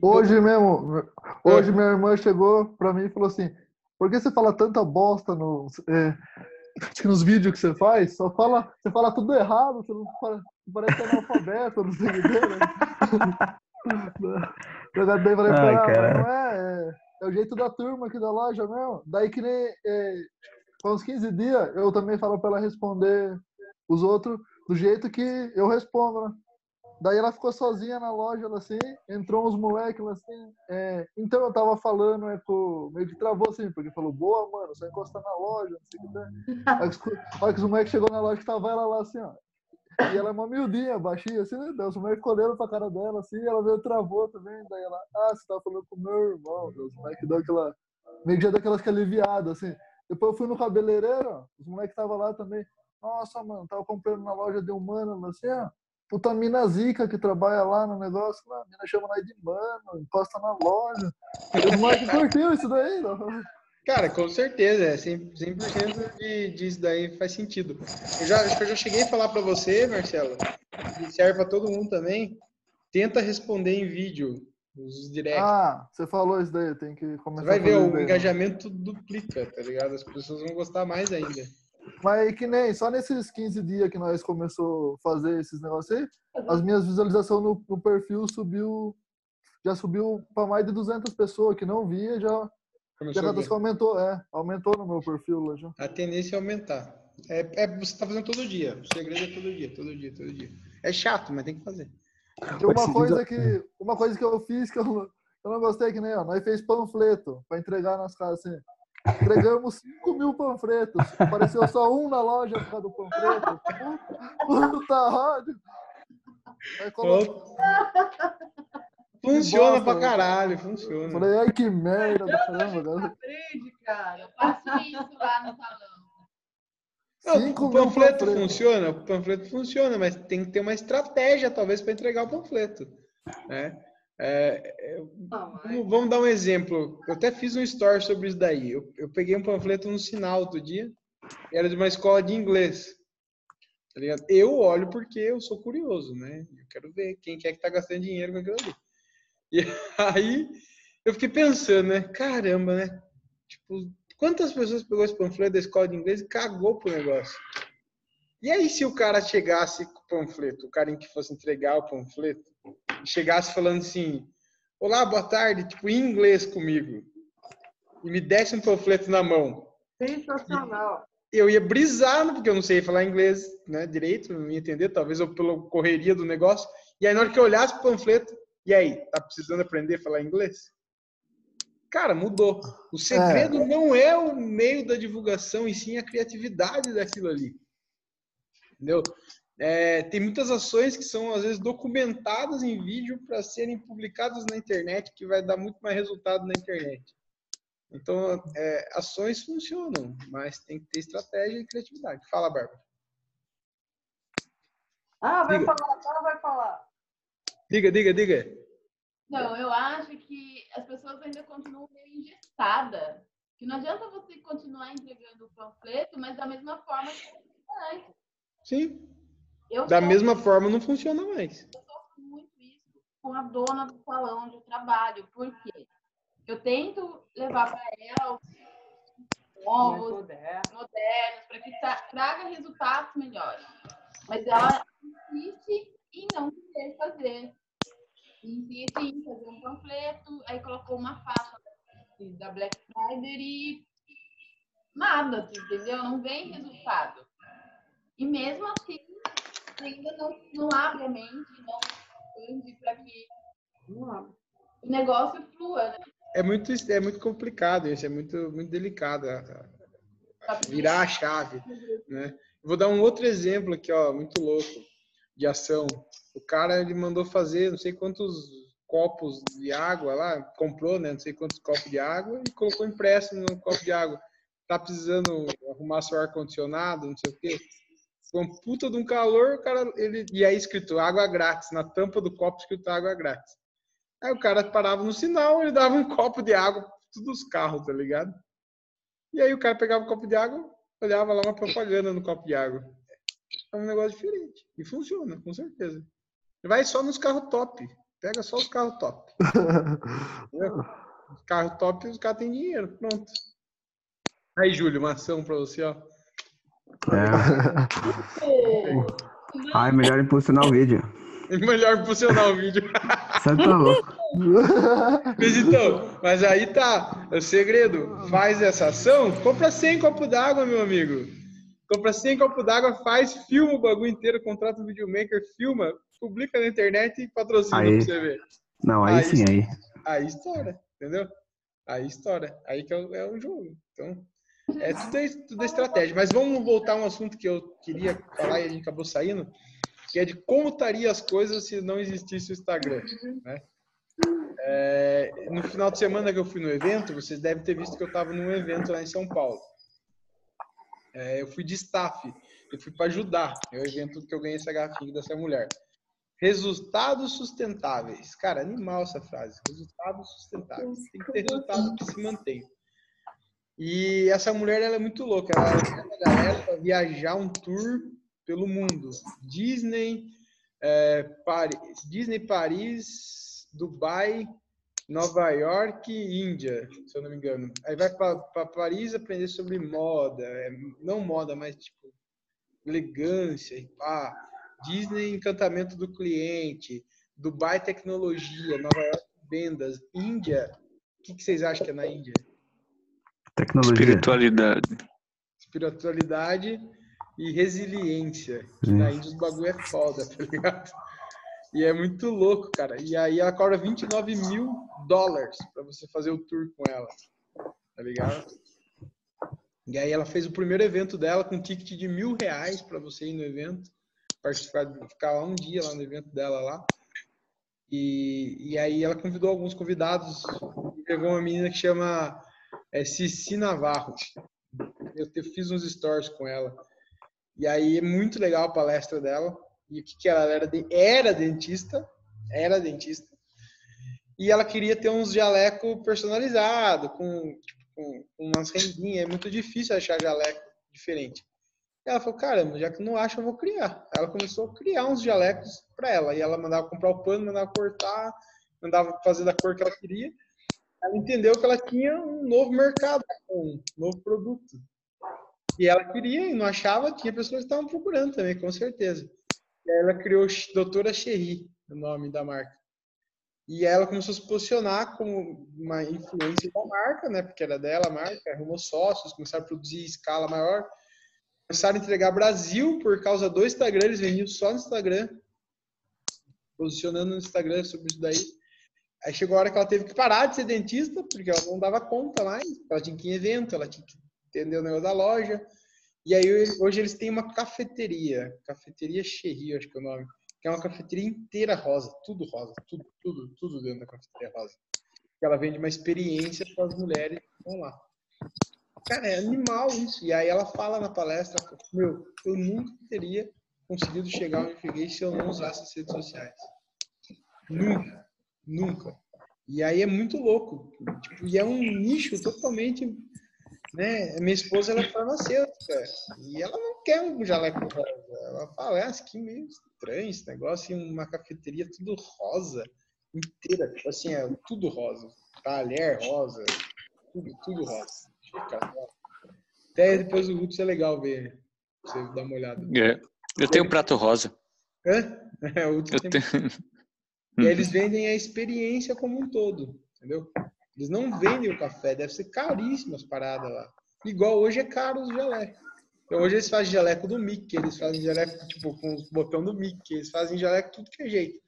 Hoje mesmo, hoje minha irmã chegou pra mim e falou assim: por que você fala tanta bosta no, é, nos vídeos que você faz? Só fala, você fala tudo errado, você não fala, parece que é analfabeto, não sei o que. Né? Eu falei pra ela,
cara.
"Mas não é, é, é o jeito da turma aqui da loja mesmo. Daí que nem é, uns 15 dias eu também falo pra ela responder os outros do jeito que eu respondo, né? Daí ela ficou sozinha na loja, ela assim, entrou uns moleques, ela assim, é, então eu tava falando, é, com, meio que travou assim, porque falou, boa, mano, só encostar na loja, não sei o que tem. Aí que os- moleques chegou na loja, que tava ela lá assim, ó. E ela é uma miudinha, baixinha, assim, né? Os moleques olhando pra cara dela, assim, ela veio travou também. Daí ela, ah, você tava falando com meu irmão. Os moleques deu aquela, meio que já deu aquelas que aliviadas, assim. Depois eu fui no cabeleireiro, ó, os moleques estavam lá também. Nossa, mano, tava comprando na loja de um mano, assim, ó. Puta mina zica que trabalha lá no negócio, a mina chama nós de mano, encosta na loja. Os moleques curtiu isso daí, não?
Cara, com certeza, é 100%, 100% de, disso daí faz sentido. Eu já, acho que eu já cheguei a falar pra você, Marcelo, e serve pra todo mundo também. Tenta responder em vídeo os directs.
Ah, você falou isso daí, tem que
Você
começar
vai
a
ver, o
né?
engajamento duplica, tá ligado? As pessoas vão gostar mais ainda.
Mas que nem, só nesses 15 dias que nós começou a fazer esses negócios aí, as minhas visualizações no, no perfil subiu, já subiu para mais de 200 pessoas que não via, já, já
Começou a ver.
que aumentou, é, aumentou no meu perfil lá já.
A tendência é aumentar. É, é- você tá fazendo todo dia. O segredo é todo dia, todo dia, todo dia. É chato, mas tem que fazer.
E uma coisa que, uma coisa que eu fiz que eu, eu não gostei, que nem ó, nós fez panfleto para entregar nas casas assim. Entregamos 5 mil panfletos. Apareceu só um na loja por causa do panfleto. Puta rádio. Aí colocou...
Funciona
bosta,
pra
né?
caralho, funciona.
Falei, ai que merda do caramba, cara.
Aprende, cara.
Eu faço isso lá no salão.
Não, o panfleto
panfletos.
funciona, o panfleto funciona, mas tem que ter uma estratégia, talvez, para entregar o panfleto. Né? É, é, vamos, dar um exemplo. Eu até fiz um story sobre isso daí. Eu, eu peguei um panfleto no sinal outro dia, era de uma escola de inglês. Tá? Eu olho porque eu sou curioso, né? Eu quero ver quem que é que tá gastando dinheiro com aquilo ali. E aí eu fiquei pensando, né? Caramba, né? Tipo, quantas pessoas pegou esse panfleto da escola de inglês e cagou pro negócio? E aí, se o cara chegasse com o panfleto, o cara em que fosse entregar o panfleto, chegasse falando assim: Olá, boa tarde, tipo, em inglês comigo, e me desse um panfleto na mão,
Sensacional.
eu ia brisar, porque eu não sei falar inglês né, direito, não ia entender, talvez eu pela correria do negócio. E aí, na hora que eu olhasse o panfleto, e aí, tá precisando aprender a falar inglês? Cara, mudou. O segredo não é o meio da divulgação, e sim a criatividade daquilo ali. Entendeu? É, tem muitas ações que são, às vezes, documentadas em vídeo para serem publicadas na internet, que vai dar muito mais resultado na internet. Então, é, ações funcionam, mas tem que ter estratégia e criatividade. Fala, Bárbara.
Ah, vai
Diga.
falar, ah, vai falar.
Diga, diga, diga.
Não, eu acho que as pessoas ainda continuam meio engessadas. Que não adianta você continuar entregando o panfleto, mas da mesma forma que você antes.
Sim.
Eu
Da
sou-
mesma forma, não funciona mais.
Eu sofro muito isso com a dona do salão eu trabalho. Por quê? Eu tento levar para ela os novos, modernos, para que tra- traga resultados melhores. Mas ela insiste em não querer fazer. Insiste em fazer um panfleto, aí colocou uma faixa da Black Friday e nada, entendeu? Não vem resultado. E mesmo assim, ainda não, não abre a mente, não expande para que o negócio flua, né?
É muito, é muito complicado isso, é muito, muito delicado a virar a chave, né? Vou dar um outro exemplo aqui, ó, muito louco, de ação. O cara, ele mandou fazer não sei quantos copos de água lá, comprou, né, não sei quantos copos de água e colocou impresso no copo de água. Tá precisando arrumar seu ar-condicionado, não sei o quê. Com um puta de um calor, o cara, ele, e aí escrito água grátis, na tampa do copo escrito água grátis. Aí o cara parava no sinal, ele dava um copo de água para todos os carros, tá ligado? E aí o cara pegava o copo de água, olhava lá uma propaganda no copo de água. É um negócio diferente. E funciona, com certeza. Vai só nos carros top. Pega só os carros top. Os carros top, os caras têm dinheiro. Pronto. Aí, Júlio, uma ação pra você, ó.
É. Ai, melhor impulsionar o vídeo.
Melhor impulsionar o vídeo.
Você tá louco.
Mas então, mas aí tá o segredo. Faz essa ação, compra 100 copos d'água, meu amigo. Compra 100 copos d'água, faz, filma o bagulho inteiro, contrata um videomaker, filma, publica na internet e patrocina
Aí.
pra você ver.
Não, aí sim, aí.
Aí estoura, entendeu? Aí estoura. Aí que é o, é o jogo. Então, é tudo, é tudo é estratégia. Mas vamos voltar a um assunto que eu queria falar e a gente acabou saindo, que é de como estaria as coisas se não existisse o Instagram, né? É, no final de semana que eu fui no evento, vocês devem ter visto que eu estava num evento lá em São Paulo. É, eu fui de staff, eu fui para ajudar. É o evento que eu ganhei essa garrafinha dessa mulher. Resultados sustentáveis. Cara, animal essa frase. Resultados sustentáveis. Tem que ter resultado que se mantém. E essa mulher ela é muito louca. Ela leva a galera para viajar um tour pelo mundo. Disney, é, Paris, Disney, Paris, Dubai, Nova York e Índia, se eu não me engano. Aí vai para Paris aprender sobre moda, é, não moda, mas tipo elegância e pá. Disney, encantamento do cliente. Dubai, tecnologia. Nova York, vendas. Índia, o que, que vocês acham que é na Índia?
Tecnologia.
Espiritualidade.
Espiritualidade e resiliência. Que na Índia os bagulho é foda, tá ligado? E é muito louco, cara. E aí ela cobra 29 mil dólares pra você fazer o tour com ela. Tá ligado? E aí ela fez o primeiro evento dela com um ticket de mil reais pra você ir no evento. Participar, ficar lá um dia lá no evento dela lá. E, e aí ela convidou alguns convidados. Pegou uma menina que chama é, Cici Navarro. Eu fiz uns stories com ela. E aí é muito legal a palestra dela. E o que, que ela era? Era dentista. Era dentista. E ela queria ter uns jaleco personalizado, com, tipo, com, com umas rendinhas. É muito difícil achar jaleco diferente. Ela falou, caramba, já que não acha, eu vou criar. Ela começou a criar uns dialectos para ela. E ela mandava comprar o pano, mandava cortar, mandava fazer da cor que ela queria. Ela entendeu que ela tinha um novo mercado, um novo produto. E ela queria e não achava, tinha pessoas que estavam procurando também, com certeza. E aí ela criou Doutora Cherry, o nome da marca. E ela começou a se posicionar como uma influência da marca, né? Porque era dela a marca, arrumou sócios, começaram a produzir escala maior começaram a entregar Brasil por causa do Instagram, eles vendiam só no Instagram, posicionando no Instagram sobre isso daí. Aí chegou a hora que ela teve que parar de ser dentista, porque ela não dava conta mais, ela tinha que ir em evento, ela tinha que entender o negócio da loja. E aí hoje eles têm uma cafeteria, cafeteria Cherry, acho que é o nome, que é uma cafeteria inteira rosa, tudo rosa, tudo, tudo, tudo dentro da cafeteria rosa. Ela vende uma experiência para as mulheres que lá. Cara, é animal isso. E aí ela fala na palestra, meu, eu nunca teria conseguido chegar onde eu cheguei se eu não usasse as redes sociais. Nunca. Nunca. E aí é muito louco. Tipo, e é um nicho totalmente. Né? Minha esposa ela é farmacêutica. E ela não quer um jaleco rosa. Ela fala, é, que meio estranho esse negócio. uma cafeteria tudo rosa. Inteira. Tipo assim, é tudo rosa. Talher rosa. Tudo, tudo rosa. Até depois o Roots é legal ver. Você dar uma olhada.
É. Eu tenho um prato rosa.
Hã? É, o tem... tenho... E eles vendem a experiência como um todo, entendeu? Eles não vendem o café, deve ser caríssimo as paradas lá. Igual hoje é caro os jalecos. Então hoje eles fazem jaleco do Mickey, eles fazem jaleco tipo com os botão do Mickey, eles fazem jaleco tudo que é jeito.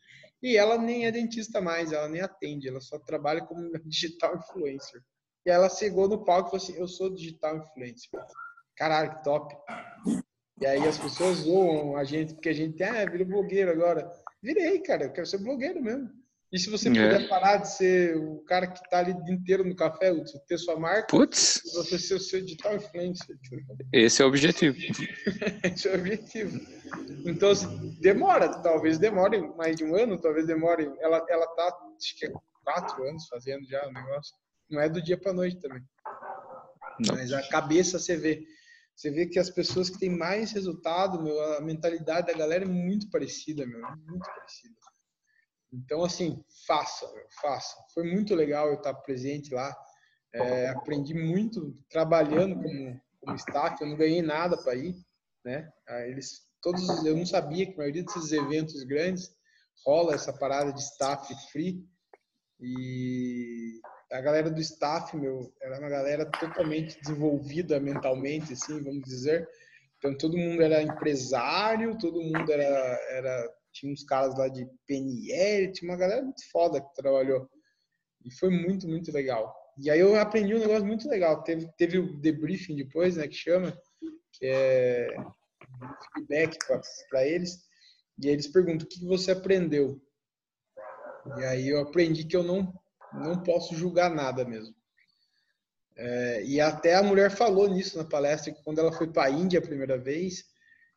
E ela nem é dentista mais, ela nem atende, ela só trabalha como digital influencer. E ela chegou no palco e falou assim: Eu sou digital influencer. Caralho, que top. E aí as pessoas zoam a gente, porque a gente tem, ah, vira blogueiro agora. Virei, cara, eu quero ser blogueiro mesmo. E se você puder é. parar de ser o cara que tá ali o dia inteiro no café, ter sua marca,
Putz.
você ser o seu digital influencer.
Esse é o objetivo.
Esse é o objetivo. Então, assim, demora, talvez demore mais de um ano, talvez demore. Ela, ela tá, acho que é quatro anos fazendo já o negócio. Não é do dia para noite também. Não. Mas a cabeça você vê. Você vê que as pessoas que têm mais resultado, meu, a mentalidade da galera é muito parecida, meu, muito parecida. Então, assim, faça, meu, faça. Foi muito legal eu estar presente lá. É, aprendi muito trabalhando como, como staff. Eu não ganhei nada para ir, né? Eles todos, eu não sabia que a maioria desses eventos grandes rola essa parada de staff free e a galera do staff, meu, era uma galera totalmente desenvolvida mentalmente, assim, vamos dizer. Então todo mundo era empresário, todo mundo era, era tinha uns caras lá de PNL, tinha uma galera muito foda que trabalhou. E foi muito, muito legal. E aí eu aprendi um negócio muito legal. Teve, teve o debriefing depois, né, que chama, que é feedback para eles. E eles perguntam: o que você aprendeu? E aí eu aprendi que eu não não posso julgar nada mesmo. É, e até a mulher falou nisso na palestra, que quando ela foi para a Índia a primeira vez,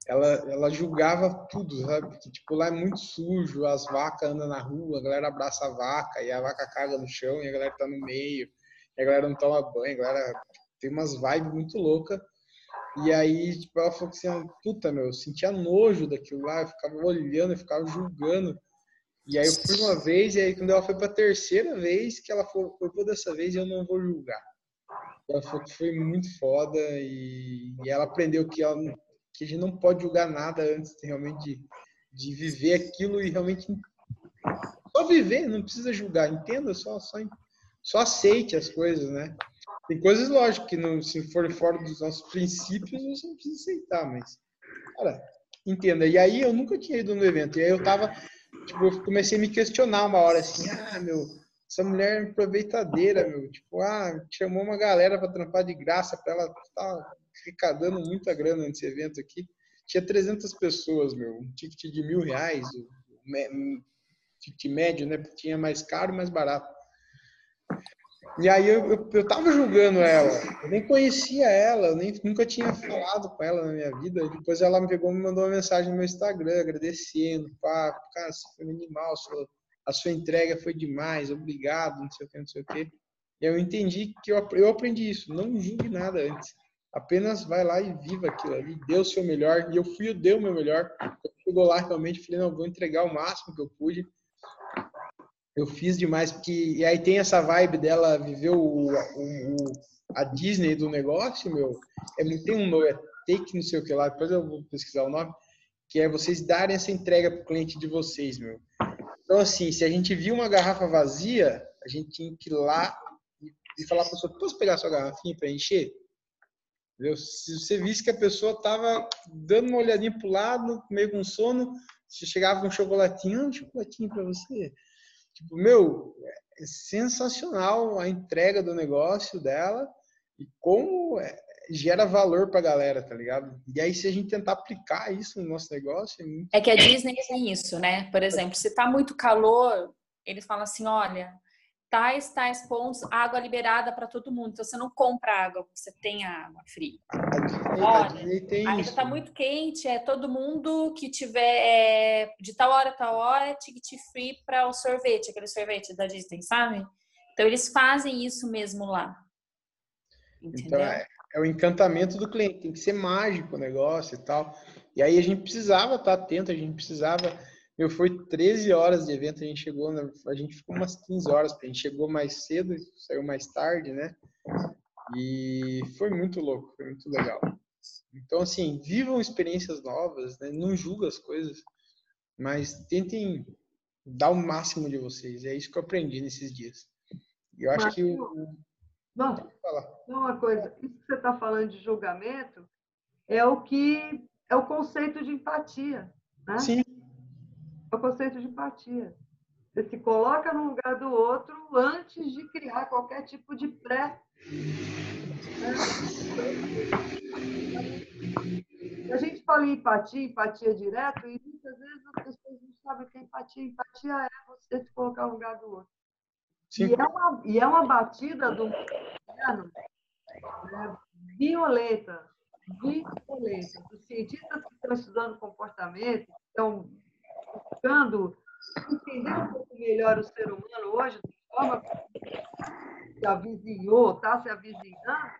ela, ela julgava tudo, sabe? Que, tipo, lá é muito sujo, as vacas andam na rua, a galera abraça a vaca, e a vaca caga no chão, e a galera tá no meio, e a galera não toma banho, a galera tem umas vibes muito loucas. E aí, tipo, ela falou assim, puta, meu, eu sentia nojo daquilo lá, eu ficava olhando, eu ficava julgando. E aí eu fui uma vez, e aí quando ela foi para a terceira vez, que ela falou, vou dessa vez eu não vou julgar. Ela falou que foi muito foda e, e ela aprendeu que, ela, que a gente não pode julgar nada antes de, realmente de, de viver aquilo e realmente só viver, não precisa julgar, entenda, só, só, só aceite as coisas, né? Tem coisas, lógico, que não, se forem fora dos nossos princípios, você não precisa aceitar, mas Cara, entenda. E aí eu nunca tinha ido no evento. E aí eu tava, tipo, eu comecei a me questionar uma hora assim, ah, meu, essa mulher é aproveitadeira, meu. Tipo, ah, chamou uma galera para trampar de graça para ela tá, ficar dando muita grana nesse evento aqui. Tinha 300 pessoas, meu. Um ticket de mil reais, um ticket médio, né? Tinha mais caro mais barato. E aí eu, eu, eu tava julgando ela, eu nem conhecia ela, eu nem, nunca tinha falado com ela na minha vida. E depois ela me pegou e me mandou uma mensagem no meu Instagram, agradecendo, pá, cara, você foi animal, sua, a sua entrega foi demais, obrigado, não sei o que, não sei o que. E eu entendi que eu, eu aprendi isso, não julgue nada antes. Apenas vai lá e viva aquilo ali, dê o seu melhor. E eu fui, eu dei o meu melhor. Eu chegou lá realmente, falei, não, vou entregar o máximo que eu pude eu fiz demais, porque. E aí tem essa vibe dela viver o, o, a Disney do negócio, meu. É, tem um nome, é Take não sei o que lá, depois eu vou pesquisar o nome, que é vocês darem essa entrega pro cliente de vocês, meu. Então, assim, se a gente viu uma garrafa vazia, a gente tinha que ir lá e, falar para a pessoa: posso pegar sua garrafinha para encher? Entendeu? Se você visse que a pessoa tava dando uma olhadinha pro lado, meio com sono, se chegava um chocolatinho, um chocolatinho para você. Tipo, meu, é sensacional a entrega do negócio dela e como é, gera valor pra galera, tá ligado? E aí, se a gente tentar aplicar isso no nosso negócio. É, muito...
é que a Disney tem isso, né? Por exemplo, se tá muito calor, eles falam assim: olha, tais, tais pontos, água liberada para todo mundo. Então você não compra água, você tem água fria. Olha, ainda está muito quente, é todo mundo que tiver é, de tal hora a tal hora, ticket free para o sorvete, aquele sorvete da Disney, sabe? Então eles fazem isso mesmo lá.
Então, Entendeu? Então é, é o encantamento do cliente, tem que ser mágico o negócio e tal. E aí a gente precisava estar atento, a gente precisava meu, foi 13 horas de evento, a gente chegou, a gente ficou umas 15 horas, a gente chegou mais cedo, saiu mais tarde, né? E foi muito louco, foi muito legal. Então, assim, vivam experiências novas, né? não julguem as coisas, mas tentem dar o máximo de vocês. É isso que eu aprendi nesses dias. E eu acho mas, que o...
Não, uma coisa, isso que você está falando de julgamento é o que é o conceito de empatia, né? Sim é o conceito de empatia. Você se coloca no lugar do outro antes de criar qualquer tipo de pré. A gente fala em empatia, empatia direto, e muitas vezes as pessoas não sabem o que é empatia. Empatia é você se colocar no lugar do outro. E é, uma, e é uma batida do né, violenta, violenta. Os cientistas que estão estudando comportamento, estão buscando entender um pouco melhor o ser humano hoje, de forma que se avizinhou, está se avizinhando,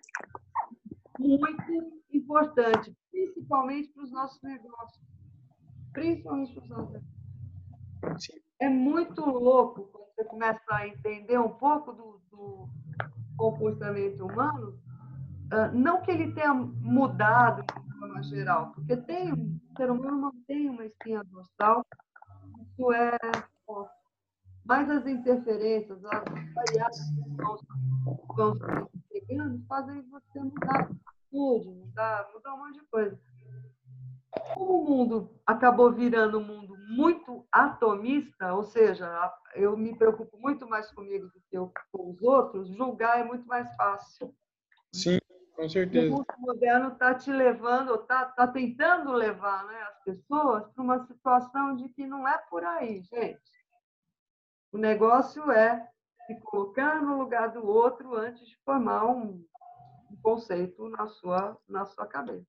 muito importante, principalmente para os nossos negócios. Principalmente para os nossos negócios. É muito louco quando você começa a entender um pouco do, do comportamento humano, ah, não que ele tenha mudado de forma geral, porque tem, o ser humano tem uma espinha dorsal isso é Mas as interferências, as variáveis que vão pegando, fazem você mudar atitude, mudar, mudar um monte de coisa. Como o mundo acabou virando um mundo muito atomista, ou seja, eu me preocupo muito mais comigo do que eu, com os outros, julgar é muito mais fácil.
Sim, com certeza.
O mundo moderno está te levando, está tá tentando levar né, as pessoas para uma situação de que não é por aí, gente. O negócio é se colocar no lugar do outro antes de formar um, um conceito na sua, na sua cabeça.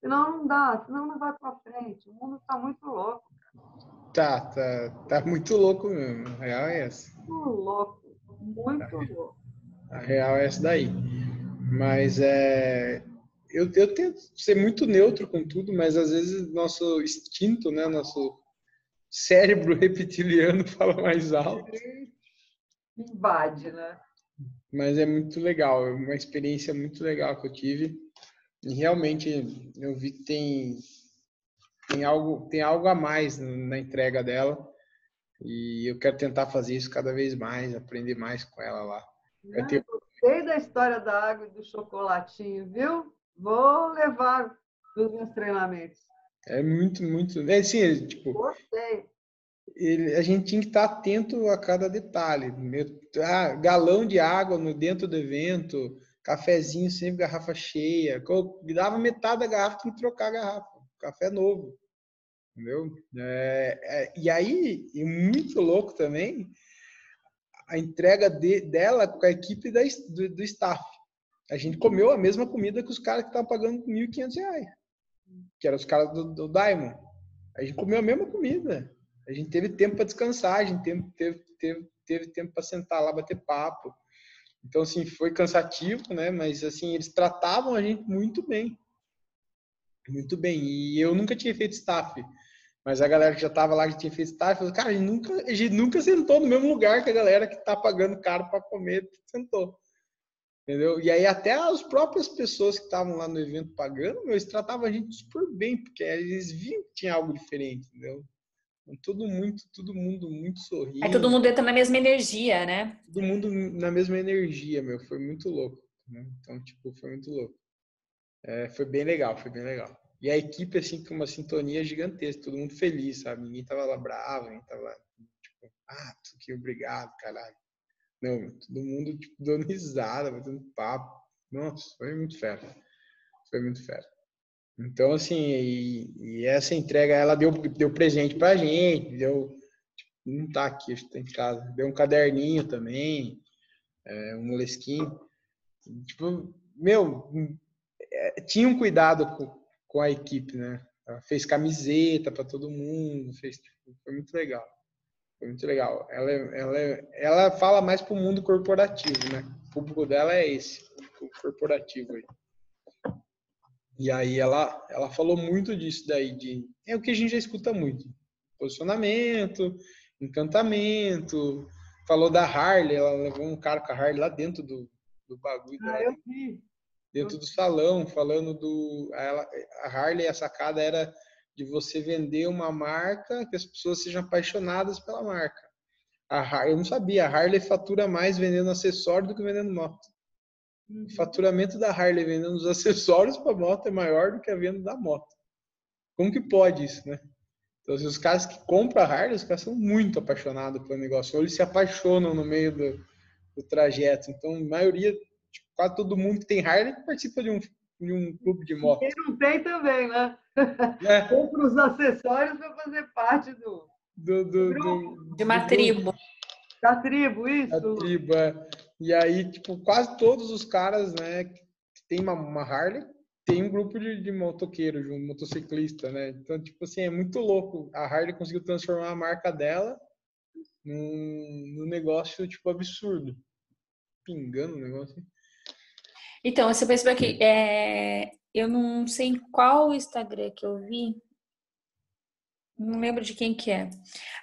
Senão não dá, senão não vai para frente. O mundo está muito louco.
Tá, tá, tá muito louco mesmo. A real é essa.
Muito louco, muito
tá.
louco.
A real é essa daí. Mas é, eu, eu tento ser muito neutro com tudo, mas às vezes nosso instinto, né, nosso cérebro reptiliano fala mais alto.
Invade, né?
Mas é muito legal, é uma experiência muito legal que eu tive. E realmente eu vi que tem, tem, algo, tem algo a mais na entrega dela. E eu quero tentar fazer isso cada vez mais, aprender mais com ela lá.
Eu tenho Gostei da história da água e do chocolatinho, viu? Vou levar nos meus treinamentos.
É muito, muito. É assim, tipo.
Gostei.
Ele, a gente tinha que estar atento a cada detalhe. Ah, galão de água no dentro do evento, cafezinho sempre garrafa cheia. Me dava metade da garrafa, tinha que trocar a garrafa. Café novo. Entendeu? É, é, e aí, e muito louco também, a entrega de, dela com a equipe da, do, do staff. A gente comeu a mesma comida que os caras que estavam pagando R$ 1.500, que eram os caras do, do Diamond. A gente comeu a mesma comida. A gente teve tempo para descansar, a gente teve, teve, teve, teve tempo para sentar lá, bater papo. Então, assim, foi cansativo, né? Mas, assim, eles tratavam a gente muito bem. Muito bem. E eu nunca tinha feito staff. Mas a galera que já estava lá, que tinha feito staff, falou, cara, a gente, nunca, a gente nunca sentou no mesmo lugar que a galera que está pagando caro para comer sentou. Entendeu? E aí até as próprias pessoas que estavam lá no evento pagando, eles tratavam a gente super bem, porque eles viam que tinha algo diferente, entendeu? Tudo muito, todo mundo muito sorrindo.
Aí todo mundo entra na mesma energia, né?
Todo mundo na mesma energia, meu. Foi muito louco. Né? Então, tipo, foi muito louco. É, foi bem legal, foi bem legal. E a equipe, assim, com uma sintonia gigantesca, todo mundo feliz, sabe? Ninguém tava lá bravo, ninguém tava, tipo, ah, que obrigado, caralho. Não, todo mundo, tipo, dando risada, batendo papo. Nossa, foi muito fera. Foi muito fera. Então, assim, e, e, essa entrega, ela deu, deu presente pra gente, deu, tipo, não tá aqui, acho que tá em casa, deu um caderninho também, é, um molesquinho. Tipo, meu, é, tinha um cuidado com, com a equipe, né? Ela fez camiseta para todo mundo, fez, foi muito legal. Foi muito legal. Ela, ela, ela fala mais pro mundo corporativo, né? O público dela é esse, o corporativo aí. E aí ela, ela falou muito disso daí, de, é o que a gente já escuta muito. Posicionamento, encantamento. Falou da Harley, ela levou um cara com a Harley lá dentro do, do bagulho.
Ah, eu vi.
Dentro do salão, falando do... Ela, a Harley, a sacada era de você vender uma marca que as pessoas sejam apaixonadas pela marca. A Harley, eu não sabia, a Harley fatura mais vendendo acessório do que vendendo moto. O faturamento da Harley vendendo os acessórios para moto é maior do que a venda da moto. Como que pode isso, né? Então, assim, os caras que compram a Harley, os caras são muito apaixonados pelo negócio. Ou eles se apaixonam no meio do, do trajeto. Então, a maioria, quase todo mundo que tem Harley participa de um, de um clube de moto.
Quem não tem também, né? É. Compra os acessórios para fazer parte do,
do, do, do
de uma tribo.
Da tribo, isso.
Da tribo, é. E aí, tipo, quase todos os caras, né, que tem uma, uma Harley, tem um grupo de, de motoqueiros, de um motociclista, né? Então, tipo assim, é muito louco. A Harley conseguiu transformar a marca dela num, num negócio, tipo, absurdo. Pingando o negócio.
Então, você percebeu que é, eu não sei em qual Instagram que eu vi, não lembro de quem que é,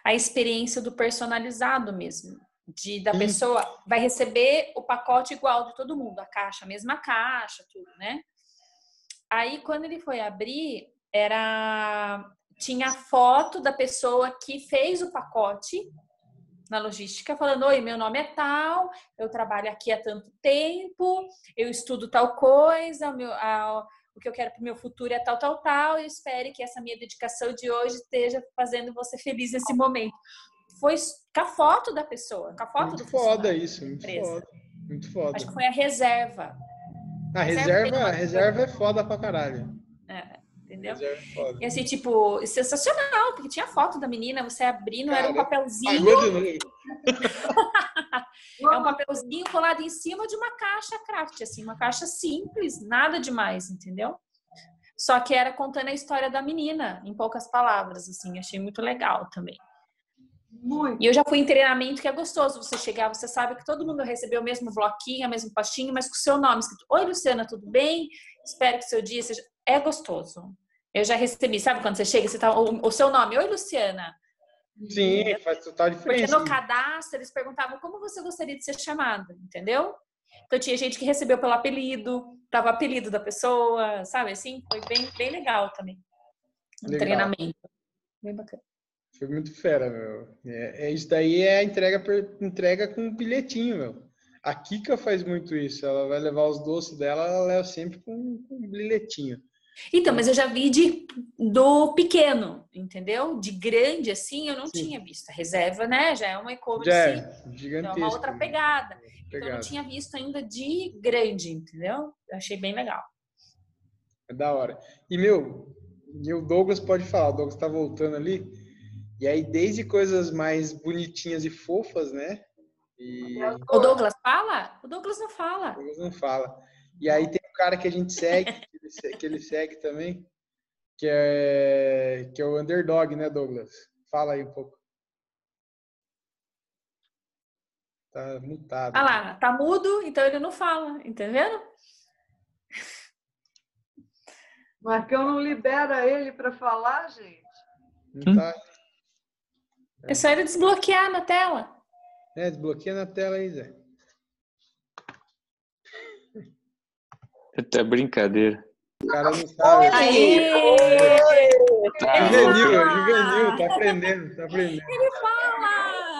a experiência do personalizado mesmo de da pessoa vai receber o pacote igual de todo mundo, a caixa, a mesma caixa, tudo, né? Aí quando ele foi abrir, era tinha foto da pessoa que fez o pacote na logística, falando: Oi, meu nome é tal, eu trabalho aqui há tanto tempo, eu estudo tal coisa, o, meu, a, o que eu quero para o meu futuro é tal, tal, tal, e espere que essa minha dedicação de hoje esteja fazendo você feliz nesse momento foi com a foto da pessoa, com a foto
muito
do
foda isso, muito foda. Muito foda.
Acho que foi a reserva.
A reserva, a reserva é foda pra caralho.
É, entendeu? É e assim, tipo, sensacional, porque tinha foto da menina, você abrindo, Cara, era um papelzinho. é um papelzinho colado em cima de uma caixa craft, assim, uma caixa simples, nada demais, entendeu? Só que era contando a história da menina, em poucas palavras, assim, achei muito legal também. Muito. E eu já fui em treinamento que é gostoso. Você chegar, você sabe que todo mundo recebeu o mesmo bloquinho, o mesmo pastinho, mas com o seu nome escrito. Oi, Luciana, tudo bem? Espero que seu dia seja. É gostoso. Eu já recebi, sabe quando você chega, você tá, o, o seu nome, oi, Luciana.
Sim, faz total diferença.
Porque no cadastro eles perguntavam como você gostaria de ser chamada, entendeu? Então tinha gente que recebeu pelo apelido, tava o apelido da pessoa, sabe? Assim, foi bem, bem legal também. Um legal. treinamento. Bem bacana.
Foi muito fera, meu. É, é, isso daí é a entrega, entrega com um bilhetinho, meu. A Kika faz muito isso. Ela vai levar os doces dela, ela leva sempre com, com um bilhetinho.
Então, mas eu já vi de, do pequeno, entendeu? De grande, assim, eu não
Sim.
tinha visto. A reserva, né? Já é uma e-commerce,
é
então é uma outra pegada. Então, eu
Pegada.
não tinha visto ainda de grande, entendeu? Eu achei bem legal.
É da hora. E, meu, e o Douglas pode falar, o Douglas tá voltando ali. E aí, desde coisas mais bonitinhas e fofas, né? E
O Douglas fala? O Douglas não fala.
o Douglas não fala. E aí tem cara que a gente segue, que ele que ele segue também, que é, que é o Underdog, né, Douglas? Fala aí um pouco. Tá mutado.
Ah lá, tá mudo, então ele não fala, entendeu?
Marcão não libera ele para falar, gente.
Não tá-
É só ele desbloquear na tela.
É, desbloqueia na tela aí, Zé.
Até brincadeira.
O cara não sabe.
Aê!
Tá
Juvenil, é juvenil, tá aprendendo, tá aprendendo.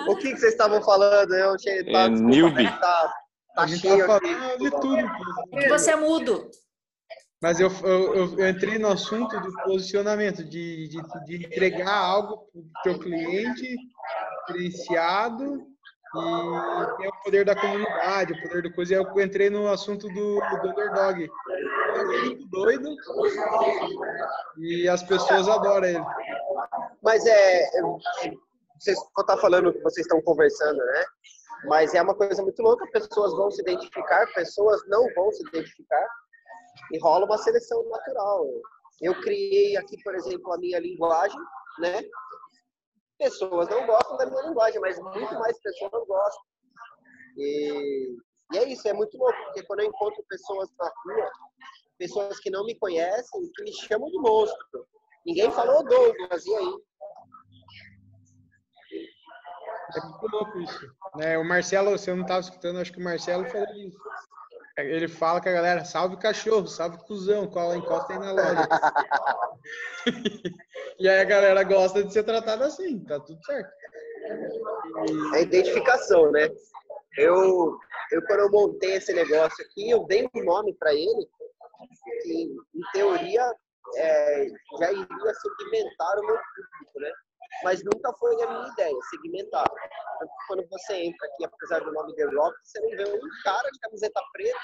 O que, que vocês estavam falando? Eu achei. Tá,
É
desculpa,
newbie.
Tá, tá
A gente
cheio
tá falando de tudo.
Você é mudo.
Mas eu, eu, eu- eu entrei no assunto do posicionamento, de, de, de entregar algo para o teu cliente diferenciado e ter o poder da comunidade, o poder da coisa. E eu entrei no assunto do, do underdog. Ele é muito doido e as pessoas adoram ele.
Mas é. Vocês estar falando que vocês estão conversando, né? Mas é uma coisa muito louca. Pessoas vão se identificar, pessoas não vão se identificar. E rola uma seleção natural. Eu criei aqui, por exemplo, a minha linguagem, né? Pessoas não gostam da minha linguagem, mas muito mais pessoas gostam. E, e é isso, é muito louco, porque quando eu encontro pessoas na rua, pessoas que não me conhecem, que me chamam de monstro. Ninguém falou Douglas, e aí?
É muito louco isso. Né? O Marcelo, você não estava escutando, acho que o Marcelo falou isso. Ele fala com a galera, salve cachorro, salve cuzão, cola encosta aí na loja. e aí a galera gosta de ser tratada assim, tá tudo certo.
É identificação, né? Eu, eu, quando eu montei esse negócio aqui, eu dei um nome para ele, que, em teoria, é, já iria segmentar o meu público, né? Mas nunca foi a minha ideia, segmentar. Quando você entra aqui, apesar do nome The Rock, você não vê um cara de camiseta preta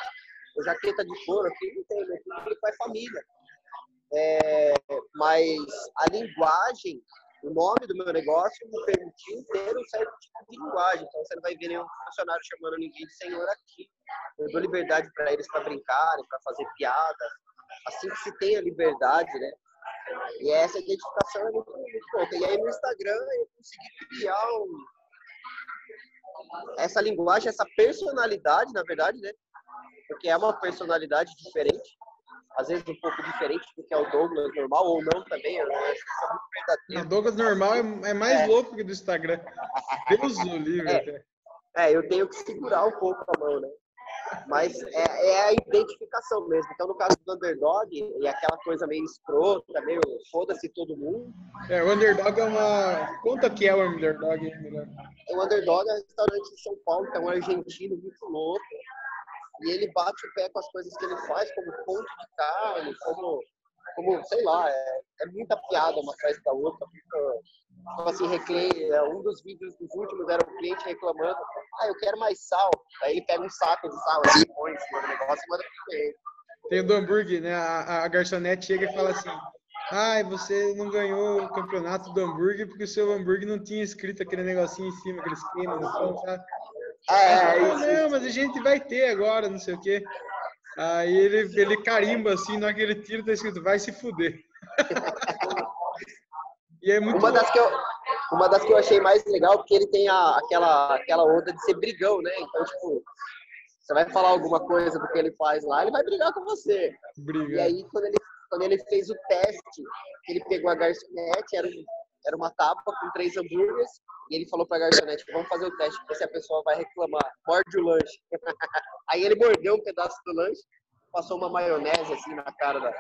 ou jaqueta de couro aqui, não tem, meu público é família. É, mas a linguagem, o nome do meu negócio me permitiu ter um certo tipo de linguagem. Então você não vai ver nenhum funcionário chamando ninguém de senhor aqui. Eu dou liberdade para eles para brincarem, para fazer piada. Assim que se tem a liberdade, né? E essa identificação é muito, muito louca. E aí no Instagram eu consegui criar um, essa linguagem, essa personalidade, na verdade, né? Porque é uma personalidade diferente, às vezes um pouco diferente do que é o Douglas normal, ou não também, eu acho que é muito verdadeiro.
O Douglas normal é, é mais louco que do Instagram. Deus o livre. até.
É, eu tenho que segurar um pouco a mão, né? Mas é, é a identificação mesmo. Então, no caso do underdog, e aquela coisa meio escrota, meio foda-se todo mundo,
É, o underdog é uma. Conta que é o underdog, é melhor.
o underdog é um restaurante em São Paulo, que é um argentino muito louco. E ele bate o pé com as coisas que ele faz, como ponto de carne, como, como sei lá, é, é muita piada uma atrás da outra. Muito, tipo assim, reclame, é, um dos vídeos dos últimos era o cliente reclamando, ah, eu quero mais sal. Aí ele pega um saco de sal, assim, põe em cima do negócio e manda pro cliente.
Tem o do hambúrguer, né? A, a garçonete chega e fala assim: Ai, você não ganhou o campeonato do hambúrguer porque o seu hambúrguer não tinha escrito aquele negocinho em cima, aquele esquema no pão, sabe?
É,
Aí,
isso,
não, mas a gente vai ter agora, não sei o quê. Aí ele, ele carimba assim, na hora que ele tira, tá escrito, vai se fuder. e é muito
Uma das, que eu, uma das que eu achei mais legal, porque ele tem a, aquela, aquela onda de ser brigão, né? Então, tipo, você vai falar alguma coisa do que ele faz lá, ele vai brigar com você.
Briga.
E aí, quando ele, quando ele fez o teste, ele pegou a garçonete, era, um- era uma tábua com três hambúrgueres, e ele falou pra garçonete, vamos fazer o teste, pra ver se a pessoa vai reclamar. Morde o lanche. aí ele mordeu um pedaço do lanche, passou uma maionese assim na cara da,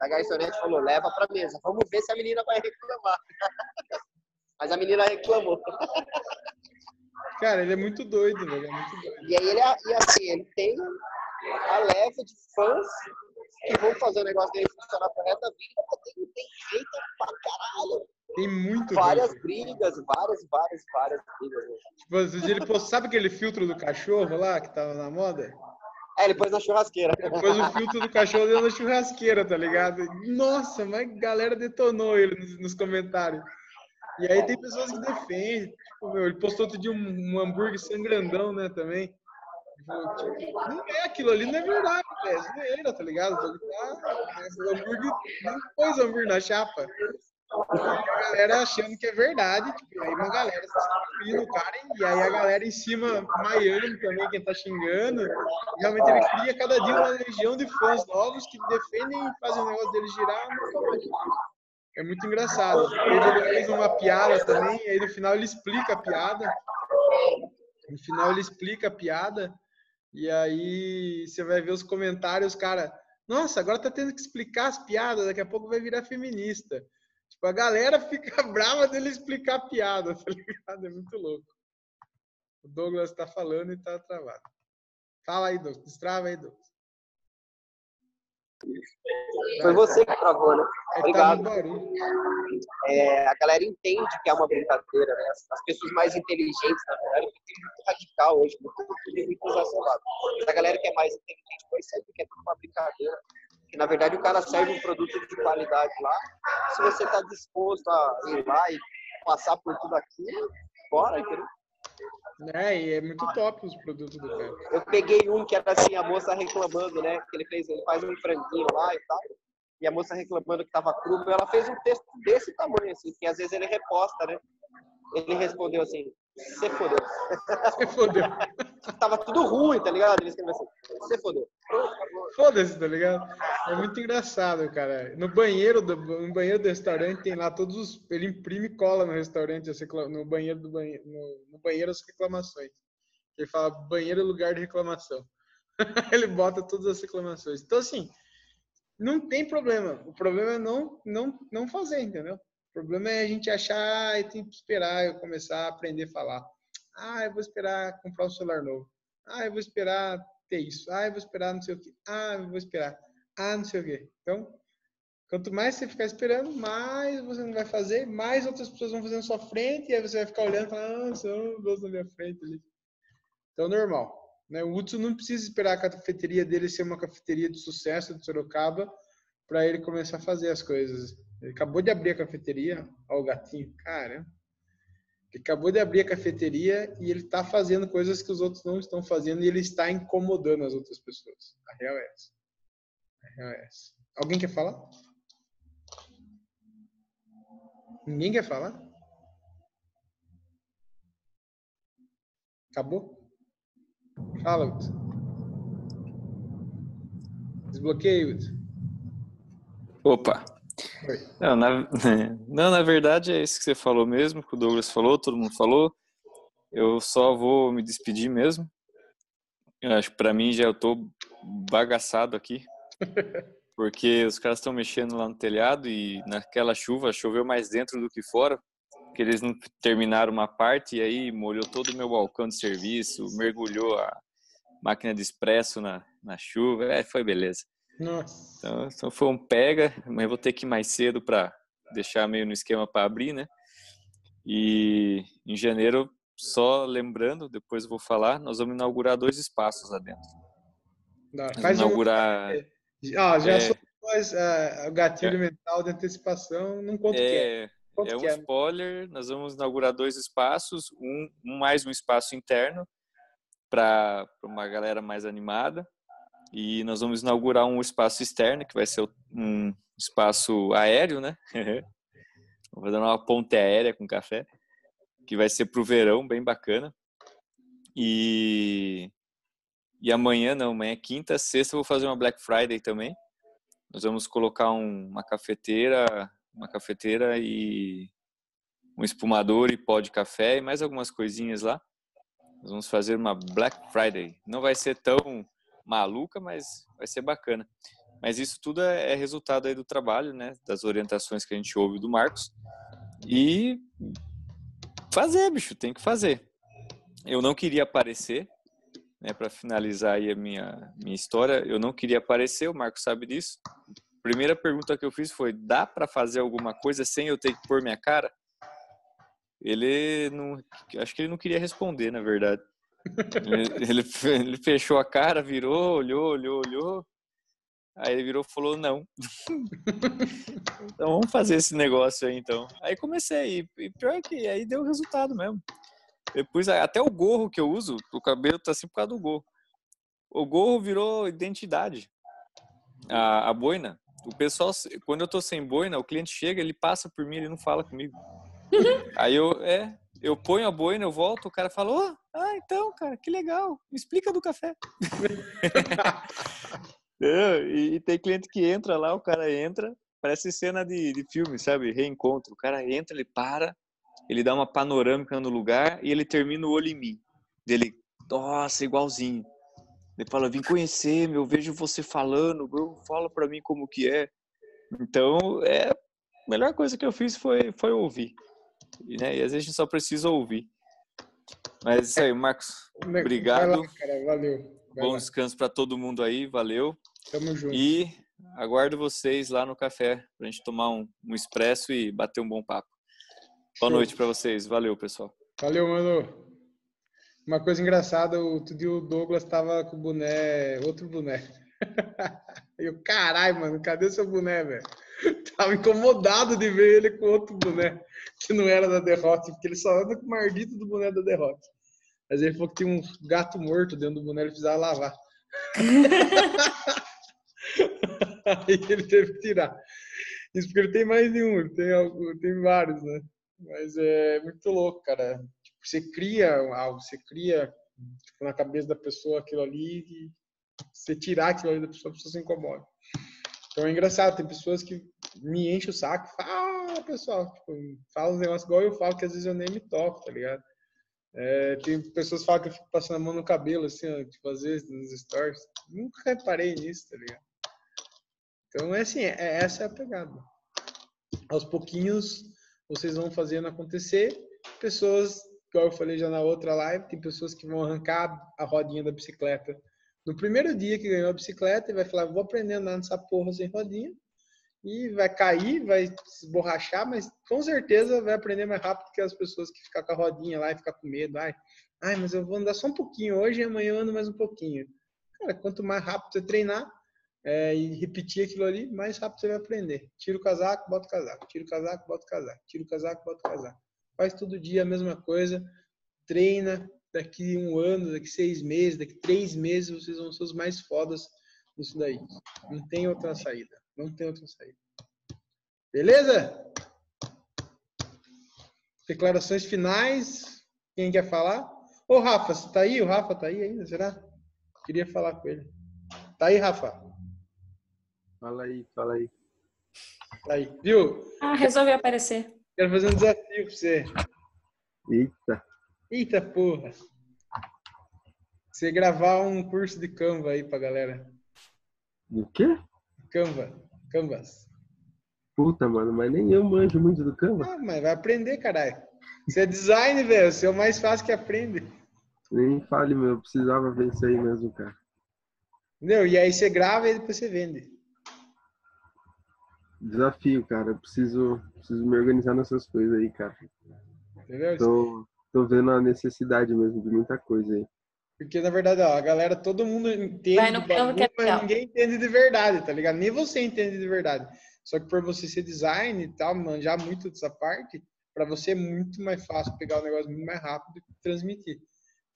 da garçonete e falou, leva pra mesa, vamos ver se a menina vai reclamar. Mas a menina reclamou.
Cara, ele é muito doido, velho. É muito doido.
E aí ele, e assim, ele tem a leva de fãs que vão fazer o negócio dele funcionar pro resto da vida, tem, tem.
Tem muito.
Várias brigas, várias, várias, várias brigas. né?
Tipo, ele pôs, sabe aquele filtro do cachorro lá que tava na moda?
É, ele pôs na churrasqueira.
Ele pôs o filtro do cachorro dentro da churrasqueira, tá ligado? Nossa, mas galera detonou ele nos, nos comentários. E aí tem pessoas que defendem. Tipo, meu, ele postou outro dia um, um hambúrguer sangrandão, né, também. Tipo, não é aquilo ali, não é verdade. É zoeira, tá ligado? Tá- O hambúrguer não pôs hambúrguer na chapa. A galera achando que é verdade, tipo, aí uma galera xingando o cara, e aí a galera em cima maiando também, quem tá xingando. Realmente ele cria cada dia uma legião de fãs novos que defendem e fazem o negócio dele girar mais. É muito engraçado. Ele fez uma piada também, aí no final ele explica a piada. No final ele explica a piada, e aí você vai ver os comentários, cara. Nossa, agora tá tendo que explicar as piadas, daqui a pouco vai virar feminista. Tipo, a galera fica brava dele explicar a piada, tá ligado? É muito louco. O Douglas tá falando e tá travado. Fala aí, Douglas. Destrava aí, Douglas.
Foi você que travou, né?
Aí tá
Obrigado. É, a galera entende que é uma brincadeira, né? As, as pessoas mais inteligentes, na verdade, porque tem muito radical hoje, muito, muito exacerbado. Mas a galera que é mais inteligente percebe que é tudo uma brincadeira. Que na verdade o cara serve um produto de qualidade lá. Se você está disposto a ir lá e passar por tudo aquilo, bora, entendeu?
É, e é muito top os produtos do cara.
Eu peguei um que era assim, a moça reclamando, né? Que ele fez, ele faz um franguinho lá e tal. E a moça reclamando que tava cru, ela fez um texto desse tamanho, assim, que às vezes ele reposta, né? Ele respondeu assim, você fodeu.
Você fodeu.
tava tudo ruim, tá ligado? Ele escreveu assim, você fodeu.
Foda-se, tá ligado? É muito engraçado, cara. No banheiro do, no banheiro do restaurante tem lá todos os. Ele imprime e cola no restaurante, no banheiro do banheiro, no, no banheiro as reclamações. Ele fala banheiro é lugar de reclamação. ele bota todas as reclamações. Então, assim, não tem problema. O problema é não, não, não fazer, entendeu? O problema é a gente achar e tem que esperar eu começar a aprender a falar. Ah, eu vou esperar comprar um celular novo. Ah, eu vou esperar ter isso. Ah, eu vou esperar não sei o quê. Ah, eu vou esperar. Ah, não sei o quê. Então, quanto mais você ficar esperando, mais você não vai fazer, mais outras pessoas vão fazer na sua frente, e aí você vai ficar olhando e falando, ah, são dois na minha frente ali. Então, normal. Né? O Hudson não precisa esperar a cafeteria dele ser uma cafeteria de sucesso de Sorocaba para ele começar a fazer as coisas. Ele acabou de abrir a cafeteria, ó o gatinho, cara. Ele acabou de abrir a cafeteria e ele está fazendo coisas que os outros não estão fazendo e ele está incomodando as outras pessoas. A real é essa. A real é essa. Alguém quer falar? Ninguém quer falar? Acabou? Fala, Hudson. Desbloqueia, Hudson.
Opa. Não na, não, na verdade é isso que você falou mesmo, que o Douglas falou, todo mundo falou. Eu só vou me despedir mesmo. Eu acho que pra mim já eu tô bagaçado aqui. Porque os caras estão mexendo lá no telhado e naquela chuva choveu mais dentro do que fora. Porque eles não terminaram uma parte e aí molhou todo o meu balcão de serviço, mergulhou a máquina de expresso na, na chuva. É, foi beleza.
Nossa.
Então, então foi um pega, mas vou ter que ir mais cedo para deixar meio no esquema para abrir, né? E em janeiro, só lembrando, depois eu vou falar, nós vamos inaugurar dois espaços lá dentro. Nós
Faz
vamos
um-
inaugurar.
Ah, já
é,
sou ah, o gatilho mental de antecipação, não conto o que é.
é,
Quanto
é um
é?
spoiler. Nós vamos inaugurar dois espaços, um, um mais um espaço interno para uma galera mais animada e nós vamos inaugurar um espaço externo que vai ser um espaço aéreo, né? Vou fazer uma ponte aérea com café que vai ser para o verão, bem bacana. E e amanhã não, amanhã é quinta, sexta vou fazer uma Black Friday também. Nós vamos colocar um- uma cafeteira, uma cafeteira e um espumador e pó de café e mais algumas coisinhas lá. Nós vamos fazer uma Black Friday. Não vai ser tão maluca, mas vai ser bacana. Mas isso tudo é é resultado aí do trabalho, né? Das orientações que a gente ouve do Marcos. E fazer, bicho, tem que fazer. Eu não queria aparecer, né, para finalizar aí a minha, minha história, eu não queria aparecer, o Marco sabe disso. Primeira pergunta que eu fiz foi: dá para fazer alguma coisa sem eu ter que pôr minha cara? Ele não, acho que ele não queria responder, na verdade. Ele, ele, fechou a cara, virou, olhou, olhou, olhou. Aí ele virou e falou: não. então vamos fazer esse negócio aí então. Aí comecei, e pior que aí deu resultado mesmo. Depois, até o gorro que eu uso, o cabelo tá assim por causa do gorro. O gorro virou identidade. A, a boina. O pessoal, quando eu tô sem boina, o cliente chega, ele passa por mim, ele não fala comigo. Aí eu, é, eu ponho a boina, eu volto, o cara fala, oh, ah, então, cara, que legal, me explica do café. é, e, e, tem cliente que entra lá, o cara entra, parece cena de, de filme, sabe? Reencontro. O cara entra, ele para, ele dá uma panorâmica no lugar e ele termina o olho em mim. Ele, nossa, igualzinho. Ele fala, vim conhecer, meu, vejo você falando, fala pra mim como que é. Então, é, a melhor coisa que eu fiz foi, foi ouvir. E, né, e às vezes a gente só precisa ouvir. Mas é isso aí, Marcos. Obrigado.
Lá, cara, valeu.
Vai Bom lá. descanso para todo mundo aí, valeu.
Tamo junto.
E aguardo vocês lá no café pra gente tomar um, um expresso e bater um bom papo. Boa Show. noite para vocês. Valeu, pessoal.
Valeu, mano. Uma coisa engraçada, outro dia o Douglas tava com o boné, outro boné. E eu, caralho, mano, cadê seu boné, velho? Tava incomodado de ver ele com outro boné, que não era da derrota, porque ele só anda com o mardito do boné da derrota. Mas ele falou que tinha um gato morto dentro do boné, ele precisava lavar. Aí ele teve que tirar. Isso porque ele tem mais de um, ele tem, tem vários, né? Mas é muito louco, cara. Tipo, você cria algo, você cria tipo, na cabeça da pessoa aquilo ali e você tirar aquilo ali da pessoa, a pessoa se incomoda. Então é engraçado, tem pessoas que me enchem o saco falam, ah, pessoal, tipo, fala uns negócios igual eu falo, que às vezes eu nem me toco, tá ligado? É, tem pessoas que falam que eu fico passando a mão no cabelo, assim, ó, tipo, às vezes nos stories. Nunca reparei nisso, tá ligado? Então é assim, é, essa é a pegada. Aos pouquinhos vocês vão fazendo acontecer. Pessoas, igual eu falei já na outra live, tem pessoas que vão arrancar a rodinha da bicicleta no primeiro dia que ganhou a bicicleta e vai falar, vou aprender a andar nessa porra sem rodinha. E vai cair, vai se borrachar, mas com certeza vai aprender mais rápido que as pessoas que ficam com a rodinha lá e ficam com medo. Ai, ai, mas eu vou andar só um pouquinho hoje e amanhã eu ando mais um pouquinho. Cara, quanto mais rápido você treinar é, e repetir aquilo ali, mais rápido você vai aprender. Tira o casaco, bota o casaco. Tira o casaco, bota o casaco. Tira o casaco, bota o casaco. Faz todo dia a mesma coisa. Treina, daqui um ano, daqui seis meses, daqui três meses, vocês vão ser os mais fodas nisso daí. Não tem outra saída. Não tem outra saída. Beleza? Declarações finais. Quem quer falar? Ô, Rafa, você tá aí? O Rafa tá aí ainda, será? Queria falar com ele. Tá aí, Rafa?
Fala aí, fala aí.
Tá aí, viu?
Ah, resolveu aparecer.
Quero fazer um desafio pra você.
Eita.
Eita porra! Você gravar um curso de Canva aí pra galera.
Do quê?
Canva. Canvas.
Puta, mano, mas nem eu manjo muito do Canva.
Ah, mas vai aprender, caralho. Você é design, velho. Você é o mais fácil que aprende.
Nem fale, meu. Eu precisava ver isso aí mesmo, cara.
Entendeu? E aí você grava e depois você vende.
Desafio, cara. Eu preciso, preciso me organizar nessas coisas aí, cara.
Entendeu?
Tô, tô vendo a necessidade mesmo de muita coisa aí.
Porque, na verdade, ó, a galera, todo mundo entende
Vai no campo que é
mas ninguém entende de verdade, tá ligado? Nem você entende de verdade. Só que por você ser design e tal, manjar muito dessa parte, para você é muito mais fácil pegar o negócio muito mais rápido e transmitir.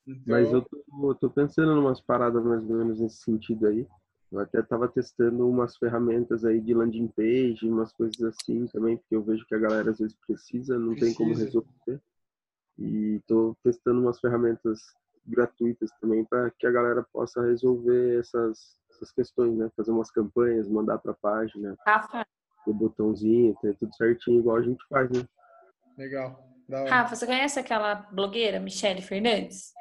Então,
Mas eu tô, eu tô pensando em umas paradas mais ou menos nesse sentido aí. Eu até tava testando umas ferramentas aí de landing page, umas coisas assim também, porque eu vejo que a galera às vezes precisa, não tem como
Precisa.
resolver. E tô testando umas ferramentas gratuitas também para que a galera possa resolver essas, essas questões, né? Fazer umas campanhas, mandar para a página,
Rafa,
o botãozinho, ter tudo certinho, igual a gente faz, né?
Legal.
Rafa, você conhece aquela blogueira, Michelle Fernandes?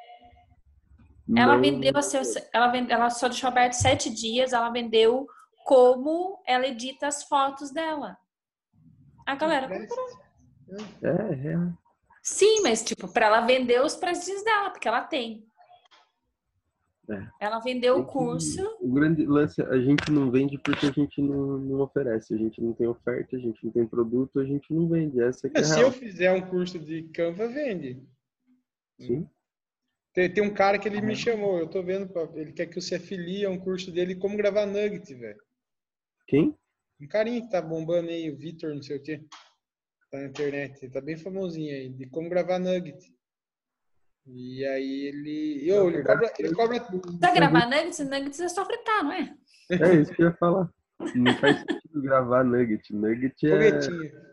Ela
Não-
vendeu a seu, ela, vende, ela só deixou aberto sete dias, ela vendeu como ela edita as fotos dela. A galera comprou.
É, é.
Sim, mas tipo, para ela vender os presentes dela, porque ela tem.
É.
Ela vendeu o curso.
O grande lance, a gente não vende porque a gente não, não oferece, a gente não tem oferta, a gente não tem produto, a gente não vende. Essa é a
Se
real.
eu fizer um curso de Canva, vende.
Sim.
Tem, tem um cara que ele me chamou, eu tô vendo, pra- ele quer que eu se afilie a um curso dele como gravar nugget, velho.
Quem?
Um carinha que tá bombando aí, o Vitor, não sei o quê. Tá na internet, ele tá bem famosinho aí, de como gravar nugget. E aí ele. Eu, ele cobra. Ele cobra
Pra gravar nuggets, nuggets é só fritar, não é?
É isso que eu ia falar. Não faz sentido gravar nugget. Nugget é.
foguetinho.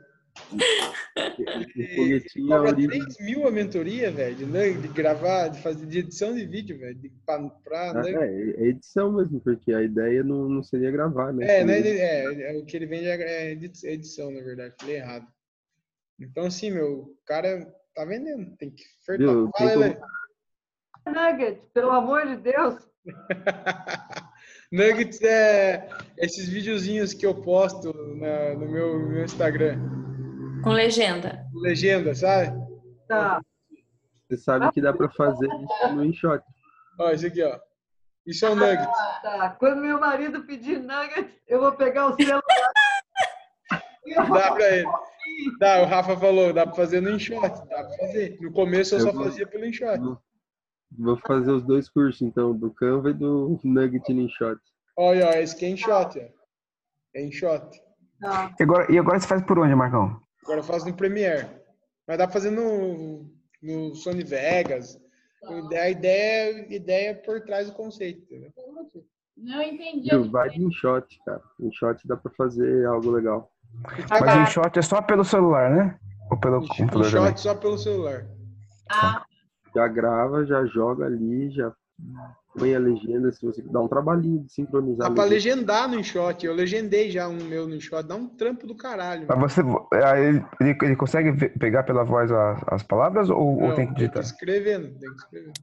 Foguetinho é
Cobra
origem.
3 mil a mentoria, velho, de, nugget, de gravar, de fazer de edição de vídeo, velho. De, pra, pra
Ah. É, é edição mesmo, porque a ideia não, não seria gravar, né?
É, né, é, é, o que ele vende é edi- edição, na verdade. Falei errado. Então, assim, meu, o cara tá vendendo. Tem que ofertar. Fala, Lele.
Nugget, pelo amor de Deus.
Nuggets é esses videozinhos que eu posto na- no meu, no meu Instagram.
Com legenda.
Legenda, sabe?
Tá.
Você sabe que dá pra fazer isso no InShot.
Ó, esse aqui, ó. Isso é um nugget.
Tá. Quando meu marido pedir nugget, eu vou pegar o celular.
Dá pra ele. Dá, o Rafa falou, dá pra fazer no InShot. Dá pra fazer. No começo eu só
Eu vou-
fazia pelo InShot.
Vou fazer os dois cursos, então, do Canva e do Nugget no InShot.
Olha, ó, esse aqui é InShot, ó. É InShot.
E agora, e agora você faz por onde, Marcão?
Agora eu faço no Premiere. Mas dá pra fazer no, no Sony Vegas. A ideia, a ideia é por trás do conceito, entendeu?
Não entendi.
Vai de InShot, cara. InShot dá pra fazer algo legal.
Mas o InShot é só pelo celular, né? Ou pelo computador também?
InShot só pelo celular.
Já grava, já joga ali, já põe a legenda. Se você dá um trabalhinho de sincronizar.
Dá pra
legenda.
legendar no InShot. Eu legendei já um meu no InShot. Dá um trampo do caralho.
Mas você, aí ele, ele, consegue pegar pela voz as, as palavras ou, ou
Não,
tem que digitar?
escrevendo, tem que escrever.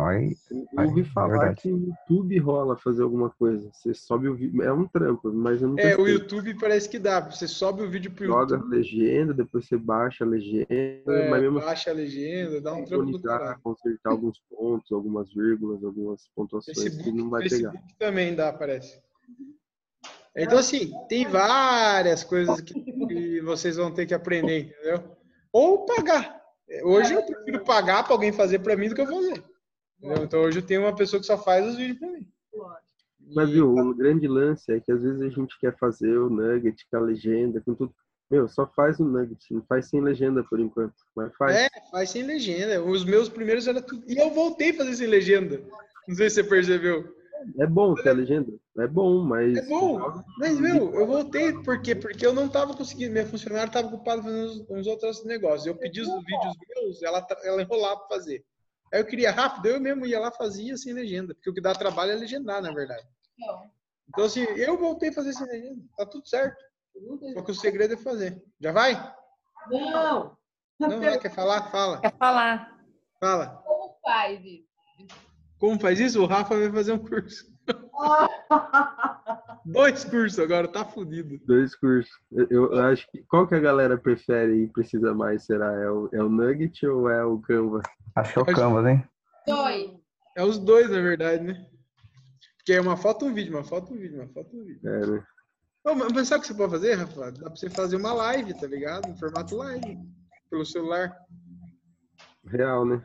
Não, aí,
Eu ouvi
aí,
falar
verdade.
que no YouTube rola fazer alguma coisa. Você sobe o vídeo. É um trampo, mas eu não
É, o. YouTube parece que dá. Você sobe o vídeo pro
Joga a
YouTube,
legenda, depois você baixa a legenda,
é,
mas mesmo
baixa a legenda, dá um trampo do caralho.
consertar alguns pontos, algumas vírgulas, algumas pontuações que
Facebook,
não vai pegar.
Facebook também dá, parece. Então, assim, tem várias coisas que, que vocês vão ter que aprender, entendeu? Ou pagar. Hoje eu prefiro pagar para alguém fazer para mim do que eu fazer. Entendeu? Então, hoje eu tenho uma pessoa que só faz os vídeos para mim.
Mas viu, o grande lance é que às vezes a gente quer fazer o nugget com a legenda, com tudo. Meu, só faz o nugget, não faz sem legenda por enquanto. Mas faz.
É, faz sem legenda. Os meus primeiros era tudo. E eu voltei a fazer sem legenda. Não sei se você percebeu.
É bom ter a legenda. É bom, mas.
É bom, mas meu, eu voltei por quê? Porque eu não tava conseguindo, minha funcionária tava ocupada fazendo uns, uns outros negócios. Eu pedi os vídeos meus, ela, ela enrolava pra fazer. Aí eu queria rápido, eu mesmo ia lá fazia sem legenda, porque o que dá trabalho é legendar, na verdade. Então assim, eu voltei a fazer sem legenda, tá tudo certo. Só que o segredo é fazer. Já vai?
Não.
Não vai, quer falar? Fala.
Quer falar?
Fala.
Como faz isso?
Como faz isso? O Rafa vai fazer um curso. Dois cursos agora, tá fudido.
Dois cursos. Eu, eu acho que. Qual que a galera prefere e precisa mais? Será? É o, é o Nugget ou é o Canva?
Acho que é o Canvas, hein?
Dois.
É os dois, na verdade, né? Porque é uma foto e um vídeo, uma foto e um vídeo, uma foto e um vídeo.
É, né?
Ô, mas sabe o que você pode fazer, Rafa? Dá pra você fazer uma live, tá ligado? No formato live. Pelo celular.
Real, né?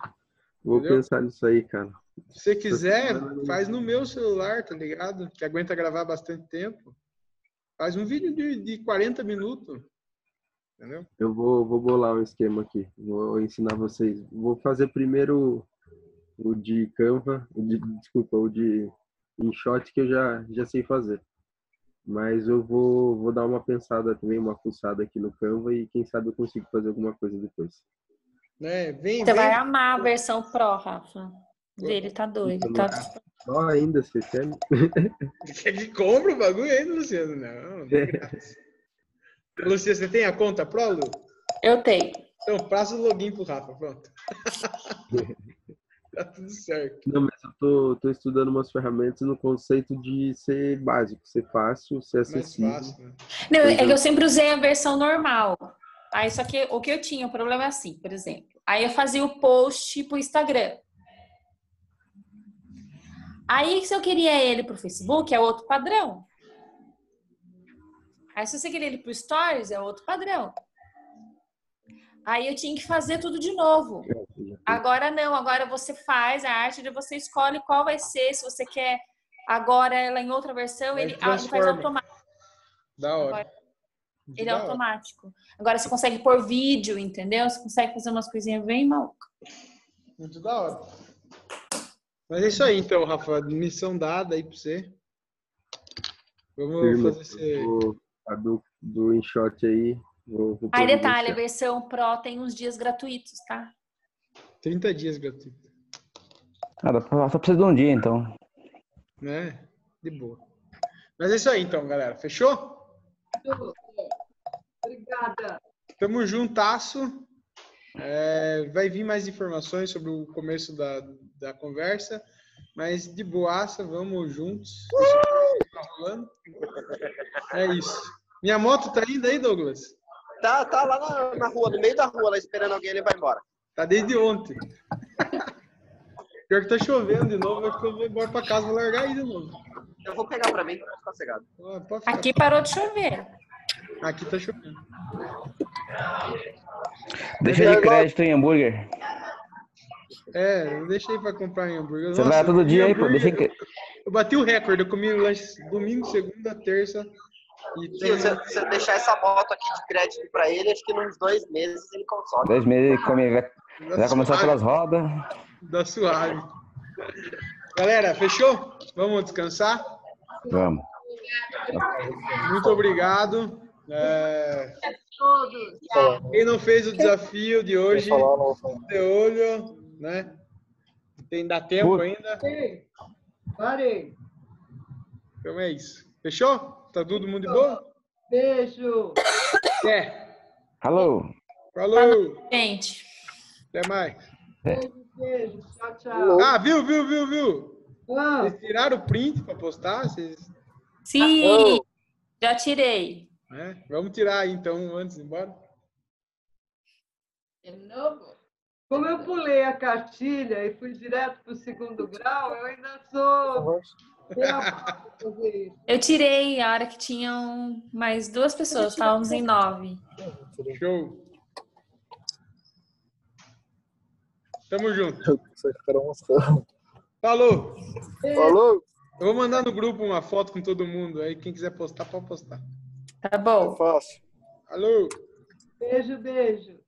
Vou
Entendeu?
pensar nisso aí, cara.
Se você quiser, faz no meu celular, tá ligado? Que aguenta gravar bastante tempo. Faz um vídeo de, de 40 minutos. Entendeu?
Eu vou, vou bolar um esquema aqui. Vou ensinar vocês. Vou fazer primeiro o de Canva, o de, desculpa, o de InShot que eu já, já sei fazer. Mas eu vou, vou dar uma pensada também, uma pulsada aqui no Canva e quem sabe eu consigo fazer alguma coisa depois.
Né? Vem,
Você
vem.
vai amar a versão Pro, Rafa. Dele tá doido. Tá...
Só ainda, você quer?
Quer que compra o bagulho ainda, Luciano? Não, de graça. Luciano, você tem a conta Pro, Lu?
Eu tenho.
Então, passa o login pro Rafa, pronto. tá tudo certo.
Não, mas eu tô, tô estudando umas ferramentas no conceito de ser básico, ser fácil, ser acessível.
fácil, né?
Não, é que eu sempre usei a versão normal. Aí, só que o que eu tinha, o problema é assim, por exemplo. Aí eu fazia o post pro Instagram. Aí, se eu queria ele pro Facebook, é outro padrão. Aí, se você queria ele pro Stories, é outro padrão. Aí eu tinha que fazer tudo de novo. Agora não, agora você faz a arte, você escolhe qual vai ser, se você quer agora ela em outra versão, ele, ah, ele faz automático.
Da hora.
Agora, ele é automático. Agora você consegue pôr vídeo, entendeu? Você consegue fazer umas coisinhas bem malucas.
Muito da hora. Mas é isso aí então, Rafa. Missão dada aí pra você. Vamos
Firme.
fazer esse.
A do, do InShot aí. Vou, vou
Aí, detalhe, a versão Pro tem uns dias gratuitos, tá?
30 dias gratuito,
Ah, dá pra- só precisa de um dia, então.
né? De boa. Mas é isso aí então, galera. Fechou?
Obrigada.
Tamo juntasso. É, vai vir mais informações sobre o começo da, da conversa. Mas de boaça, vamos juntos. Tá rolando. É isso. Minha moto tá indo aí, Douglas?
Tá, tá lá na, na rua, no meio da rua, lá esperando alguém, ele vai embora.
Tá desde ontem. Pior que tá chovendo de novo, acho que eu vou embora pra casa, vou largar aí de novo.
Eu vou pegar pra mim, pra ficar cegado.
Ah.
Aqui parou de chover.
Aqui tá chovendo.
Deixa de crédito em hambúrguer.
É, eu deixei pra comprar em hambúrguer.
Você
Nossa,
vai todo
eu
dia aí, pô. Deixa cre-
Eu bati o recorde, eu comi lanche domingo, segunda, terça. E
Se você, se você deixar essa moto aqui de crédito pra ele, acho que nos dois meses ele consome.
Dois meses ele come, vai, vai começar pelas rodas.
Da suave. Galera, fechou? Vamos descansar?
Vamos.
Muito obrigado. É,
Todos.
Quem não fez o desafio de hoje, de olho, né? Tem dá tempo ainda.
Parei.
Então é isso. Fechou? Tá todo mundo de boa?
Beijo.
É.
Alô.
Falou.
Gente.
Até mais.
Beijo. Tchau, tchau.
Ah, viu, viu, viu, viu?
Ah.
Vocês tiraram o print para postar? Vocês...
Sim, já tirei.
É, Vamos tirar aí, então antes de ir embora.
De novo? Como eu pulei a cartilha e fui direto para o segundo grau, eu ainda sou.
Eu tirei a hora que tinham mais duas pessoas, estávamos em nove.
Show. Tamo junto. Falou.
Falou.
Eu vou mandar no grupo uma foto com todo mundo. Aí quem quiser postar, pode postar.
Tá bom.
Fácil.
Alô.
Beijo, beijo.